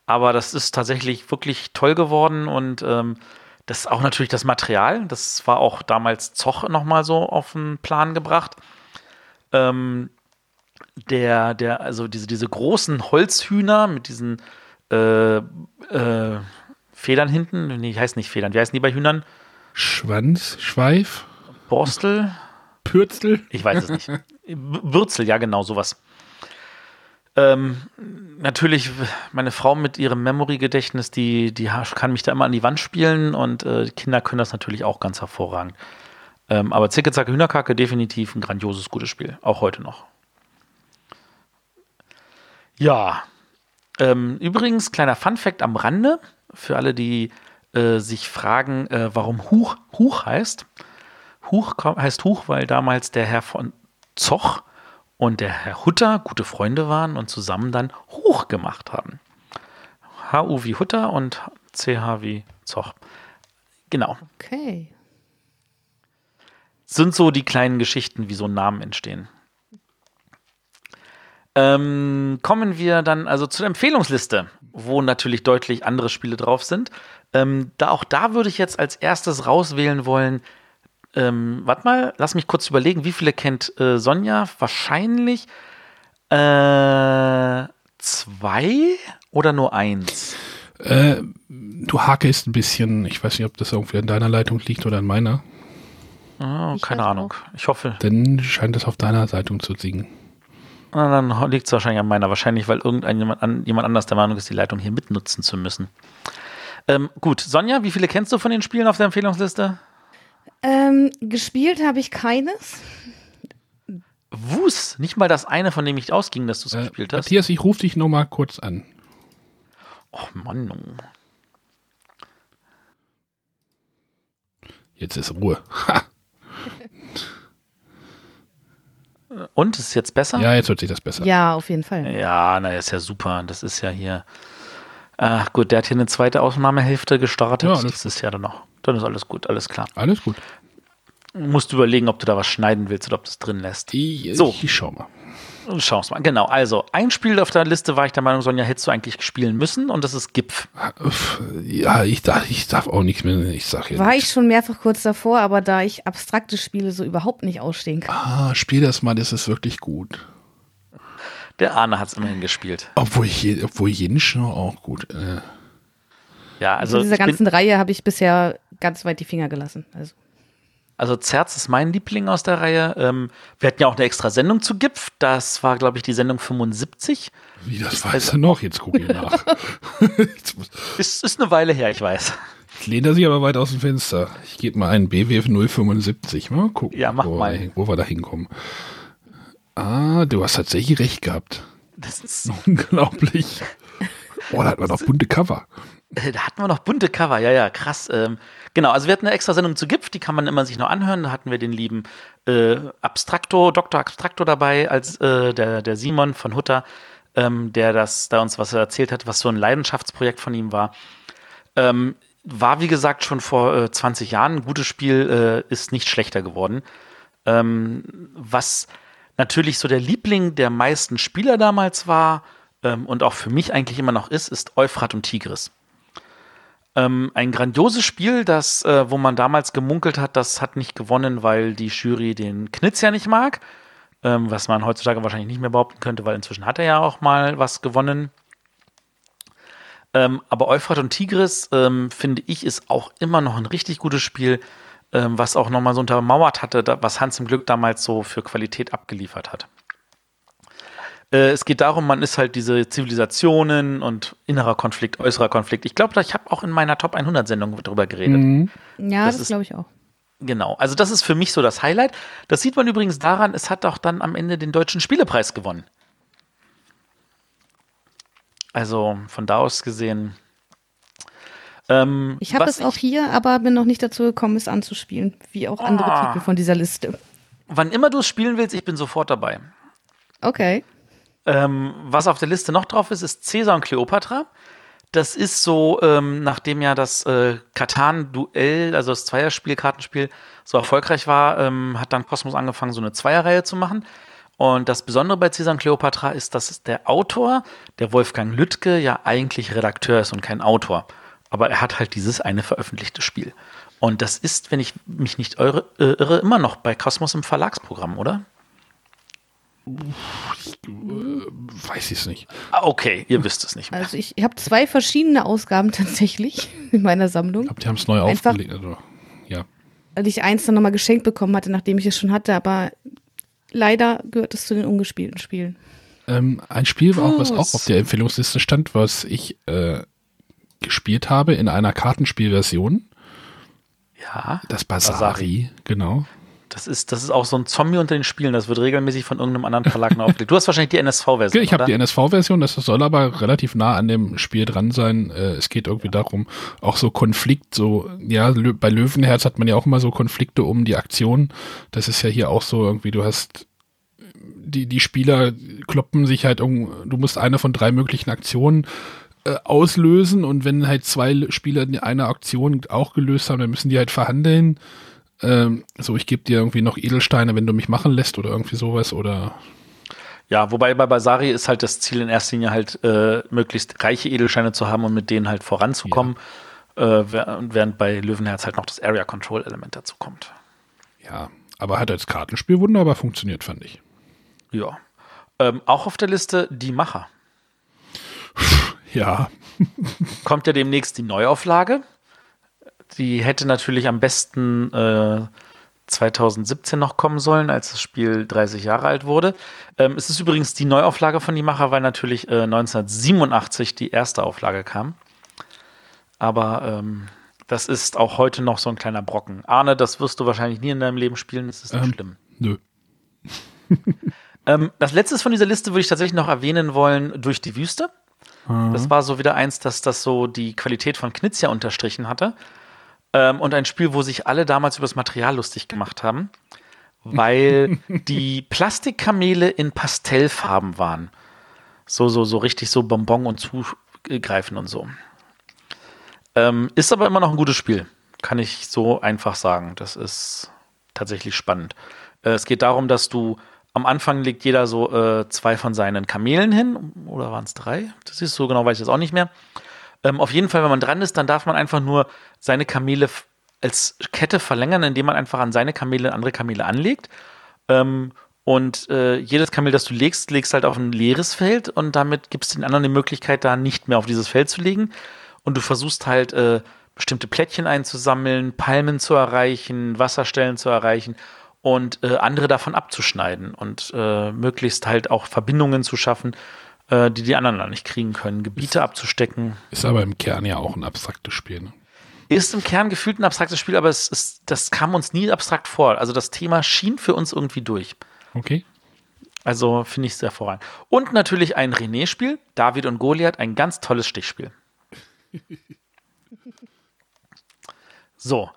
aber das ist tatsächlich wirklich toll geworden und ähm, das ist auch natürlich das Material. Das war auch damals Zoch nochmal so auf den Plan gebracht. Ähm, der, der, also diese, diese großen Holzhühner mit diesen äh, äh, Federn hinten, nee, heißt nicht Federn, wie heißen die bei Hühnern? Schwanz, Schweif? Borstel? Pürzel? Ich weiß es nicht. Würzel, ja, genau, sowas. Ähm, natürlich, meine Frau mit ihrem Memory-Gedächtnis, die, die kann mich da immer an die Wand spielen und äh, Kinder können das natürlich auch ganz hervorragend. Ähm, aber Zicke, Zacke, Hühnerkacke, definitiv ein grandioses, gutes Spiel. Auch heute noch. Ja. Ähm, übrigens, kleiner Fun-Fact am Rande: für alle, die äh, sich fragen, äh, warum Huch Huch heißt. Huch heißt Huch, weil damals der Herr von Zoch und der Herr Hutter gute Freunde waren und zusammen dann Huch gemacht haben. H-U wie Hutter und C-H wie Zoch. Genau. Okay. Sind so die kleinen Geschichten, wie so Namen entstehen. Ähm, kommen wir dann also zur Empfehlungsliste, wo natürlich deutlich andere Spiele drauf sind. Ähm, da auch da würde ich jetzt als erstes rauswählen wollen. Ähm, warte mal, lass mich kurz überlegen, wie viele kennt äh, Sonja? Wahrscheinlich äh, zwei oder nur eins? Äh, du hakest ein bisschen. Ich weiß nicht, ob das irgendwie an deiner Leitung liegt oder an meiner. Oh, keine Ahnung. Auch. Ich hoffe. Dann scheint es auf deiner Leitung zu liegen. Na, dann liegt es wahrscheinlich an meiner. Wahrscheinlich, weil irgendein jemand, an, jemand anders der Meinung ist, die Leitung hier mitnutzen zu müssen. Ähm, gut, Sonja, wie viele kennst du von den Spielen auf der Empfehlungsliste? Ähm, gespielt habe ich keines. Wus, nicht mal das eine, von dem ich ausging, dass du es äh, gespielt hast. Matthias, ich rufe dich noch mal kurz an. Oh Mann. Oh. Jetzt ist Ruhe. Und ist es jetzt besser? Ja, jetzt hört sich das besser. Ja, auf jeden Fall. Ja, na, ist ja super. Das ist ja hier. Ach gut, der hat hier eine zweite Ausnahmehälfte gestartet. Ja, das ist ja dann noch. Dann ist alles gut, alles klar. Alles gut. Musst du überlegen, ob du da was schneiden willst oder ob du es drin lässt. Ich, so. ich schau mal. Schau mal. Genau, also ein Spiel auf der Liste war ich der Meinung, Sonja, hättest du eigentlich spielen müssen und das ist GIPF. Ja, ich darf, ich darf auch nichts mehr. Ich sag ja War nichts. ich schon mehrfach kurz davor, aber da ich abstrakte Spiele so überhaupt nicht ausstehen kann. Ah, spiel das mal, das ist wirklich gut. Der Arne hat es immerhin gespielt. Obwohl, ich, obwohl Jensch auch gut. Äh. Ja, also. Von dieser ganzen Reihe habe ich bisher ganz weit die Finger gelassen. Also. Also Zerz ist mein Liebling aus der Reihe. Ähm, wir hatten ja auch eine extra Sendung zu GIPF. Das war, glaube ich, die Sendung 75. Wie, das weiß also, er noch? Jetzt gucke ich nach. ist, ist eine Weile her, ich weiß. Ich lehne sich aber weit aus dem Fenster. Ich gebe mal einen BWF 075. Mal gucken, ja, mach wo, mal. Wir, wo wir da hinkommen. Ah, du hast tatsächlich recht gehabt. Das ist unglaublich. Oh, da hat man noch bunte Cover. Äh, da hatten wir noch bunte Cover, ja, ja, krass. Ähm, genau, also wir hatten eine extra Sendung zu GIF, die kann man immer sich noch anhören. Da hatten wir den lieben äh, Abstrakto, Dr. Abstrakto dabei, als äh, der, der Simon von Hutter, ähm, der das, da uns was erzählt hat, was so ein Leidenschaftsprojekt von ihm war. Ähm, war, wie gesagt, schon vor äh, 20 Jahren ein gutes Spiel, äh, ist nicht schlechter geworden. Ähm, was natürlich so der Liebling der meisten Spieler damals war ähm, und auch für mich eigentlich immer noch ist, ist Euphrat und Tigris. Ähm, ein grandioses Spiel, das, äh, wo man damals gemunkelt hat, das hat nicht gewonnen, weil die Jury den Knitz ja nicht mag. Ähm, was man heutzutage wahrscheinlich nicht mehr behaupten könnte, weil inzwischen hat er ja auch mal was gewonnen. Ähm, aber Euphrat und Tigris, ähm, finde ich, ist auch immer noch ein richtig gutes Spiel, ähm, was auch nochmal so untermauert hatte, da, was Hans im Glück damals so für Qualität abgeliefert hat. Äh, es geht darum, man ist halt diese Zivilisationen und innerer Konflikt, äußerer Konflikt. Ich glaube, ich habe auch in meiner Top 100 Sendung darüber geredet. Mhm. Ja, das, das glaube ich auch. Genau, also das ist für mich so das Highlight. Das sieht man übrigens daran, es hat auch dann am Ende den Deutschen Spielepreis gewonnen. Also von da aus gesehen. Ähm, ich habe es auch hier, aber bin noch nicht dazu gekommen, es anzuspielen, wie auch andere oh. Titel von dieser Liste. Wann immer du es spielen willst, ich bin sofort dabei. Okay. Ähm, was auf der Liste noch drauf ist, ist Caesar und Cleopatra. Das ist so, ähm, nachdem ja das äh, Katan-Duell, also das Zweierspiel-Kartenspiel, so erfolgreich war, ähm, hat dann Kosmos angefangen, so eine Zweierreihe zu machen. Und das Besondere bei Caesar und Cleopatra ist, dass der Autor, der Wolfgang Lüttke, ja eigentlich Redakteur ist und kein Autor. Aber er hat halt dieses eine veröffentlichte Spiel. Und das ist, wenn ich mich nicht irre, äh, irre immer noch bei Kosmos im Verlagsprogramm, oder? Ich, äh, weiß ich es nicht. Ah, okay, ihr wisst es nicht mehr. Also ich, ich habe zwei verschiedene Ausgaben tatsächlich in meiner Sammlung. Ich glaube, die haben es neu Einfach, aufgelegt. Also, ja. Weil ich eins dann nochmal geschenkt bekommen hatte, nachdem ich es schon hatte, aber leider gehört es zu den ungespielten Spielen. Ähm, ein Spiel, auch, was auch auf der Empfehlungsliste stand, was ich äh, gespielt habe in einer Kartenspielversion. Ja. Das Basari, Basari. genau. Das ist, das ist auch so ein Zombie unter den Spielen. Das wird regelmäßig von irgendeinem anderen Verlag aufgelegt. Du hast wahrscheinlich die NSV-Version. Ich habe die NSV-Version, das soll aber relativ nah an dem Spiel dran sein. Äh, es geht irgendwie darum, auch so Konflikt, so, ja, bei Löwenherz hat man ja auch immer so Konflikte um die Aktion. Das ist ja hier auch so irgendwie, du hast die, die Spieler kloppen sich halt um, du musst eine von drei möglichen Aktionen äh, auslösen und wenn halt zwei Spieler eine Aktion auch gelöst haben, dann müssen die halt verhandeln ähm, so, ich gebe dir irgendwie noch Edelsteine, wenn du mich machen lässt oder irgendwie sowas oder. Ja, wobei bei Basari ist halt das Ziel in erster Linie halt, äh, möglichst reiche Edelsteine zu haben und mit denen halt voranzukommen, ja. äh, während bei Löwenherz halt noch das Area Control Element dazu kommt. Ja, aber hat als Kartenspiel wunderbar funktioniert, fand ich. Ja. Ähm, auch auf der Liste die Macher. Ja. Kommt ja demnächst die Neuauflage die hätte natürlich am besten äh, 2017 noch kommen sollen, als das Spiel 30 Jahre alt wurde. Ähm, es ist übrigens die Neuauflage von Die Macher, weil natürlich äh, 1987 die erste Auflage kam. Aber ähm, das ist auch heute noch so ein kleiner Brocken. Arne, das wirst du wahrscheinlich nie in deinem Leben spielen, das ist nicht ähm, schlimm. Nö. ähm, das letzte von dieser Liste würde ich tatsächlich noch erwähnen wollen, Durch die Wüste. Mhm. Das war so wieder eins, dass das so die Qualität von Knizia unterstrichen hatte. Ähm, und ein Spiel, wo sich alle damals über das Material lustig gemacht haben, weil die Plastikkamele in Pastellfarben waren. So, so, so richtig so Bonbon und zugreifen und so. Ähm, ist aber immer noch ein gutes Spiel. Kann ich so einfach sagen. Das ist tatsächlich spannend. Äh, es geht darum, dass du am Anfang legt jeder so äh, zwei von seinen Kamelen hin. Oder waren es drei? Das ist so genau, weiß ich jetzt auch nicht mehr. Ähm, auf jeden Fall, wenn man dran ist, dann darf man einfach nur seine Kamele als Kette verlängern, indem man einfach an seine Kamele andere Kamele anlegt. Ähm, und äh, jedes Kamel, das du legst, legst halt auf ein leeres Feld und damit gibst den anderen die Möglichkeit, da nicht mehr auf dieses Feld zu legen. Und du versuchst halt äh, bestimmte Plättchen einzusammeln, Palmen zu erreichen, Wasserstellen zu erreichen und äh, andere davon abzuschneiden und äh, möglichst halt auch Verbindungen zu schaffen, äh, die die anderen dann nicht kriegen können, Gebiete ist, abzustecken. Ist aber im Kern ja auch ein abstraktes Spiel. Ne? Ist im Kern gefühlt ein abstraktes Spiel, aber es ist, das kam uns nie abstrakt vor. Also das Thema schien für uns irgendwie durch. Okay. Also finde ich sehr voran. Und natürlich ein René-Spiel, David und Goliath, ein ganz tolles Stichspiel. so.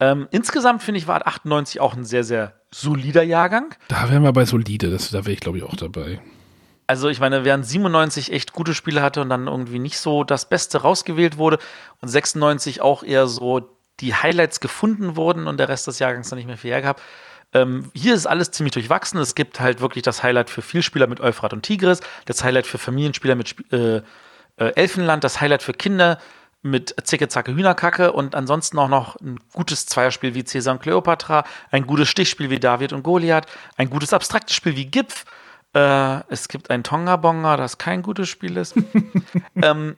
Ähm, insgesamt finde ich, war 98 auch ein sehr, sehr solider Jahrgang. Da wären wir bei solide, das, da wäre ich glaube ich auch dabei. Also ich meine, während 97 echt gute Spiele hatte und dann irgendwie nicht so das Beste rausgewählt wurde und 96 auch eher so die Highlights gefunden wurden und der Rest des Jahrgangs dann nicht mehr viel hergab. Ähm, hier ist alles ziemlich durchwachsen. Es gibt halt wirklich das Highlight für Vielspieler mit Euphrat und Tigris, das Highlight für Familienspieler mit Sp äh, äh, Elfenland, das Highlight für Kinder mit Zicke, Zacke, Hühnerkacke und ansonsten auch noch ein gutes Zweierspiel wie Caesar und Cleopatra, ein gutes Stichspiel wie David und Goliath, ein gutes abstraktes Spiel wie Gipf, äh, es gibt ein Tonga-Bonga, das kein gutes Spiel ist. ähm,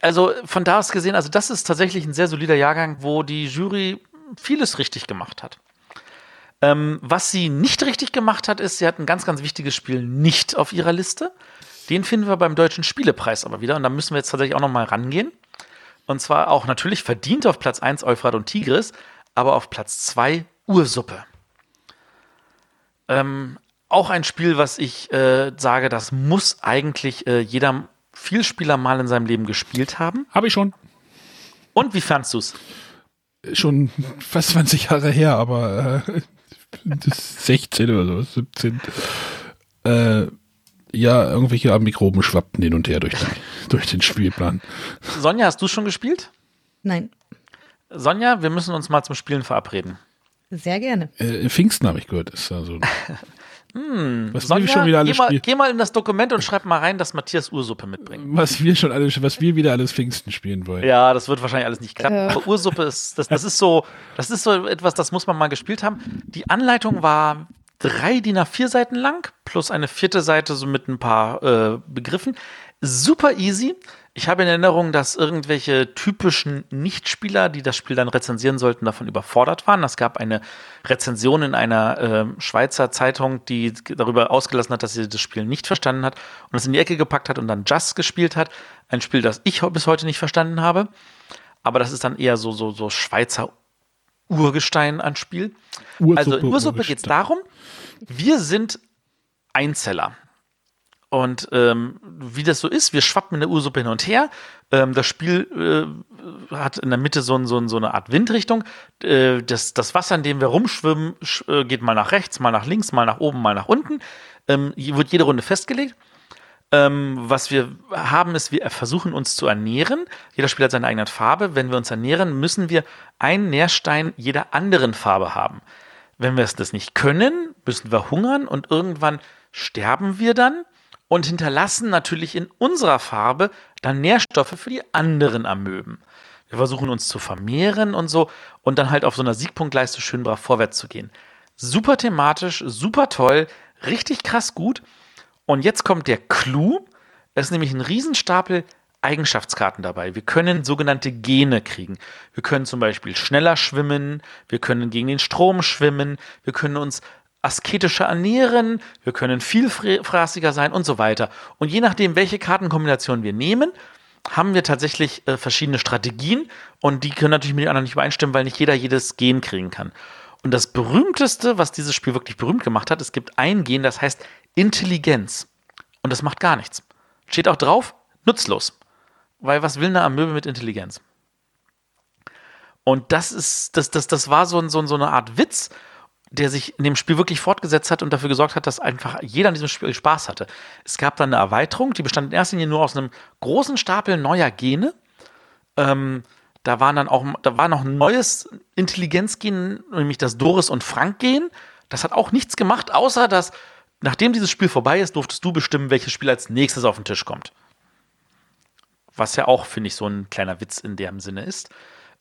also von da aus gesehen, also das ist tatsächlich ein sehr solider Jahrgang, wo die Jury vieles richtig gemacht hat. Ähm, was sie nicht richtig gemacht hat, ist, sie hat ein ganz, ganz wichtiges Spiel nicht auf ihrer Liste. Den finden wir beim Deutschen Spielepreis aber wieder und da müssen wir jetzt tatsächlich auch nochmal rangehen. Und zwar auch natürlich verdient auf Platz 1 Euphrat und Tigris, aber auf Platz 2 Ursuppe. Ähm, auch ein Spiel, was ich äh, sage, das muss eigentlich äh, jeder Vielspieler mal in seinem Leben gespielt haben. Habe ich schon. Und wie fandst du es? Schon fast 20 Jahre her, aber äh, 16 oder so, 17. Äh, ja, irgendwelche Mikroben schwappten hin und her durch den, durch den Spielplan. Sonja, hast du schon gespielt? Nein. Sonja, wir müssen uns mal zum Spielen verabreden. Sehr gerne. Äh, Pfingsten habe ich gehört. Ist also Hm, was Sonja, wir schon wieder alles geh mal, geh mal in das Dokument und schreib mal rein, dass Matthias Ursuppe mitbringt. Was wir schon alles, was wir wieder alles Pfingsten spielen wollen. Ja, das wird wahrscheinlich alles nicht klappen. Äh. Aber Ursuppe ist, das, das ist so, das ist so etwas, das muss man mal gespielt haben. Die Anleitung war drei DIN A4 Seiten lang, plus eine vierte Seite so mit ein paar äh, Begriffen. Super easy. Ich habe in Erinnerung, dass irgendwelche typischen Nichtspieler, die das Spiel dann rezensieren sollten, davon überfordert waren. Es gab eine Rezension in einer äh, Schweizer Zeitung, die darüber ausgelassen hat, dass sie das Spiel nicht verstanden hat und es in die Ecke gepackt hat und dann Just gespielt hat. Ein Spiel, das ich bis heute nicht verstanden habe. Aber das ist dann eher so, so, so Schweizer Urgestein anspielt. Ursuppe, also in Ursuppe geht es darum, wir sind Einzeller. Und ähm, wie das so ist, wir schwappen in der Ursuppe hin und her. Ähm, das Spiel äh, hat in der Mitte so, ein, so, ein, so eine Art Windrichtung. Äh, das, das Wasser, in dem wir rumschwimmen, sch äh, geht mal nach rechts, mal nach links, mal nach oben, mal nach unten. Ähm, hier wird jede Runde festgelegt. Ähm, was wir haben, ist, wir versuchen uns zu ernähren. Jeder Spieler hat seine eigene Farbe. Wenn wir uns ernähren, müssen wir einen Nährstein jeder anderen Farbe haben. Wenn wir es das nicht können, müssen wir hungern und irgendwann sterben wir dann und hinterlassen natürlich in unserer Farbe dann Nährstoffe für die anderen Amöben. Wir versuchen uns zu vermehren und so und dann halt auf so einer Siegpunktleiste schön brav vorwärts zu gehen. Super thematisch, super toll, richtig krass gut. Und jetzt kommt der Clou. Es ist nämlich ein Riesenstapel Eigenschaftskarten dabei. Wir können sogenannte Gene kriegen. Wir können zum Beispiel schneller schwimmen, wir können gegen den Strom schwimmen, wir können uns asketischer ernähren, wir können vielfraßiger sein und so weiter. Und je nachdem, welche Kartenkombination wir nehmen, haben wir tatsächlich äh, verschiedene Strategien und die können natürlich mit den anderen nicht übereinstimmen, weil nicht jeder jedes Gen kriegen kann. Und das berühmteste, was dieses Spiel wirklich berühmt gemacht hat, es gibt ein Gen, das heißt Intelligenz. Und das macht gar nichts. Steht auch drauf, nutzlos. Weil was will eine Amöbe mit Intelligenz? Und das ist, das, das, das war so, so, so eine Art Witz, der sich in dem Spiel wirklich fortgesetzt hat und dafür gesorgt hat, dass einfach jeder an diesem Spiel Spaß hatte. Es gab dann eine Erweiterung, die bestand in erster Linie nur aus einem großen Stapel neuer Gene. Ähm, da waren dann auch, da war noch ein neues Intelligenzgen, nämlich das Doris und Frank-Gen. Das hat auch nichts gemacht, außer dass, nachdem dieses Spiel vorbei ist, durftest du bestimmen, welches Spiel als nächstes auf den Tisch kommt. Was ja auch, finde ich, so ein kleiner Witz in dem Sinne ist.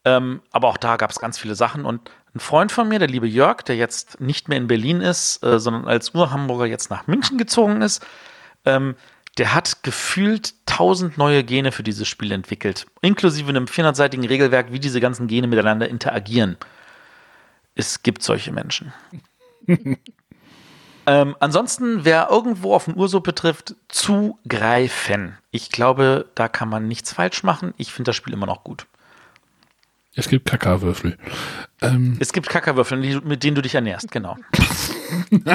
Ähm, aber auch da gab es ganz viele Sachen. Und ein Freund von mir, der liebe Jörg, der jetzt nicht mehr in Berlin ist, äh, sondern als Ur-Hamburger jetzt nach München gezogen ist, ähm, der hat gefühlt tausend neue Gene für dieses Spiel entwickelt. Inklusive einem 400-seitigen Regelwerk, wie diese ganzen Gene miteinander interagieren. Es gibt solche Menschen. ähm, ansonsten, wer irgendwo auf den Ursuppe trifft, zugreifen. Ich glaube, da kann man nichts falsch machen. Ich finde das Spiel immer noch gut. Es gibt Kakawürfel. Ähm, Es gibt Kackerwürfel, mit denen du dich ernährst, genau.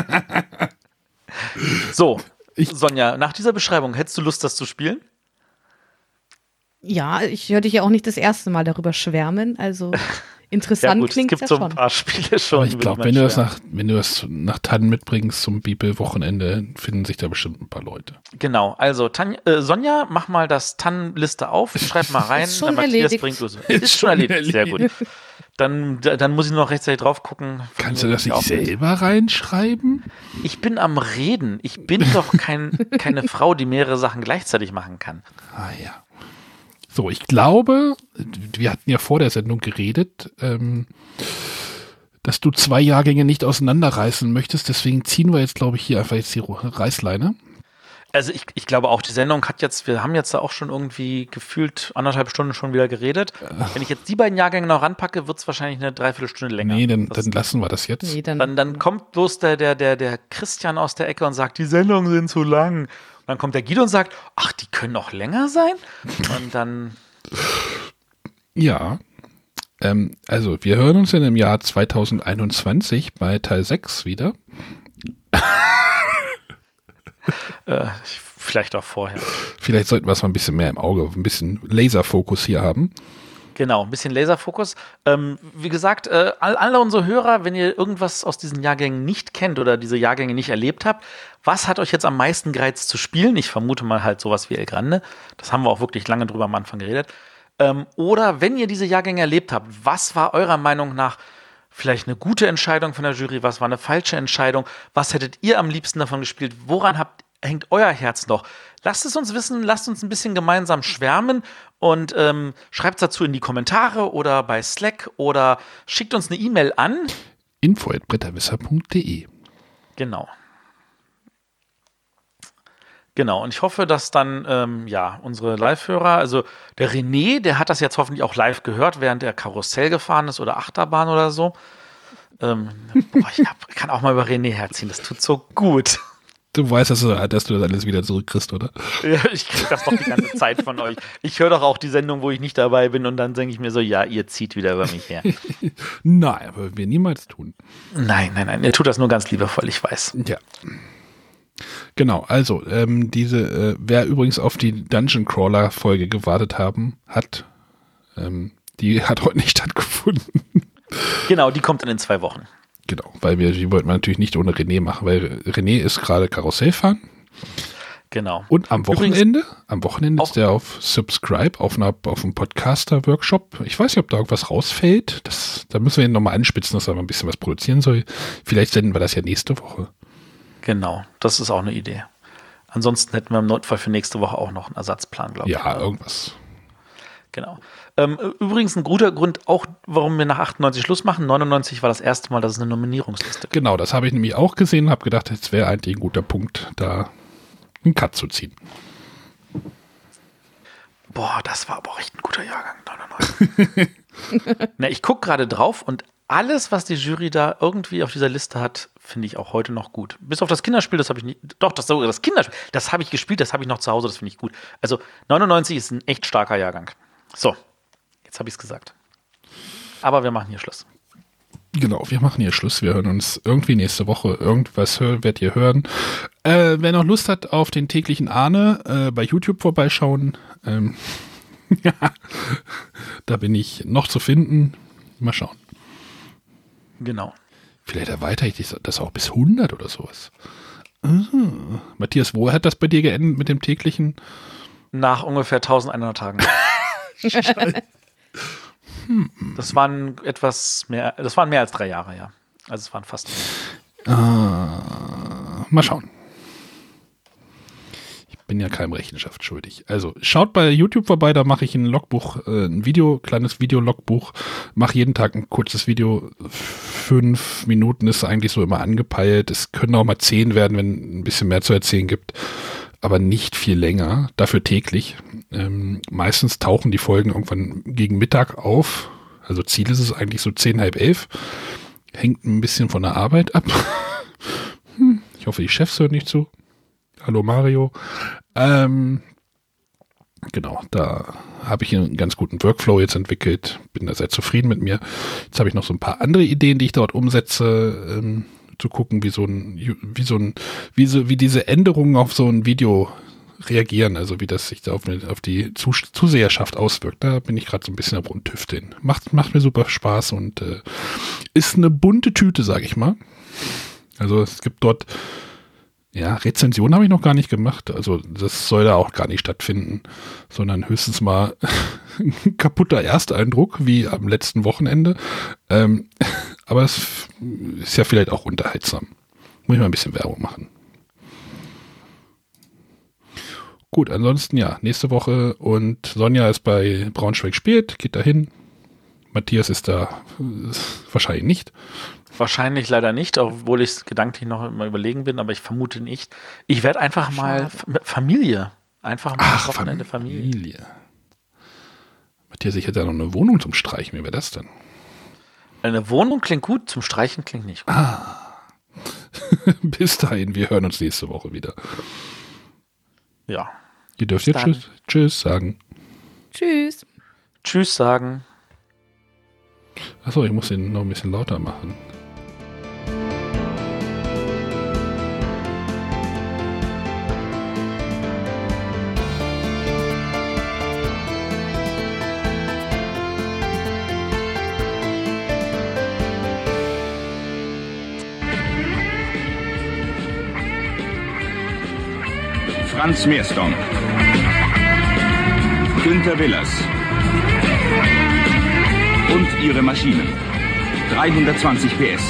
so, Sonja, nach dieser Beschreibung, hättest du Lust, das zu spielen? Ja, ich höre dich ja auch nicht das erste Mal darüber schwärmen. Also interessant es klingt gibt ja so ein schon. paar Spiele schon. aber ich glaube, wenn du das nach, wenn du das nach Tannen mitbringst zum Bibelwochenende, finden sich da bestimmt ein paar Leute. Genau, also Tanja, äh, Sonja, mach mal das Tannenliste auf, schreib mal rein. Ist schon Matthias erledigt. bringt Urso. Ist, schon erledigt, sehr gut. Dann, da- dann muss ich nur noch rechtzeitig drauf gucken. Kannst du das Ja, nicht mit. selber reinschreiben? Ich bin am Reden. Ich bin doch kein, keine Frau, die mehrere Sachen gleichzeitig machen kann. Ah ja. So, ich glaube, wir hatten ja vor der Sendung geredet, ähm, dass du zwei Jahrgänge nicht auseinanderreißen möchtest. Deswegen ziehen wir jetzt, glaube ich, hier einfach jetzt die Reißleine. Also ich, ich glaube auch, die Sendung hat jetzt, wir haben jetzt da auch schon irgendwie gefühlt anderthalb Stunden schon wieder geredet. Wenn ich jetzt die beiden Jahrgänge noch ranpacke, wird es wahrscheinlich eine Dreiviertelstunde länger. Nee, dann, Das- dann lassen wir das jetzt. Nee, dann, dann, dann kommt bloß der, der, der, der Christian aus der Ecke und sagt, die Sendungen sind zu lang. Und dann kommt der Guido und sagt, ach, die können auch länger sein. Und dann, Ja. Ähm, also, wir hören uns dann im Jahr 2021 bei Teil 6 wieder. äh, vielleicht auch vorher. Vielleicht sollten wir es mal ein bisschen mehr im Auge, ein bisschen Laserfokus hier haben. Genau, ein bisschen Laserfokus. Ähm, wie gesagt, äh, all, alle unsere Hörer, wenn ihr irgendwas aus diesen Jahrgängen nicht kennt oder diese Jahrgänge nicht erlebt habt, was hat euch jetzt am meisten gereizt zu spielen? Ich vermute mal halt sowas wie El Grande. Das haben wir auch wirklich lange drüber am Anfang geredet. Ähm, oder wenn ihr diese Jahrgänge erlebt habt, was war eurer Meinung nach vielleicht eine gute Entscheidung von der Jury? Was war eine falsche Entscheidung? Was hättet ihr am liebsten davon gespielt? Woran habt, hängt euer Herz noch? Lasst es uns wissen, lasst uns ein bisschen gemeinsam schwärmen und ähm, schreibt es dazu in die Kommentare oder bei Slack oder schickt uns eine E-Mail an. info.bretterwisser.de Genau. Genau, und ich hoffe, dass dann, ähm, ja, unsere Live-Hörer, also der René, der hat das jetzt hoffentlich auch live gehört, während er Karussell gefahren ist oder Achterbahn oder so. Ähm, boah, ich hab, kann auch mal über René herziehen, das tut so gut. Du weißt, dass du, dass du das alles wieder zurückkriegst, oder? Ja, ich krieg das doch die ganze Zeit von euch. Ich höre doch auch die Sendung, wo ich nicht dabei bin und dann denke ich mir so, ja, ihr zieht wieder über mich her. Nein, aber wir niemals tun. Nein, nein, nein, ihr tut das nur ganz liebevoll, ich weiß. Ja. Genau, also ähm, diese, äh, wer übrigens auf die Dungeon Crawler Folge gewartet haben, hat, ähm, die hat heute nicht stattgefunden. Genau, die kommt dann in zwei Wochen. Genau, weil wir, die wollten wir natürlich nicht ohne René machen, weil René ist gerade Karussell fahren. Genau. Und am Übrigens- Wochenende, am Wochenende ist er auf Subscribe, auf, einer, auf einem Podcaster-Workshop. Ich weiß nicht, ob da irgendwas rausfällt. Das, da müssen wir ihn nochmal anspitzen, dass er mal ein bisschen was produzieren soll. Vielleicht senden wir das ja nächste Woche. Genau, das ist auch eine Idee. Ansonsten hätten wir im Notfall für nächste Woche auch noch einen Ersatzplan, glaube ich. Ja, irgendwas. Genau. Ähm, übrigens ein guter Grund auch, warum wir nach 98 Schluss machen. 99 war das erste Mal, dass es eine Nominierungsliste gibt. Genau, das habe ich nämlich auch gesehen und habe gedacht, es wäre eigentlich ein guter Punkt, da einen Cut zu ziehen. Boah, das war aber auch echt ein guter Jahrgang, 99. Na, ich gucke gerade drauf und alles, was die Jury da irgendwie auf dieser Liste hat, finde ich auch heute noch gut. Bis auf das Kinderspiel, das habe ich nicht. Doch, das, das Kinderspiel, das habe ich gespielt, das habe ich noch zu Hause, das finde ich gut. Also 99 ist ein echt starker Jahrgang. So, jetzt habe ich es gesagt. Aber wir machen hier Schluss. Genau, wir machen hier Schluss. Wir hören uns irgendwie nächste Woche. Irgendwas hör, werdet ihr hören. Äh, wer noch Lust hat auf den täglichen Ahne, äh, bei YouTube vorbeischauen. Ähm, ja, da bin ich noch zu finden. Mal schauen. Genau. Vielleicht erweitere ich das- auch bis 100 oder sowas. Ah. Matthias, wo hat das bei dir geendet mit dem täglichen? Nach ungefähr 1100 Tagen. Das waren etwas mehr, das waren mehr als drei Jahre, ja. Also es waren fast. Ah, mal schauen. Ich bin ja keinem Rechenschaft schuldig. Also schaut bei YouTube vorbei, da mache ich ein Logbuch, äh, ein Video, kleines Video-Logbuch, mache jeden Tag ein kurzes Video. Fünf Minuten ist eigentlich so immer angepeilt. Es können auch mal zehn werden, wenn ein bisschen mehr zu erzählen gibt. Aber nicht viel länger, dafür täglich. Ähm, meistens tauchen die Folgen irgendwann gegen Mittag auf. Also Ziel ist es eigentlich so zehn, halb elf. Hängt ein bisschen von der Arbeit ab. Hm, ich hoffe, die Chefs hören nicht zu. Hallo Mario. Ähm, genau, da habe ich einen ganz guten Workflow jetzt entwickelt. Bin da sehr zufrieden mit mir. Jetzt habe ich noch so ein paar andere Ideen, die ich dort umsetze, ähm, zu gucken, wie so ein, wie so ein, wie so, wie diese Änderungen auf so ein Video reagieren, also wie das sich da auf, auf die Zus Zuseherschaft auswirkt. Da bin ich gerade so ein bisschen am Rumtüfteln. Macht, macht mir super Spaß und äh, ist eine bunte Tüte, sage ich mal. Also es gibt dort, ja, Rezensionen habe ich noch gar nicht gemacht. Also das soll da auch gar nicht stattfinden, sondern höchstens mal ein kaputter Ersteindruck, wie am letzten Wochenende. Ähm, aber es ist ja vielleicht auch unterhaltsam. Muss ich mal ein bisschen Werbung machen. Gut, ansonsten ja, nächste Woche und Sonja ist bei Braunschweig spielt, geht dahin. Matthias ist da wahrscheinlich nicht. Wahrscheinlich leider nicht, obwohl ich es gedanklich noch immer überlegen bin, aber ich vermute nicht. Ich werde einfach mal Familie. Einfach mal Ach, Wochenende Familie. Familie. Matthias, ich hätte ja noch eine Wohnung zum Streichen. Wie wäre das denn? Eine Wohnung klingt gut, zum Streichen klingt nicht gut. Bis dahin, wir hören uns nächste Woche wieder. Ja. Ihr dürft Bis jetzt dann. tschüss, tschüss sagen. Tschüss. Tschüss sagen. Achso, ich muss den noch ein bisschen lauter machen. Franz Meersdorf. Günter Willers. Und ihre Maschinen. 320 PS.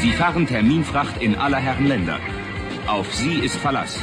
Sie fahren Terminfracht in aller Herren Länder. Auf sie ist Verlass.